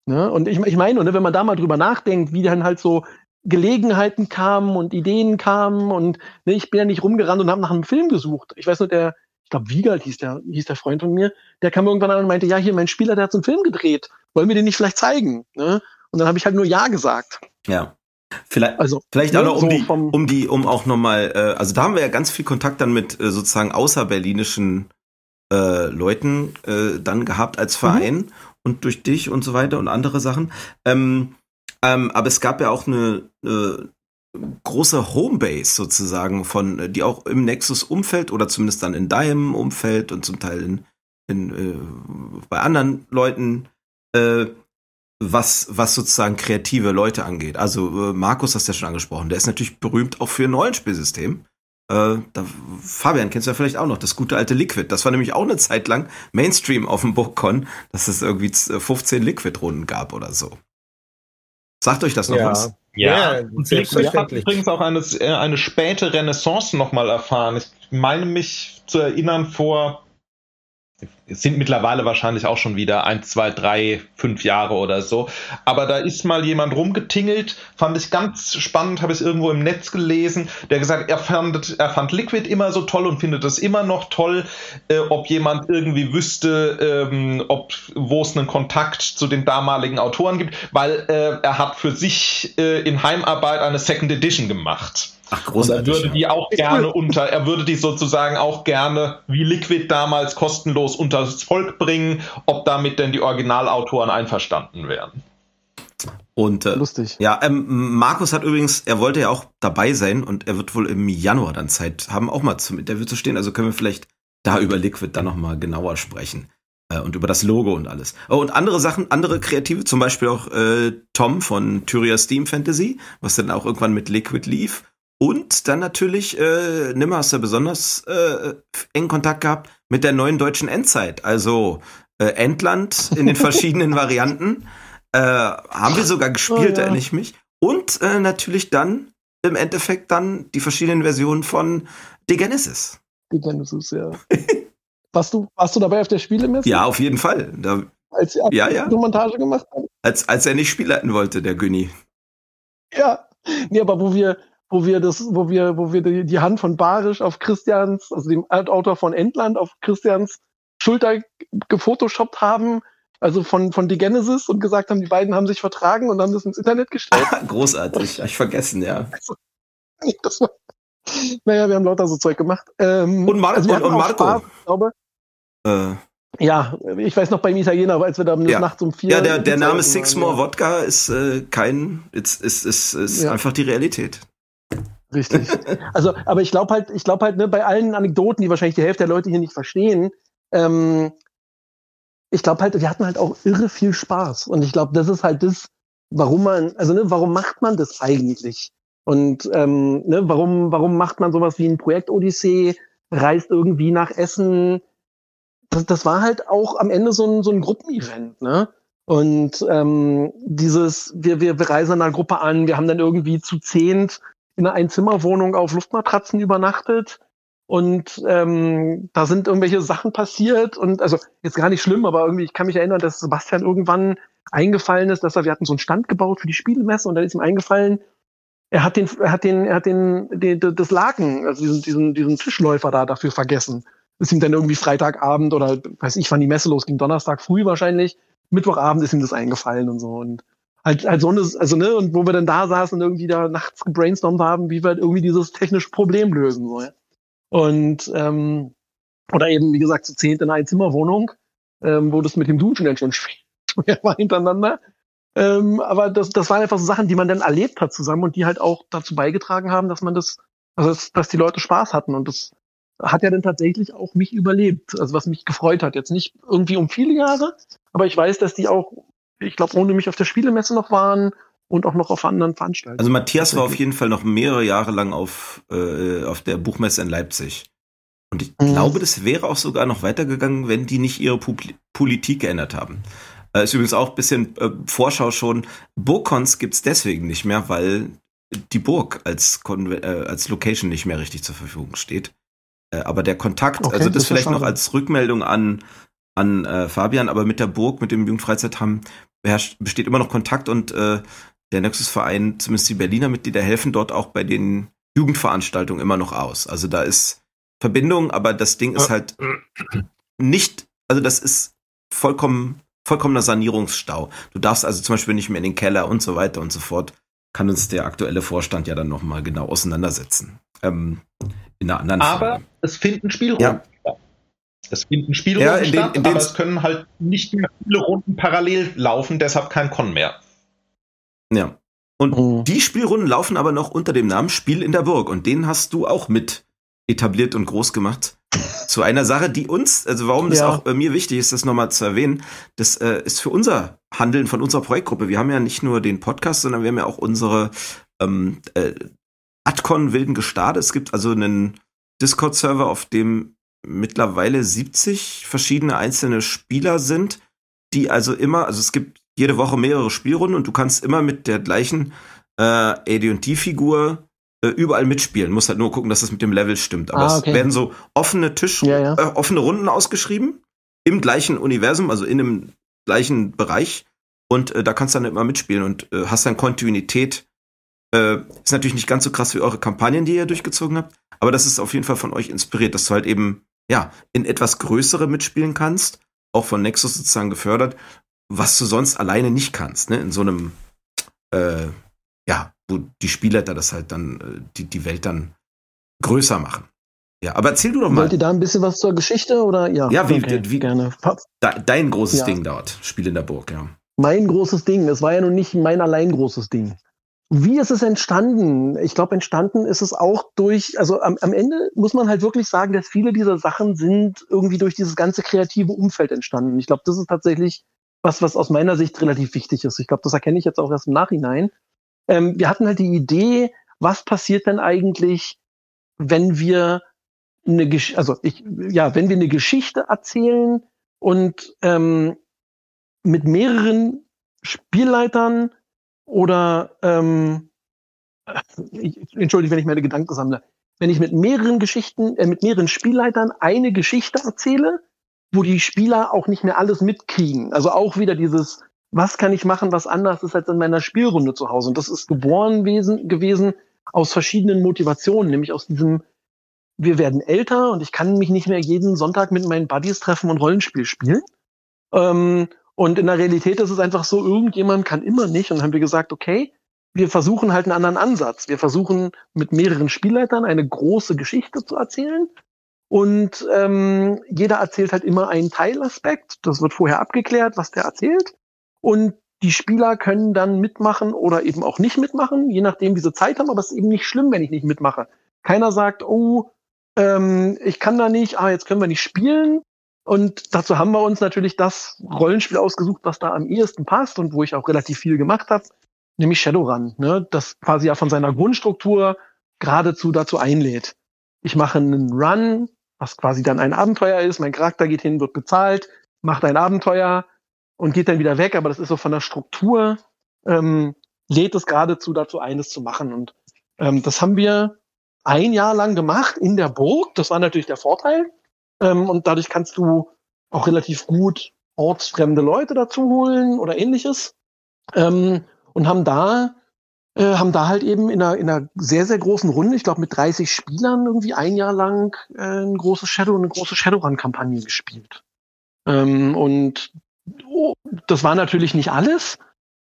Ne? Und ich, ich meine, nur, ne, wenn man da mal drüber nachdenkt, wie dann halt so Gelegenheiten kamen und Ideen kamen und ne, ich bin ja nicht rumgerannt und habe nach einem Film gesucht. Ich weiß nur, der, ich glaube, Wiegald hieß der, hieß der Freund von mir, der kam irgendwann an und meinte, ja, hier, mein Spieler, der hat so einen Film gedreht. Wollen wir den nicht vielleicht zeigen? Ne? Und dann habe ich halt nur Ja gesagt. Ja. Vielleicht, Also, Vielleicht ne, auch noch um so die, um die, um auch nochmal, äh, also da haben wir ja ganz viel Kontakt dann mit äh, sozusagen außerberlinischen äh, Leuten äh, dann gehabt als Verein und durch dich und so weiter und andere Sachen. Ähm, ähm, aber es gab ja auch eine, eine große Homebase sozusagen von, äh, die auch im Nexus-Umfeld oder zumindest dann in deinem Umfeld und zum Teil in, in äh, bei anderen Leuten äh, was, was sozusagen kreative Leute angeht. Also äh, Markus hast du ja schon angesprochen, der ist natürlich berühmt auch für ein Rollenspielsystem. Äh, da, Fabian kennst du ja vielleicht auch noch, das gute alte Liquid. Das war nämlich auch eine Zeit lang Mainstream auf dem BookCon, dass es irgendwie z- 15 Liquid-Runden gab oder so. Sagt euch das noch was? Ja, und Liquid hat selbstverständlich. übrigens auch eine, äh, eine späte Renaissance nochmal erfahren. Ich meine mich zu erinnern vor, sind mittlerweile wahrscheinlich auch schon wieder ein, zwei, drei, fünf Jahre oder so. Aber da ist mal jemand rumgetingelt, fand ich ganz spannend, habe ich irgendwo im Netz gelesen, der gesagt, er fand, er fand Liquid immer so toll und findet es immer noch toll, äh, ob jemand irgendwie wüsste, ähm, ob wo es einen Kontakt zu den damaligen Autoren gibt, weil äh, er hat für sich äh, in Heimarbeit eine Second Edition gemacht. Ach, Und er großartig. würde die auch gerne unter, er würde die sozusagen auch gerne wie Liquid damals kostenlos unters Volk bringen, ob damit denn die Originalautoren einverstanden wären. Und äh, lustig. ja, ähm, Markus hat übrigens, er wollte ja auch dabei sein und er wird wohl im Januar dann Zeit haben, auch mal zum Interview zu stehen. Also können wir vielleicht da über Liquid dann noch mal genauer sprechen äh, und über das Logo und alles. Oh, und andere Sachen, andere Kreative, zum Beispiel auch äh, Tom von Tyria Steam Fantasy, was dann auch irgendwann mit Liquid lief. Und dann natürlich, äh, Nimmer hast du besonders äh, engen Kontakt gehabt mit der neuen deutschen Endzeit. Also äh, Endland in den verschiedenen Varianten. Äh, haben wir sogar gespielt, Oh, ja. erinnere ich mich. Und äh, natürlich dann im Endeffekt dann die verschiedenen Versionen von The Genesis. Die Genesis, ja. warst, du, warst du dabei auf der Spielemesse? Ja, auf jeden Fall. Da, Als sie Ja, ja. Montage gemacht haben? als, als er nicht spielleiten wollte, der Günni. Ja. Nee, aber wo wir, wo wir das, wo wir, wo wir die, die Hand von Barisch auf Christians, also dem Altautor von Endland, auf Christians Schulter gefotoshoppt haben, also von, von The Genesis und gesagt haben, die beiden haben sich vertragen und haben das ins Internet gestellt. Großartig, hab ich vergessen, ja. Das war, naja, wir haben lauter so Zeug gemacht. Ähm, Und Mar- wir und- und Marco. Spaß, ich glaube, Äh, ja, ich weiß noch beim Italiener, aber als wir da Ja. nachts um vier. ja, der, der Name Six More. Wodka ist äh, kein, ist, ist, ist, ist Ja. einfach die Realität. Richtig. Also, aber ich glaube halt, ich glaube halt, ne, bei allen Anekdoten, die wahrscheinlich die Hälfte der Leute hier nicht verstehen, ähm, ich glaube halt, wir hatten halt auch irre viel Spaß. Und ich glaube, das ist halt das, warum man, also ne, warum macht man das eigentlich? Und ähm, ne, warum, warum macht man sowas wie ein Projekt Odyssee, reist irgendwie nach Essen? Das, das war halt auch am Ende so ein, so ein Gruppenevent, ne? Und ähm, dieses, wir, wir, wir reisen einer Gruppe an, wir haben dann irgendwie zu zehnt in einer Einzimmerwohnung auf Luftmatratzen übernachtet. Und ähm, da sind irgendwelche Sachen passiert und also jetzt gar nicht schlimm, aber irgendwie, ich kann mich erinnern, dass Sebastian irgendwann eingefallen ist, dass er, wir hatten so einen Stand gebaut für die Spielemesse und dann ist ihm eingefallen, er hat den, er hat den, er hat den, den das Laken, also diesen, diesen, diesen Tischläufer da dafür vergessen. Ist ihm dann irgendwie Freitagabend oder weiß ich, wann die Messe losging, Donnerstag früh wahrscheinlich, Mittwochabend ist ihm das eingefallen und so. Und halt, halt so eine, also ne, und wo wir dann da saßen und irgendwie da nachts gebrainstormt haben, wie wir halt irgendwie dieses technische Problem lösen, so, ja. Und, ähm, oder eben, wie gesagt, zu zehnt in einer Einzimmerwohnung, ähm, wo das mit dem Duschen dann schon schwer war hintereinander. Ähm, aber das, das waren einfach so Sachen, die man dann erlebt hat zusammen und die halt auch dazu beigetragen haben, dass man das, also dass, dass die Leute Spaß hatten und das hat ja dann tatsächlich auch mich überlebt, also was mich gefreut hat. Jetzt nicht irgendwie um viele Jahre, aber ich weiß, dass die auch, ich glaube, ohne mich auf der Spielemesse noch waren und auch noch auf anderen Veranstaltungen. Also Matthias war auf jeden Fall noch mehrere Jahre lang auf, äh, auf der Buchmesse in Leipzig. Und ich mhm. glaube, das wäre auch sogar noch weitergegangen, wenn die nicht ihre Publi Politik geändert haben. Äh, ist übrigens auch ein bisschen äh, Vorschau schon. Burgcons gibt's deswegen nicht mehr, weil die Burg als, Kon äh, als Location nicht mehr richtig zur Verfügung steht. Äh, aber der Kontakt, okay, also das, das vielleicht noch als Rückmeldung an, an äh, Fabian, aber mit der Burg, mit dem Jugendfreizeitheim beherrscht, besteht immer noch Kontakt und äh, der Nexus-Verein, zumindest die Berliner Mitglieder, helfen dort auch bei den Jugendveranstaltungen immer noch aus. Also da ist Verbindung, aber das Ding ist halt nicht, also das ist vollkommen vollkommener Sanierungsstau. Du darfst also zum Beispiel nicht mehr in den Keller und so weiter und so fort. Kann uns der aktuelle Vorstand ja dann nochmal genau auseinandersetzen. Ähm, in einer anderen Aber Frage. es finden Spielrunden ja. Es finden Spielrunden ja, in den, statt, in den aber es können halt nicht mehr viele Runden parallel laufen, deshalb kein Con mehr. Ja. Und oh. die Spielrunden laufen aber noch unter dem Namen Spiel in der Burg. Und den hast du auch mit etabliert und groß gemacht zu einer Sache, die uns, also warum das ja. auch äh, mir wichtig ist, das nochmal zu erwähnen, das äh, ist für unser Handeln von unserer Projektgruppe. Wir haben ja nicht nur den Podcast, sondern wir haben ja auch unsere ähm, äh, Adcon wilden Gestade. Es gibt also einen Discord-Server, auf dem mittlerweile 70 verschiedene einzelne Spieler sind, die also immer, also es gibt jede Woche mehrere Spielrunden und du kannst immer mit der gleichen äh, AD&D-Figur äh, überall mitspielen. Muss halt nur gucken, dass es mit dem Level stimmt. Aber ah, okay. es werden so offene Tisch, ja, ja. Äh, offene Runden ausgeschrieben im gleichen Universum, also in dem gleichen Bereich. Und äh, da kannst du dann immer mitspielen und äh, hast dann Kontinuität. Äh, ist natürlich nicht ganz so krass wie eure Kampagnen, die ihr durchgezogen habt, aber das ist auf jeden Fall von euch inspiriert, dass du halt eben ja in etwas größere mitspielen kannst, auch von Nexus sozusagen gefördert, was du sonst alleine nicht kannst, ne? In so einem äh, ja, wo die Spielleiter das halt dann, äh, die, die Welt dann größer machen. Ja, aber erzähl du doch mal. Wollt ihr da ein bisschen was zur Geschichte oder ja? Ja, wie, okay, wie gerne. dein großes ja. Ding dort, Spiel in der Burg, ja. Mein großes Ding, es war ja nun nicht mein allein großes Ding. Wie ist es entstanden? Ich glaube, entstanden ist es auch durch, also am, am Ende muss man halt wirklich sagen, dass viele dieser Sachen sind irgendwie durch dieses ganze kreative Umfeld entstanden. Ich glaube, das ist tatsächlich was, was aus meiner Sicht relativ wichtig ist. Ich glaube, das erkenne ich jetzt auch erst im Nachhinein ähm, wir hatten halt die Idee, was passiert denn eigentlich, wenn wir eine Gesch also ich, ja, wenn wir eine Geschichte erzählen und ähm, mit mehreren Spielleitern oder ähm, ich, entschuldige, wenn ich meine Gedanken sammle, wenn ich mit mehreren Geschichten, äh, mit mehreren Spielleitern eine Geschichte erzähle, wo die Spieler auch nicht mehr alles mitkriegen. Also auch wieder dieses was kann ich machen, was anders ist als in meiner Spielrunde zu Hause. Und das ist geboren gewesen, gewesen aus verschiedenen Motivationen, nämlich aus diesem, wir werden älter und ich kann mich nicht mehr jeden Sonntag mit meinen Buddies treffen und Rollenspiel spielen. Ähm, und in der Realität ist es einfach so, irgendjemand kann immer nicht. Und dann haben wir gesagt, okay, wir versuchen halt einen anderen Ansatz. Wir versuchen mit mehreren Spielleitern eine große Geschichte zu erzählen. Und ähm, jeder erzählt halt immer einen Teilaspekt. Das wird vorher abgeklärt, was der erzählt. Und die Spieler können dann mitmachen oder eben auch nicht mitmachen, je nachdem, wie sie Zeit haben. Aber es ist eben nicht schlimm, wenn ich nicht mitmache. Keiner sagt, oh, ähm, ich kann da nicht, ah, jetzt können wir nicht spielen. Und dazu haben wir uns natürlich das Rollenspiel ausgesucht, was da am ehesten passt und wo ich auch relativ viel gemacht habe, nämlich Shadowrun, ne? das quasi ja von seiner Grundstruktur geradezu dazu einlädt. Ich mache einen Run, was quasi dann ein Abenteuer ist, mein Charakter geht hin, wird bezahlt, macht ein Abenteuer, und geht dann wieder weg, aber das ist so von der Struktur, ähm, lädt es geradezu dazu ein, es zu machen. Und ähm, das haben wir ein Jahr lang gemacht in der Burg. Das war natürlich der Vorteil. Ähm, und dadurch kannst du auch relativ gut ortsfremde Leute dazu holen oder ähnliches. Ähm, und haben da äh, haben da halt eben in einer, in einer sehr, sehr großen Runde, ich glaube mit 30 Spielern irgendwie ein Jahr lang äh, ein großes Shadow, eine große Shadowrun-Kampagne gespielt. Ähm, und oh, das war natürlich nicht alles.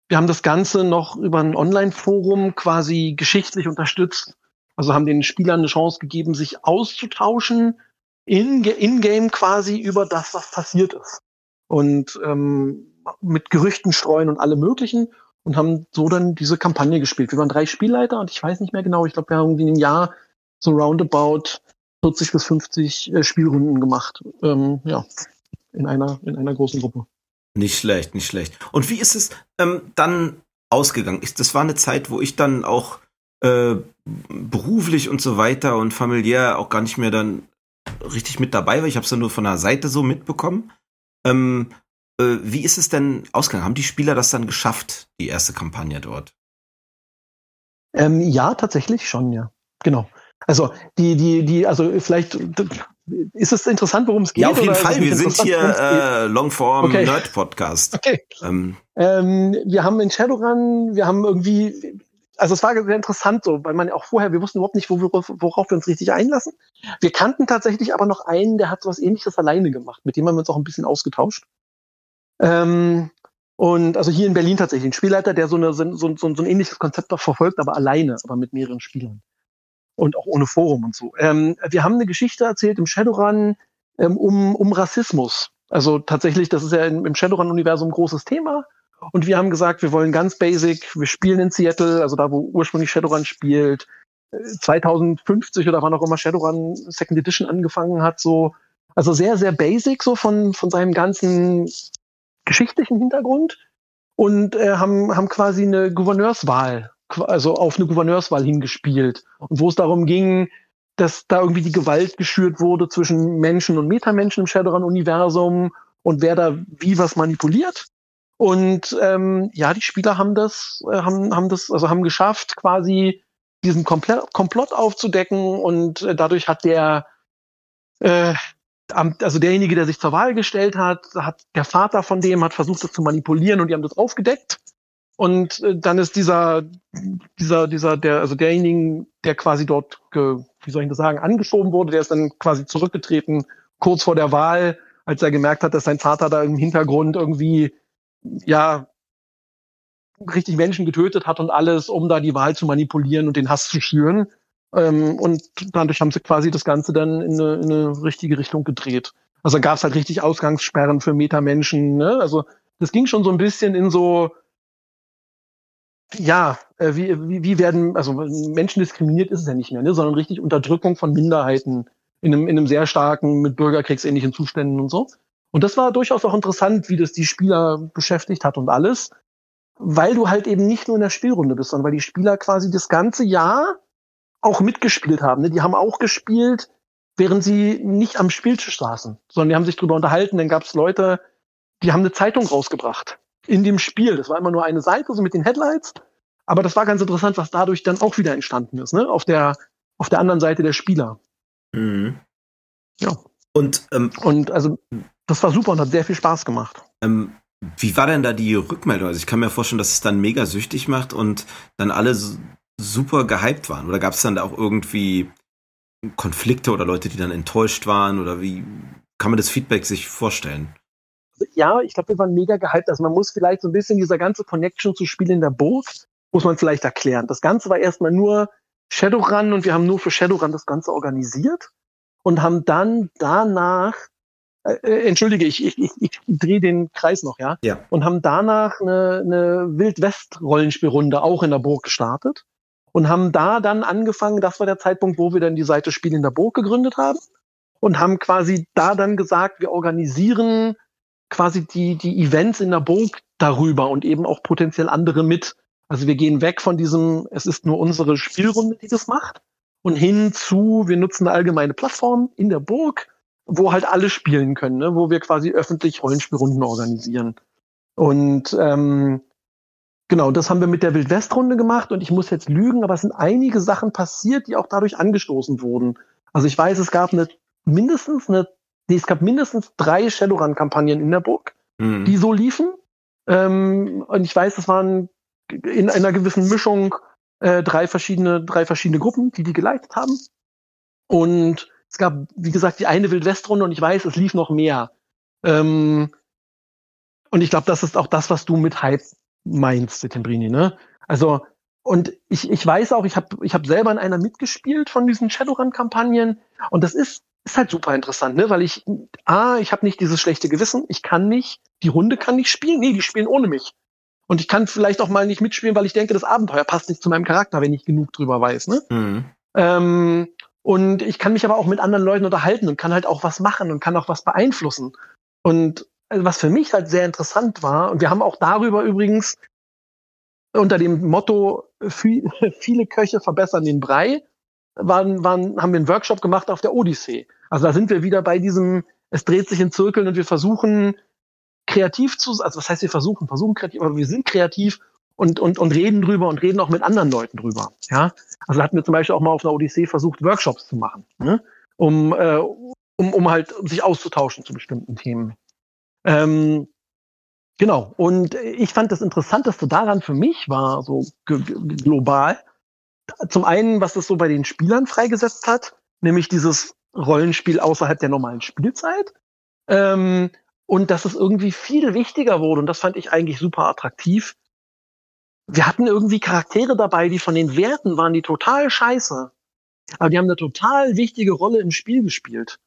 Wir haben das Ganze noch über ein Online-Forum quasi geschichtlich unterstützt. Also haben den Spielern eine Chance gegeben, sich auszutauschen, in-game quasi über das, was passiert ist. Und ähm, mit Gerüchten streuen und alle möglichen und haben so dann diese Kampagne gespielt. Wir waren drei Spielleiter und ich weiß nicht mehr genau, ich glaube, wir haben irgendwie im Jahr so roundabout 40 bis 50 äh, Spielrunden gemacht. Ähm, ja, in einer, in einer großen Gruppe. Nicht schlecht, nicht schlecht. Und wie ist es ähm, dann ausgegangen? Das war eine Zeit, wo ich dann auch äh, beruflich und so weiter und familiär auch gar nicht mehr dann richtig mit dabei war. Ich habe es ja nur von der Seite so mitbekommen. Ähm, äh, wie ist es denn ausgegangen? Haben die Spieler das dann geschafft, die erste Kampagne dort? Ähm, ja, tatsächlich schon, ja. Genau. Also die, die, die, also vielleicht ist es interessant, worum es geht? Ja, auf jeden Fall. Wir sind hier äh, Longform okay. Nerd Podcast. Okay. Ähm. Ähm, wir haben in Shadowrun, wir haben irgendwie, also es war sehr interessant so, weil man ja auch vorher, wir wussten überhaupt nicht, wo wir, worauf wir uns richtig einlassen. Wir kannten tatsächlich aber noch einen, der hat so was ähnliches alleine gemacht, mit dem haben wir uns auch ein bisschen ausgetauscht. Ähm, und also hier in Berlin tatsächlich ein Spielleiter, der so, eine, so, so, so ein ähnliches Konzept auch verfolgt, aber alleine, aber mit mehreren Spielern. Und auch ohne Forum und so. Ähm, wir haben eine Geschichte erzählt im Shadowrun ähm, um, um Rassismus. Also tatsächlich, das ist ja im, im Shadowrun-Universum ein großes Thema. Und wir haben gesagt, wir wollen ganz basic, wir spielen in Seattle, also da, wo ursprünglich Shadowrun spielt, 2050 oder wann auch immer Shadowrun Second Edition angefangen hat, so, also sehr, sehr basic, so von, von seinem ganzen geschichtlichen Hintergrund und äh, haben, haben quasi eine Gouverneurswahl, also auf eine Gouverneurswahl hingespielt. Und wo es darum ging, dass da irgendwie die Gewalt geschürt wurde zwischen Menschen und Metamenschen im Shadowrun-Universum und wer da wie was manipuliert. Und ähm, ja, die Spieler haben das, äh, haben, haben das, also haben geschafft, quasi diesen Komplett, Komplott aufzudecken und äh, dadurch hat der äh, also derjenige, der sich zur Wahl gestellt hat, hat der Vater von dem hat versucht, das zu manipulieren und die haben das aufgedeckt. Und äh, dann ist dieser, dieser, dieser, der, also derjenige, der quasi dort, ge, wie soll ich das sagen, angeschoben wurde, der ist dann quasi zurückgetreten, kurz vor der Wahl, als er gemerkt hat, dass sein Vater da im Hintergrund irgendwie, ja, richtig Menschen getötet hat und alles, um da die Wahl zu manipulieren und den Hass zu schüren. Ähm, und dadurch haben sie quasi das Ganze dann in eine, in eine richtige Richtung gedreht. Also gab es halt richtig Ausgangssperren für Metamenschen. Ne? Also das ging schon so ein bisschen in so, ja, äh, wie, wie, wie werden, also Menschen diskriminiert ist es ja nicht mehr, ne? sondern richtig Unterdrückung von Minderheiten in einem, in einem sehr starken, mit bürgerkriegsähnlichen Zuständen und so. Und das war durchaus auch interessant, wie das die Spieler beschäftigt hat und alles, weil du halt eben nicht nur in der Spielrunde bist, sondern weil die Spieler quasi das ganze Jahr auch mitgespielt haben. Ne? Die haben auch gespielt, während sie nicht am Spieltisch saßen, sondern die haben sich drüber unterhalten. Dann gab es Leute, die haben eine Zeitung rausgebracht in dem Spiel. Das war immer nur eine Seite, so mit den Headlights. Aber das war ganz interessant, was dadurch dann auch wieder entstanden ist, ne? Auf der, auf der anderen Seite der Spieler. Mhm. Ja. Und, ähm, und also das war super und hat sehr viel Spaß gemacht. Ähm, wie war denn da die Rückmeldung? Also ich kann mir vorstellen, dass es dann mega süchtig macht und dann alle super gehypt waren? Oder gab es dann da auch irgendwie Konflikte oder Leute, die dann enttäuscht waren? Oder wie kann man das Feedback sich vorstellen? Ja, ich glaube, wir waren mega gehypt. Also man muss vielleicht so ein bisschen dieser ganze Connection zu Spielen in der Burg, muss man vielleicht erklären. Das Ganze war erstmal nur Shadowrun und wir haben nur für Shadowrun das Ganze organisiert und haben dann danach äh, äh entschuldige, ich, ich, ich, ich drehe den Kreis noch, ja? ja. Und haben danach eine, eine Wild-West-Rollenspielrunde auch in der Burg gestartet und haben da dann angefangen, das war der Zeitpunkt, wo wir dann die Seite Spiel in der Burg gegründet haben und haben quasi da dann gesagt, wir organisieren quasi die, die Events in der Burg darüber und eben auch potenziell andere mit. Also wir gehen weg von diesem, es ist nur unsere Spielrunde, die das macht und hin zu, wir nutzen eine allgemeine Plattform in der Burg, wo halt alle spielen können, ne? wo wir quasi öffentlich Rollenspielrunden organisieren. Und ähm, Genau, das haben wir mit der Wildwest-Runde gemacht und ich muss jetzt lügen, aber es sind einige Sachen passiert, die auch dadurch angestoßen wurden. Also ich weiß, es gab eine mindestens eine, nee, es gab mindestens drei Shadowrun-Kampagnen in der Burg, mhm. die so liefen. Ähm, und ich weiß, es waren in einer gewissen Mischung äh, drei verschiedene, drei verschiedene Gruppen, die die geleitet haben. Und es gab, wie gesagt, die eine Wildwestrunde und ich weiß, es lief noch mehr. Ähm, und ich glaube, das ist auch das, was du mit Hype meinst, Settembrini, ne? Also, und ich, ich weiß auch, ich habe ich hab selber in einer mitgespielt von diesen Shadowrun-Kampagnen und das ist, ist halt super interessant, ne? Weil ich, A, ich habe nicht dieses schlechte Gewissen, ich kann nicht, die Runde kann nicht spielen, nee, die spielen ohne mich. Und ich kann vielleicht auch mal nicht mitspielen, weil ich denke, das Abenteuer passt nicht zu meinem Charakter, wenn ich genug drüber weiß, ne? Mhm. Ähm, und ich kann mich aber auch mit anderen Leuten unterhalten und kann halt auch was machen und kann auch was beeinflussen. Und also was für mich halt sehr interessant war, und wir haben auch darüber übrigens unter dem Motto viele Köche verbessern den Brei, waren, waren, haben wir einen Workshop gemacht auf der Odyssee. Also da sind wir wieder bei diesem, es dreht sich in Zirkeln und wir versuchen kreativ zu, also was heißt wir versuchen, versuchen kreativ, aber wir sind kreativ und, und, und reden drüber und reden auch mit anderen Leuten drüber. Ja, also hatten wir zum Beispiel auch mal auf einer Odyssee versucht, Workshops zu machen, ne? um, äh, um, um halt sich auszutauschen zu bestimmten Themen. Ähm, genau. Und ich fand das Interessanteste daran für mich war so global. Zum einen, was es so bei den Spielern freigesetzt hat, nämlich dieses Rollenspiel außerhalb der normalen Spielzeit. Ähm, und dass es irgendwie viel wichtiger wurde. Und das fand ich eigentlich super attraktiv. Wir hatten irgendwie Charaktere dabei, die von den Werten waren die total scheiße. Aber die haben eine total wichtige Rolle im Spiel gespielt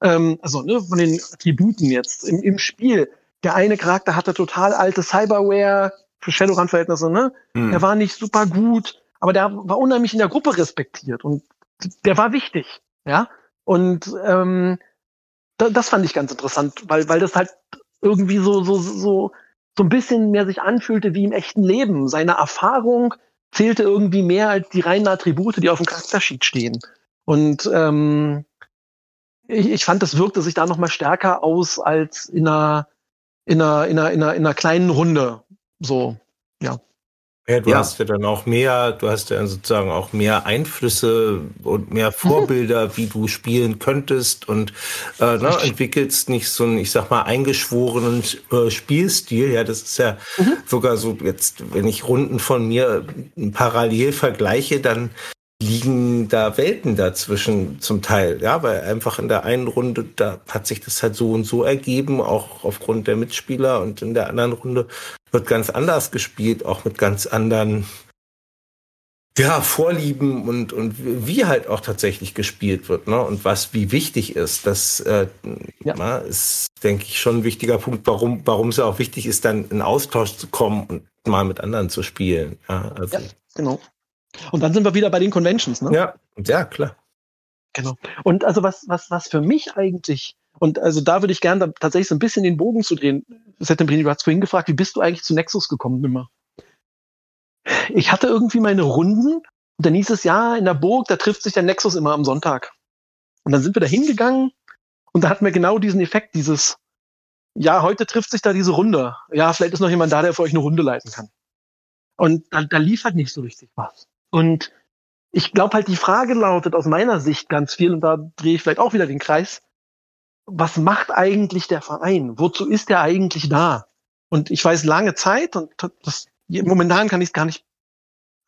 ähm, also ne, von den Attributen jetzt im, im Spiel. Der eine Charakter hatte total alte Cyberware für Shadowrun-Verhältnisse, ne? Mhm. Er war nicht super gut, aber der war unheimlich in der Gruppe respektiert und der war wichtig, ja. Und ähm, das fand ich ganz interessant, weil weil das halt irgendwie so so so so ein bisschen mehr sich anfühlte wie im echten Leben. Seine Erfahrung zählte irgendwie mehr als die reinen Attribute, die auf dem Charaktersheet stehen. Und ähm, ich, ich fand, das wirkte sich da noch mal stärker aus als in einer, in einer, in einer, in einer, in einer kleinen Runde. So, ja. Ja, du ja. hast ja dann auch mehr, du hast ja sozusagen auch mehr Einflüsse und mehr Vorbilder, mhm. wie du spielen könntest und äh, ne, entwickelst nicht so einen, ich sag mal, eingeschworenen äh, Spielstil. Ja, das ist ja mhm. sogar so jetzt, wenn ich Runden von mir parallel vergleiche, dann liegen da Welten dazwischen zum Teil, ja, weil einfach in der einen Runde, da hat sich das halt so und so ergeben, auch aufgrund der Mitspieler und in der anderen Runde wird ganz anders gespielt, auch mit ganz anderen ja, Vorlieben und, und wie halt auch tatsächlich gespielt wird, ne? Und was wie wichtig ist, das äh, ja. na, ist, denke ich, schon ein wichtiger Punkt, warum, warum es ja auch wichtig ist, dann in Austausch zu kommen und mal mit anderen zu spielen. Ja, also. ja genau. Und dann sind wir wieder bei den Conventions, ne? Ja, ja, klar. Genau. Und also was, was, was für mich eigentlich, und also da würde ich gerne tatsächlich so ein bisschen den Bogen zu drehen. Settembrini, du hast vorhin gefragt, wie bist du eigentlich zu Nexus gekommen immer? Ich hatte irgendwie meine Runden und dann hieß es, ja, in der Burg, da trifft sich der Nexus immer am Sonntag. Und dann sind wir da hingegangen und da hatten wir genau diesen Effekt, dieses, ja, heute trifft sich da diese Runde. Ja, vielleicht ist noch jemand da, der für euch eine Runde leiten kann. Und da, da lief halt nicht so richtig was. Und ich glaube halt, die Frage lautet aus meiner Sicht ganz viel, und da drehe ich vielleicht auch wieder den Kreis, was macht eigentlich der Verein? Wozu ist der eigentlich da? Und ich weiß lange Zeit, und das, momentan kann ich es gar nicht,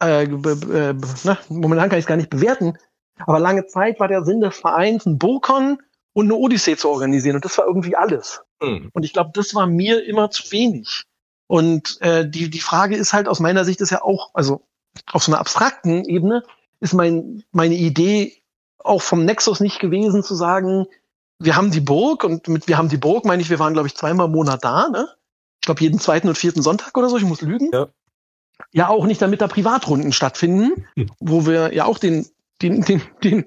äh, äh, ne, momentan kann ich es gar nicht bewerten, aber lange Zeit war der Sinn des Vereins, ein Burkon und eine Odyssee zu organisieren. Und das war irgendwie alles. Mhm. Und ich glaube, das war mir immer zu wenig. Und äh, die, die Frage ist halt aus meiner Sicht ist ja auch, also auf so einer abstrakten Ebene ist mein, meine Idee auch vom Nexus nicht gewesen zu sagen, wir haben die Burg und mit wir haben die Burg meine ich, wir waren glaube ich zweimal im Monat da, ne? Ich glaube jeden zweiten und vierten Sonntag oder so, ich muss lügen. Ja. Ja, auch nicht damit da Privatrunden stattfinden, hm. wo wir ja auch den, den, den, den,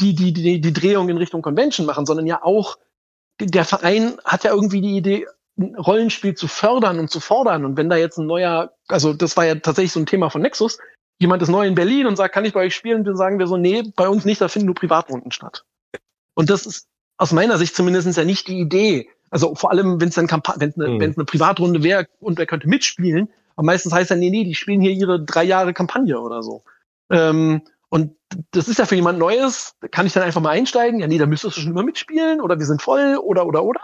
die, die, die, die Drehung in Richtung Convention machen, sondern ja auch, der Verein hat ja irgendwie die Idee, Rollenspiel zu fördern und zu fordern. Und wenn da jetzt ein neuer, also das war ja tatsächlich so ein Thema von Nexus, jemand ist neu in Berlin und sagt, kann ich bei euch spielen? dann sagen wir so, nee, bei uns nicht, da finden nur Privatrunden statt. Und das ist aus meiner Sicht zumindest ja nicht die Idee. Also vor allem, wenn es dann wenn es eine, mhm. eine Privatrunde wäre und wer könnte mitspielen, aber meistens heißt dann, nee, nee, die spielen hier ihre drei Jahre Kampagne oder so. Ähm, und das ist ja für jemand Neues, kann ich dann einfach mal einsteigen? Ja, nee, da müsstest du schon immer mitspielen oder wir sind voll oder oder oder.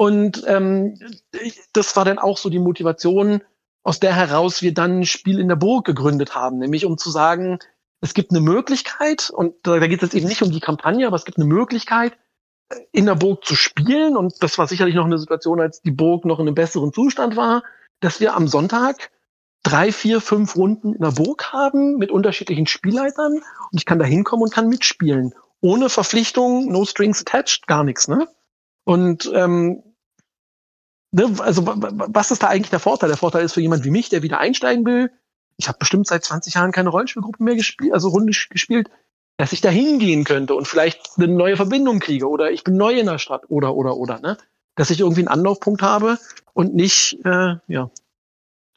Und ähm, das war dann auch so die Motivation, aus der heraus wir dann ein Spiel in der Burg gegründet haben, nämlich um zu sagen, es gibt eine Möglichkeit, und da, da geht es jetzt eben nicht um die Kampagne, aber es gibt eine Möglichkeit, in der Burg zu spielen. Und das war sicherlich noch eine Situation, als die Burg noch in einem besseren Zustand war, dass wir am Sonntag drei, vier, fünf Runden in der Burg haben mit unterschiedlichen Spielleitern und ich kann da hinkommen und kann mitspielen. Ohne Verpflichtung, no strings attached, gar nichts, ne? Und ähm, ne, also was ist da eigentlich der Vorteil? Der Vorteil ist für jemand wie mich, der wieder einsteigen will, ich habe bestimmt seit 20 Jahren keine Rollenspielgruppe mehr gespielt, also Runde gespielt, dass ich da hingehen könnte und vielleicht eine neue Verbindung kriege oder ich bin neu in der Stadt oder oder oder, ne? Dass ich irgendwie einen Anlaufpunkt habe und nicht, äh, ja,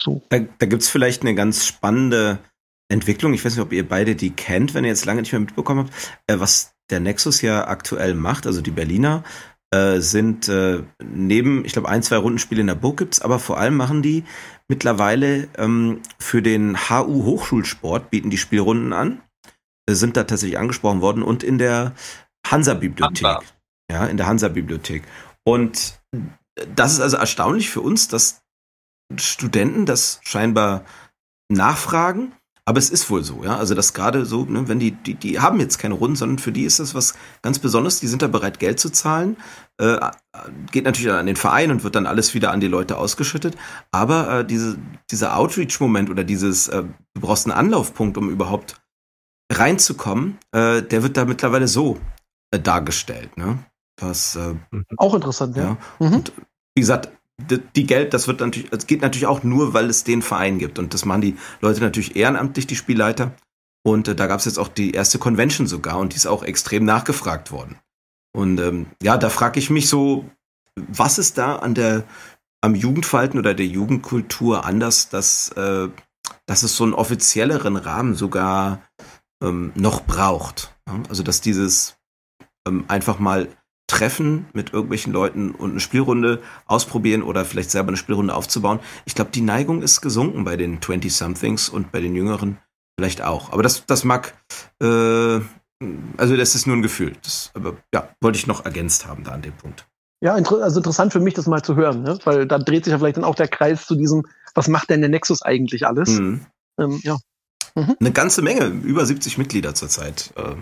so. Da, da gibt es vielleicht eine ganz spannende Entwicklung. Ich weiß nicht, ob ihr beide die kennt, wenn ihr jetzt lange nicht mehr mitbekommen habt, äh, was der Nexus ja aktuell macht, also die Berliner äh, sind äh, neben, ich glaube, ein, zwei Rundenspiele in der Burg gibt's, aber vor allem machen die mittlerweile ähm, für den HU Hochschulsport bieten die Spielrunden an, äh, sind da tatsächlich angesprochen worden und in der Hansa-Bibliothek. Hansa. Ja, in der Hansa-Bibliothek. Und das ist also erstaunlich für uns, dass Studenten das scheinbar nachfragen. Aber es ist wohl so, ja. Also das gerade so, ne, wenn die, die, die haben jetzt keine Runden, sondern für die ist das was ganz Besonderes. Die sind da bereit, Geld zu zahlen. Äh, geht natürlich an den Verein und wird dann alles wieder an die Leute ausgeschüttet. Aber äh, diese, dieser Outreach-Moment oder dieses, äh, du brauchst einen Anlaufpunkt, um überhaupt reinzukommen, äh, der wird da mittlerweile so äh, dargestellt, ne? Was, äh, Auch interessant, ja. ja. Mhm. Und wie gesagt, die Geld, das wird natürlich, es geht natürlich auch nur, weil es den Verein gibt. Und das machen die Leute natürlich ehrenamtlich, die Spielleiter. Und äh, da gab es jetzt auch die erste Convention sogar und die ist auch extrem nachgefragt worden. Und ähm, ja, da frage ich mich so, was ist da an der, am Jugendverhalten oder der Jugendkultur anders, dass, äh, dass es so einen offizielleren Rahmen sogar ähm, noch braucht? Also, dass dieses ähm, einfach mal treffen mit irgendwelchen Leuten und eine Spielrunde ausprobieren oder vielleicht selber eine Spielrunde aufzubauen. Ich glaube, die Neigung ist gesunken bei den 20-somethings und bei den Jüngeren vielleicht auch. Aber das, das mag, äh, also das ist nur ein Gefühl. Das, aber ja, wollte ich noch ergänzt haben da an dem Punkt. Ja, also interessant für mich, das mal zu hören, ne? weil da dreht sich ja vielleicht dann auch der Kreis zu diesem, was macht denn der Nexus eigentlich alles? Mhm. Ähm, ja. Mhm. Eine ganze Menge, über 70 Mitglieder zurzeit. Äh,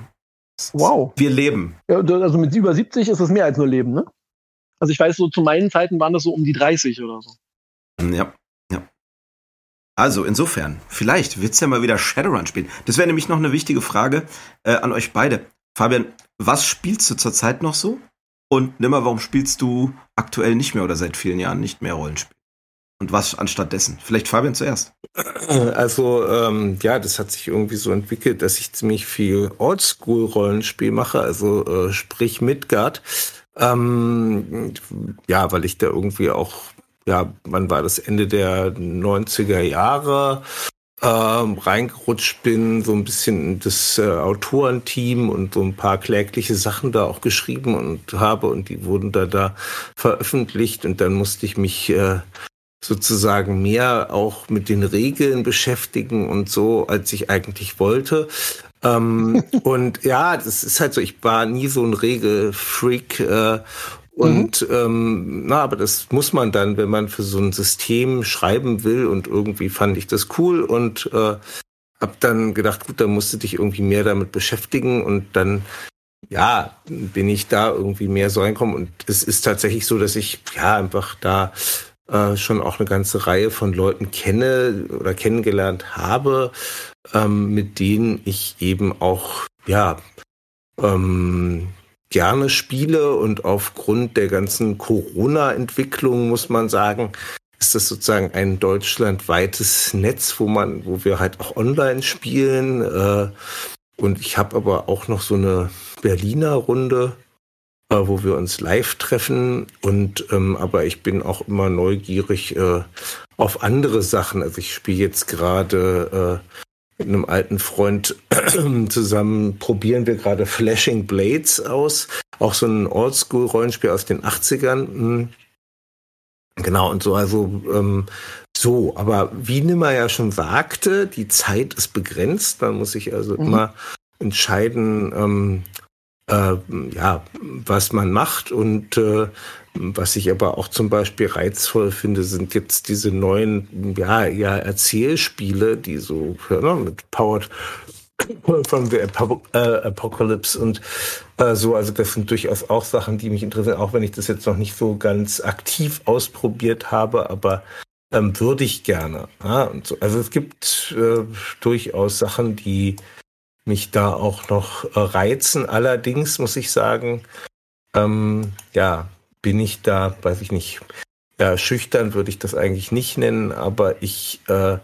Wow. Wir leben. Ja, also mit über 70 ist es mehr als nur Leben, ne? Also ich weiß, so zu meinen Zeiten waren das so um die 30 oder so. Ja, ja. Also insofern, vielleicht wird es ja mal wieder Shadowrun spielen. Das wäre nämlich noch eine wichtige Frage äh, an euch beide. Fabian, was spielst du zurzeit noch so? Und nimmer, warum spielst du aktuell nicht mehr oder seit vielen Jahren nicht mehr Rollenspiel? Und was anstatt dessen? Vielleicht Fabian zuerst. Also ähm, ja, das hat sich irgendwie so entwickelt, dass ich ziemlich viel Oldschool-Rollenspiel mache, also äh, sprich Midgard. Ähm, ja, weil ich da irgendwie auch, ja, wann war das Ende der 90er Jahre ähm, reingerutscht bin, so ein bisschen das äh, Autorenteam und so ein paar klägliche Sachen da auch geschrieben und habe und die wurden da da veröffentlicht und dann musste ich mich äh, sozusagen mehr auch mit den Regeln beschäftigen und so, als ich eigentlich wollte. Ähm, und ja, das ist halt so, ich war nie so ein Regelfreak. Äh, und mhm. ähm, na, aber das muss man dann, wenn man für so ein System schreiben will. Und irgendwie fand ich das cool und äh, hab dann gedacht, gut, dann musst du dich irgendwie mehr damit beschäftigen und dann ja, bin ich da irgendwie mehr so reinkommen. Und es ist tatsächlich so, dass ich ja einfach da äh, schon auch eine ganze Reihe von Leuten kenne oder kennengelernt habe, ähm, mit denen ich eben auch, ja, ähm, gerne spiele und aufgrund der ganzen Corona-Entwicklung muss man sagen, ist das sozusagen ein deutschlandweites Netz, wo man, wo wir halt auch online spielen. Äh, und ich habe aber auch noch so eine Berliner Runde, wo wir uns live treffen. Und ähm, aber ich bin auch immer neugierig äh, auf andere Sachen. Also ich spiele jetzt gerade äh, mit einem alten Freund zusammen, probieren wir gerade Flashing Blades aus. Auch so ein Oldschool-Rollenspiel aus den 80ern. Hm. Genau, und so, also ähm, so, aber wie Nimmer ja schon sagte, die Zeit ist begrenzt, man muss sich also mhm. immer entscheiden, ähm, äh, ja, was man macht und äh, was ich aber auch zum Beispiel reizvoll finde, sind jetzt diese neuen, ja, ja, Erzählspiele, die so ja, mit Powered from the äh, Apocalypse und äh, so. Also das sind durchaus auch Sachen, die mich interessieren, auch wenn ich das jetzt noch nicht so ganz aktiv ausprobiert habe, aber ähm, würde ich gerne. Ja, so. Also es gibt äh, durchaus Sachen, die mich da auch noch äh, reizen. Allerdings muss ich sagen, ähm, ja, bin ich da, weiß ich nicht, ja, schüchtern würde ich das eigentlich nicht nennen, aber ich äh,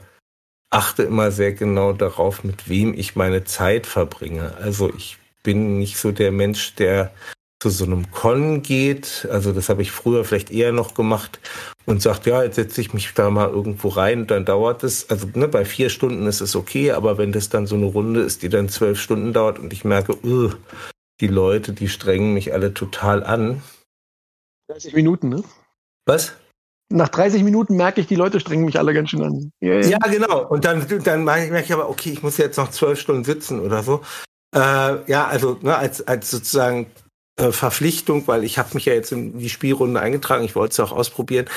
achte immer sehr genau darauf, mit wem ich meine Zeit verbringe. Also ich bin nicht so der Mensch, der zu so einem Con geht. Also das habe ich früher vielleicht eher noch gemacht und sagt, ja, jetzt setze ich mich da mal irgendwo rein und dann dauert es. Also ne, bei vier Stunden ist es okay, aber wenn das dann so eine Runde ist, die dann zwölf Stunden dauert und ich merke, uh, die Leute, die strengen mich alle total an. 30 Minuten, ne? Was? Nach 30 Minuten merke ich, die Leute strengen mich alle ganz schön an. Ja, ja. ja genau. Und dann, dann merke ich aber, okay, ich muss jetzt noch zwölf Stunden sitzen oder so. Äh, ja, also ne, als, als sozusagen äh, Verpflichtung, weil ich habe mich ja jetzt in die Spielrunde eingetragen, ich wollte es auch ausprobieren.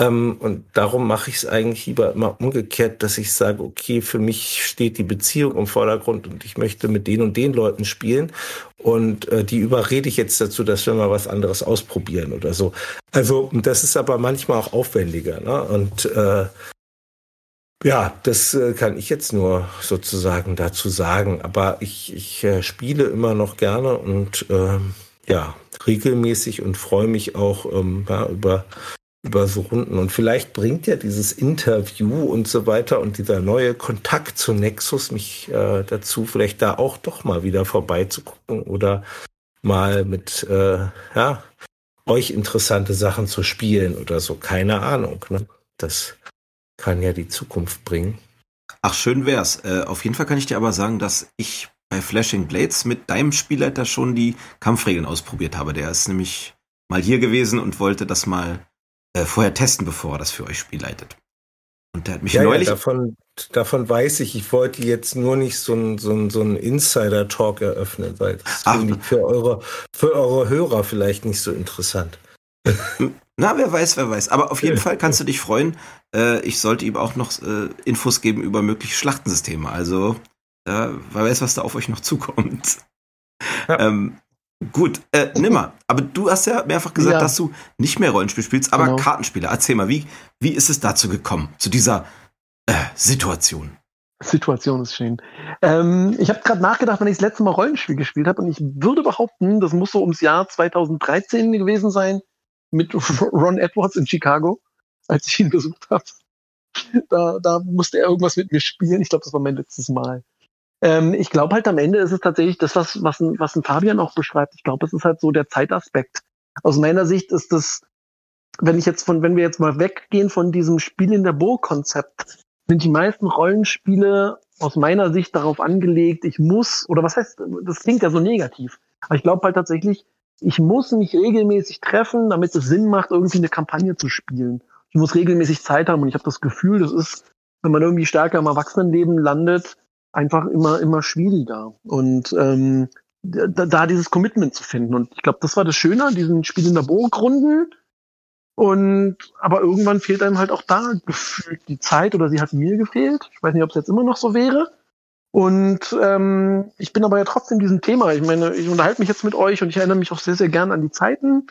Ähm, und darum mache ich es eigentlich lieber immer umgekehrt, dass ich sage, okay, für mich steht die Beziehung im Vordergrund und ich möchte mit den und den Leuten spielen. Und äh, die überrede ich jetzt dazu, dass wir mal was anderes ausprobieren oder so. Also das ist aber manchmal auch aufwendiger. Ne? Und äh, ja, das äh, kann ich jetzt nur sozusagen dazu sagen. Aber ich, ich äh, spiele immer noch gerne und äh, ja, regelmäßig und freue mich auch ähm, ja, über, über so Runden. Und vielleicht bringt ja dieses Interview und so weiter und dieser neue Kontakt zu Nexus mich äh, dazu, vielleicht da auch doch mal wieder vorbeizugucken oder mal mit äh, ja, euch interessante Sachen zu spielen oder so. Keine Ahnung. Ne? Das kann ja die Zukunft bringen. Ach, schön wär's. Äh, auf jeden Fall kann ich dir aber sagen, dass ich bei Flashing Blades mit deinem Spielleiter schon die Kampfregeln ausprobiert habe. Der ist nämlich mal hier gewesen und wollte das mal äh, vorher testen, bevor er das für euch spielleitet. Und der hat mich ja, neulich. Ja, davon, davon weiß ich. Ich wollte jetzt nur nicht so ein, so ein, so ein Insider-Talk eröffnen, weil das Ach. für eure, für eure Hörer vielleicht nicht so interessant. Na, wer weiß, wer weiß. Aber auf jeden Fall kannst du dich freuen. Äh, ich sollte ihm auch noch äh, Infos geben über mögliche Schlachtensysteme. Also ja, wer weiß, was da auf euch noch zukommt. Ja. Ähm, gut, äh, nimmer. Aber du hast ja mehrfach gesagt, ja. dass du nicht mehr Rollenspiel spielst, aber genau. Kartenspiele. Erzähl mal, wie, wie ist es dazu gekommen, zu dieser äh, Situation? Situation ist schön. Ähm, ich habe gerade nachgedacht, wenn ich das letzte Mal Rollenspiel gespielt habe, und ich würde behaupten, das muss so ums Jahr 2013 gewesen sein, mit Ron Edwards in Chicago, als ich ihn besucht habe. Da, da musste er irgendwas mit mir spielen. Ich glaube, das war mein letztes Mal. Ähm, ich glaube halt am Ende ist es tatsächlich das, was, was, ein, was ein Fabian auch beschreibt. Ich glaube, es ist halt so der Zeitaspekt. Aus meiner Sicht ist das, wenn ich jetzt von, wenn wir jetzt mal weggehen von diesem Spiel in der Burg-Konzept, sind die meisten Rollenspiele aus meiner Sicht darauf angelegt, ich muss, oder was heißt, das klingt ja so negativ, aber ich glaube halt tatsächlich, ich muss mich regelmäßig treffen, damit es Sinn macht, irgendwie eine Kampagne zu spielen. Ich muss regelmäßig Zeit haben und ich habe das Gefühl, das ist, wenn man irgendwie stärker im Erwachsenenleben landet, einfach immer, immer schwieriger. Und ähm, da, da dieses Commitment zu finden. Und ich glaube, das war das Schöne an diesen Spiel in der Burgrunden. Und aber irgendwann fehlt einem halt auch da gefühlt die Zeit oder sie hat mir gefehlt. Ich weiß nicht, ob es jetzt immer noch so wäre. Und ähm, ich bin aber ja trotzdem diesem Thema. Ich meine, ich unterhalte mich jetzt mit euch und ich erinnere mich auch sehr, sehr gern an die Zeiten.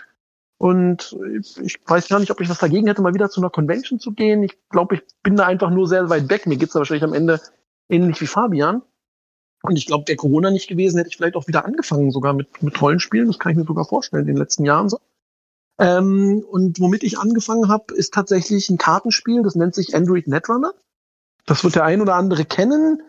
Und ich weiß gar nicht, ob ich was dagegen hätte, mal wieder zu einer Convention zu gehen. Ich glaube, ich bin da einfach nur sehr weit weg. Mir geht's da wahrscheinlich am Ende ähnlich wie Fabian. Und ich glaube, der Corona nicht gewesen, hätte ich vielleicht auch wieder angefangen, sogar mit, mit Rollenspielen. Das kann ich mir sogar vorstellen, in den letzten Jahren so. Ähm, und womit ich angefangen habe, ist tatsächlich ein Kartenspiel, das nennt sich Android Netrunner. Das wird der ein oder andere kennen.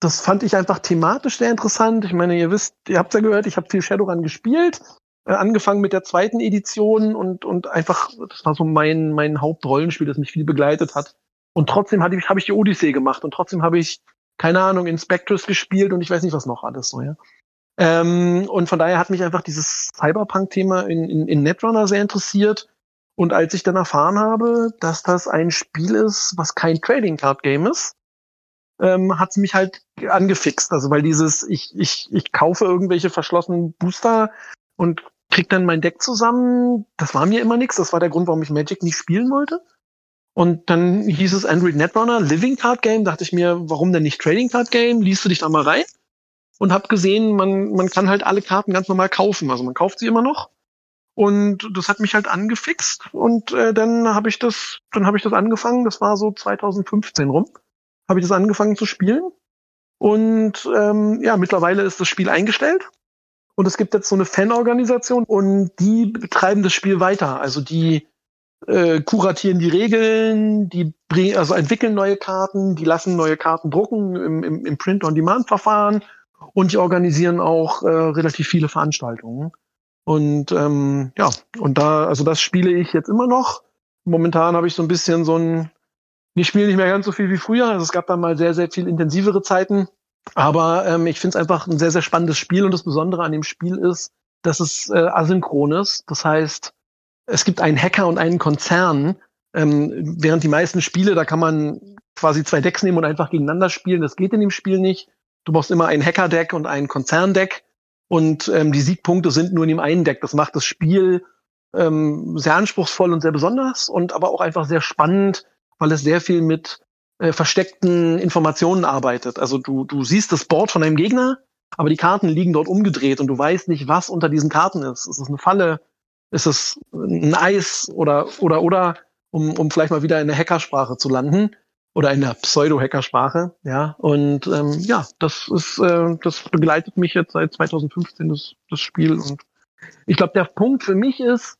Das fand ich einfach thematisch sehr interessant. Ich meine, ihr wisst, ihr habt ja gehört, ich habe viel Shadowrun gespielt, äh, angefangen mit der zweiten Edition und, und einfach, das war so mein, mein Hauptrollenspiel, das mich viel begleitet hat. Und trotzdem hatte ich, habe ich die Odyssee gemacht und trotzdem habe ich, keine Ahnung, Inspectors gespielt und ich weiß nicht, was noch alles so, ja. Ähm, und von daher hat mich einfach dieses Cyberpunk-Thema in, in, in Netrunner sehr interessiert. Und als ich dann erfahren habe, dass das ein Spiel ist, was kein Trading Card Game ist, ähm, hat es mich halt angefixt. Also weil dieses, ich, ich, ich kaufe irgendwelche verschlossenen Booster und krieg dann mein Deck zusammen, das war mir immer nichts. Das war der Grund, warum ich Magic nicht spielen wollte. Und dann hieß es Android Netrunner, Living Card Game. Dachte ich mir, warum denn nicht Trading Card Game? Liest du dich da mal rein? Und hab gesehen, man, man kann halt alle Karten ganz normal kaufen. Also man kauft sie immer noch. Und das hat mich halt angefixt. Und äh, dann habe ich das, dann habe ich das angefangen. Das war so 2015 rum. Habe ich das angefangen zu spielen. Und ähm, ja, mittlerweile ist das Spiel eingestellt. Und es gibt jetzt so eine Fanorganisation und die betreiben das Spiel weiter. Also die äh, kuratieren die Regeln, die bringen, also entwickeln neue Karten, die lassen neue Karten drucken im, im, im Print-on-Demand-Verfahren und die organisieren auch äh, relativ viele Veranstaltungen. Und ähm, ja, und da, also das spiele ich jetzt immer noch. Momentan habe ich so ein bisschen so ein, ich spiele nicht mehr ganz so viel wie früher. Also es gab da mal sehr, sehr viel intensivere Zeiten. Aber ähm, ich finde es einfach ein sehr, sehr spannendes Spiel und das Besondere an dem Spiel ist, dass es äh, asynchron ist. Das heißt, es gibt einen Hacker und einen Konzern. Ähm, während die meisten Spiele, da kann man quasi zwei Decks nehmen und einfach gegeneinander spielen. Das geht in dem Spiel nicht. Du brauchst immer ein Hacker-Deck und ein Konzern-Deck. Und ähm, die Siegpunkte sind nur in dem einen Deck. Das macht das Spiel ähm, sehr anspruchsvoll und sehr besonders und aber auch einfach sehr spannend, weil es sehr viel mit äh, versteckten Informationen arbeitet. Also du, du siehst das Board von deinem Gegner, aber die Karten liegen dort umgedreht und du weißt nicht, was unter diesen Karten ist. Ist es eine Falle? Ist es Eis oder oder oder um, um vielleicht mal wieder in der Hackersprache zu landen oder in der Pseudo-Hackersprache, ja. Und ähm, ja, das ist, äh, das begleitet mich jetzt seit 2015 das, das Spiel. Und ich glaube, der Punkt für mich ist,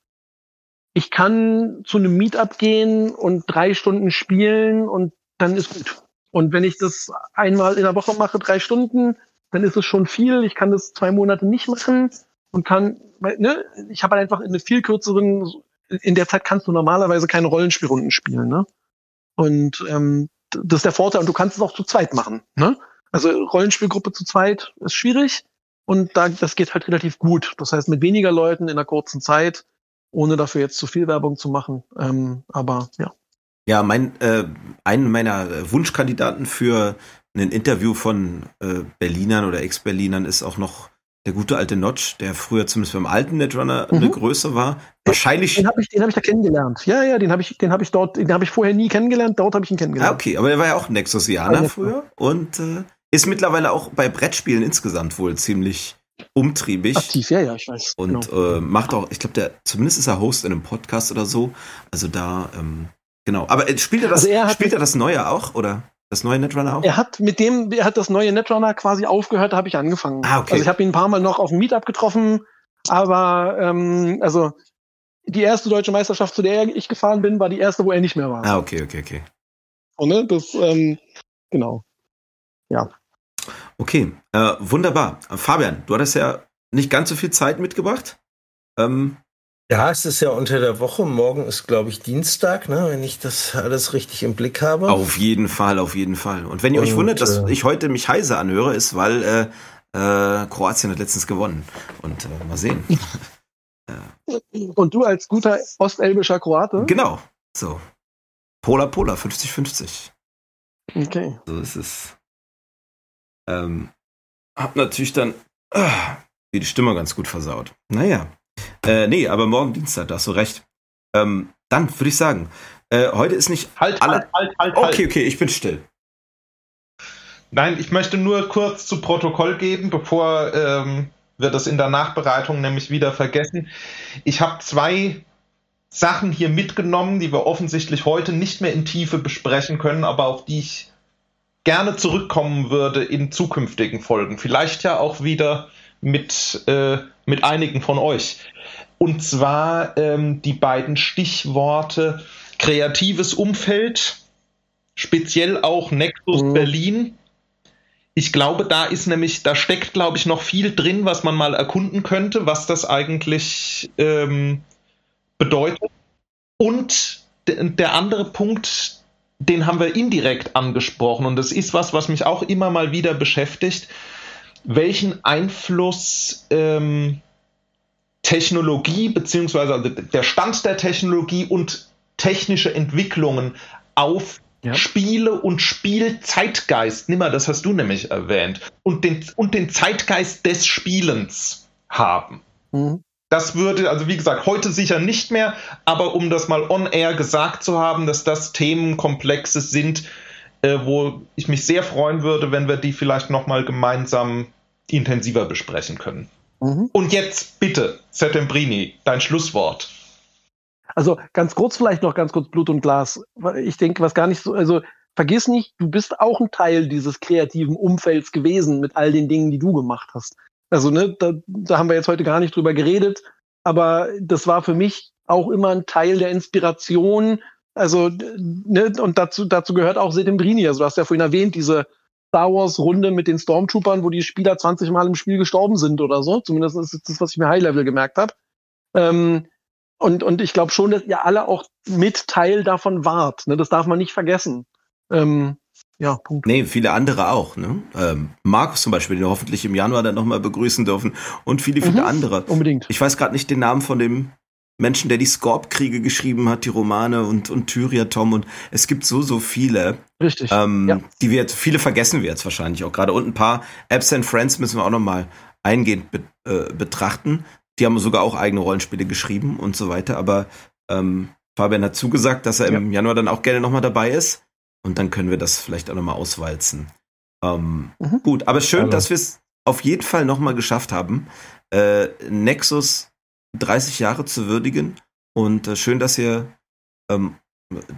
ich kann zu einem Meetup gehen und drei Stunden spielen und dann ist gut. Und wenn ich das einmal in der Woche mache, drei Stunden, dann ist es schon viel. Ich kann das zwei Monate nicht machen und kann, ne, ich habe halt einfach in einer viel kürzeren, in der Zeit kannst du normalerweise keine Rollenspielrunden spielen, ne? Und ähm, das ist der Vorteil, und du kannst es auch zu zweit machen, ne? Also Rollenspielgruppe zu zweit ist schwierig und da, das geht halt relativ gut. Das heißt, mit weniger Leuten in einer kurzen Zeit, ohne dafür jetzt zu viel Werbung zu machen. Ähm, aber ja. Ja, mein, äh, einen meiner Wunschkandidaten für ein Interview von äh, Berlinern oder Ex-Berlinern ist auch noch der gute alte Notch, der früher zumindest beim alten Netrunner mhm. eine Größe war. Wahrscheinlich. Den habe ich, den hab ich da kennengelernt. Ja, ja, den habe ich, den habe ich dort, den habe ich vorher nie kennengelernt. Dort habe ich ihn kennengelernt. Ah, okay, aber er war ja auch Nexusianer ah, früher und äh, ist mittlerweile auch bei Brettspielen insgesamt wohl ziemlich umtriebig. Aktiv, ja, ja, ich weiß. Und genau. äh, macht auch, ich glaube, der zumindest ist er Host in einem Podcast oder so. Also da, ähm, genau. Aber äh, spielt er das, also er spielt er das Neue auch oder? Das neue Netrunner auch? Er hat mit dem, er hat das neue Netrunner quasi aufgehört, da habe ich angefangen. Ah, okay. Also ich habe ihn ein paar Mal noch auf dem Meetup getroffen, aber ähm, also die erste deutsche Meisterschaft, zu der ich gefahren bin, war die erste, wo er nicht mehr war. Ah, okay, okay, okay. Und, ne, das, ähm, genau. Ja. Okay, äh, wunderbar. Fabian, du hattest ja nicht ganz so viel Zeit mitgebracht. Ähm, ja, es ist ja unter der Woche. Morgen ist, glaube ich, Dienstag, ne, wenn ich das alles richtig im Blick habe. Auf jeden Fall, auf jeden Fall. Und wenn ihr Und, euch wundert, dass äh, ich heute mich heise anhöre, ist, weil äh, äh, Kroatien hat letztens gewonnen. Und äh, mal sehen. Und du als guter ostelbischer Kroate? Genau. So. Pola Pola, 50-50. Okay. So ist es. Ähm, hab natürlich dann äh, die Stimme ganz gut versaut. Naja. Äh, nee, aber morgen Dienstag, da hast du recht. Ähm, dann würde ich sagen, äh, heute ist nicht. Halt, alle halt, halt, halt, halt. Okay, okay, ich bin still. Nein, ich möchte nur kurz zu Protokoll geben, bevor ähm, wir das in der Nachbereitung nämlich wieder vergessen. Ich habe zwei Sachen hier mitgenommen, die wir offensichtlich heute nicht mehr in Tiefe besprechen können, aber auf die ich gerne zurückkommen würde in zukünftigen Folgen. Vielleicht ja auch wieder mit, äh, mit einigen von euch. Und zwar ähm, die beiden Stichworte kreatives Umfeld, speziell auch Nexus mhm. Berlin. Ich glaube, da ist nämlich, da steckt, glaube ich, noch viel drin, was man mal erkunden könnte, was das eigentlich ähm, bedeutet. Und der andere Punkt, den haben wir indirekt angesprochen, und das ist was, was mich auch immer mal wieder beschäftigt welchen Einfluss ähm, Technologie beziehungsweise also der Stand der Technologie und technische Entwicklungen auf ja. Spiele und Spielzeitgeist, nimmer, das hast du nämlich erwähnt, und den, und den Zeitgeist des Spielens haben. Mhm. Das würde, also wie gesagt, heute sicher nicht mehr, aber um das mal on air gesagt zu haben, dass das Themenkomplexe sind, äh, wo ich mich sehr freuen würde, wenn wir die vielleicht nochmal gemeinsam intensiver besprechen können. Mhm. Und jetzt bitte, Settembrini, dein Schlusswort. Also ganz kurz vielleicht noch ganz kurz Blut und Glas. Ich denke, was gar nicht so, also vergiss nicht, du bist auch ein Teil dieses kreativen Umfelds gewesen mit all den Dingen, die du gemacht hast. Also, ne, da, da haben wir jetzt heute gar nicht drüber geredet, aber das war für mich auch immer ein Teil der Inspiration. Also, ne, und dazu, dazu gehört auch Setembrini. Also, du hast ja vorhin erwähnt, diese Star Wars Runde mit den Stormtroopern, wo die Spieler 20 Mal im Spiel gestorben sind oder so. Zumindest ist das, was ich mir High Level gemerkt habe. Ähm, und, und ich glaube schon, dass ihr alle auch mit Teil davon wart. Ne? Das darf man nicht vergessen. Ähm, ja, Punkt. Nee, viele andere auch. Ne? Ähm, Markus zum Beispiel, den wir hoffentlich im Januar dann nochmal begrüßen dürfen. Und viele, viele mhm, andere. Unbedingt. Ich weiß gerade nicht den Namen von dem Menschen, der die Scorp-Kriege geschrieben hat, die Romane und, und Tyria Tom. Und es gibt so, so viele. Richtig. Ähm, ja. Die wir jetzt, viele vergessen wir jetzt wahrscheinlich auch gerade. Und ein paar Apps and Friends müssen wir auch nochmal eingehend be äh, betrachten. Die haben sogar auch eigene Rollenspiele geschrieben und so weiter. Aber ähm, Fabian hat zugesagt, dass er ja. im Januar dann auch gerne nochmal dabei ist. Und dann können wir das vielleicht auch nochmal auswalzen. Ähm, mhm. Gut, aber schön, also. dass wir es auf jeden Fall nochmal geschafft haben, äh, Nexus 30 Jahre zu würdigen. Und äh, schön, dass ihr ähm,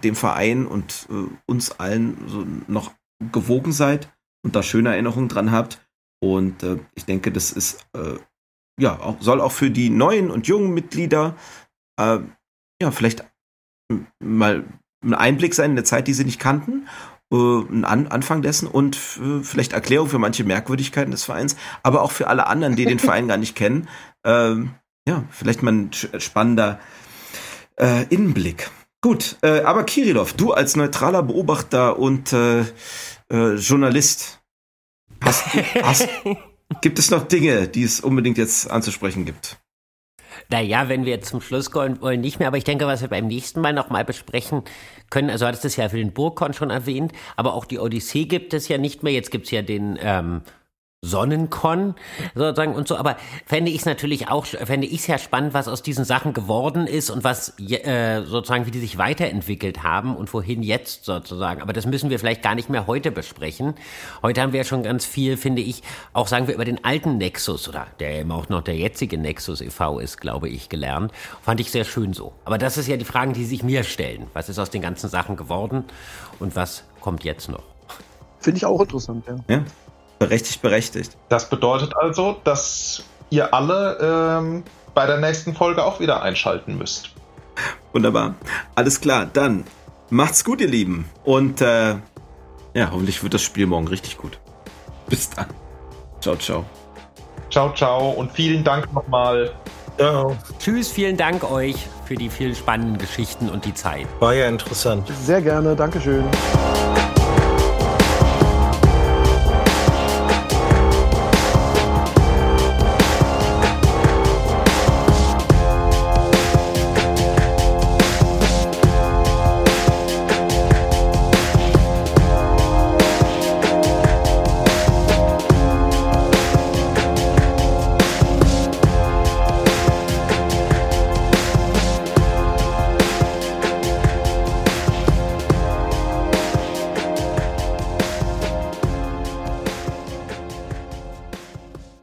dem Verein und äh, uns allen so noch gewogen seid und da schöne Erinnerungen dran habt. Und äh, ich denke, das ist äh, ja auch, soll auch für die neuen und jungen Mitglieder äh, ja vielleicht mal ein Einblick sein in eine Zeit, die sie nicht kannten, äh, ein An Anfang dessen und vielleicht Erklärung für manche Merkwürdigkeiten des Vereins, aber auch für alle anderen, die den Verein gar nicht kennen. Ähm, ja, vielleicht mal ein spannender äh, Innenblick. Gut, äh, aber Kirilov, du als neutraler Beobachter und äh, äh, Journalist, hast, hast, gibt es noch Dinge, die es unbedingt jetzt anzusprechen gibt? Naja, wenn wir zum Schluss kommen wollen, nicht mehr. Aber ich denke, was wir beim nächsten Mal nochmal besprechen können, also hattest du es ja für den Burgkon schon erwähnt, aber auch die Odyssee gibt es ja nicht mehr. Jetzt gibt es ja den ähm, Sonnenkon sozusagen und so. Aber fände ich es natürlich auch, fände ich es ja spannend, was aus diesen Sachen geworden ist und was äh, sozusagen, wie die sich weiterentwickelt haben und wohin jetzt sozusagen. Aber das müssen wir vielleicht gar nicht mehr heute besprechen. Heute haben wir ja schon ganz viel, finde ich, auch sagen wir über den alten Nexus oder der eben auch noch der jetzige Nexus e.V. ist, glaube ich, gelernt. Fand ich sehr schön so. Aber das ist ja die Fragen, die sich mir stellen. Was ist aus den ganzen Sachen geworden und was kommt jetzt noch? Finde ich auch interessant, ja. ja. Berechtigt, berechtigt. Das bedeutet also, dass ihr alle ähm, bei der nächsten Folge auch wieder einschalten müsst. Wunderbar. Alles klar, dann macht's gut, ihr Lieben. Und äh, ja, hoffentlich wird das Spiel morgen richtig gut. Bis dann. Ciao, ciao. Ciao, ciao und vielen Dank nochmal. Ciao. Tschüss, vielen Dank euch für die vielen spannenden Geschichten und die Zeit. War ja interessant. Sehr gerne, Dankeschön.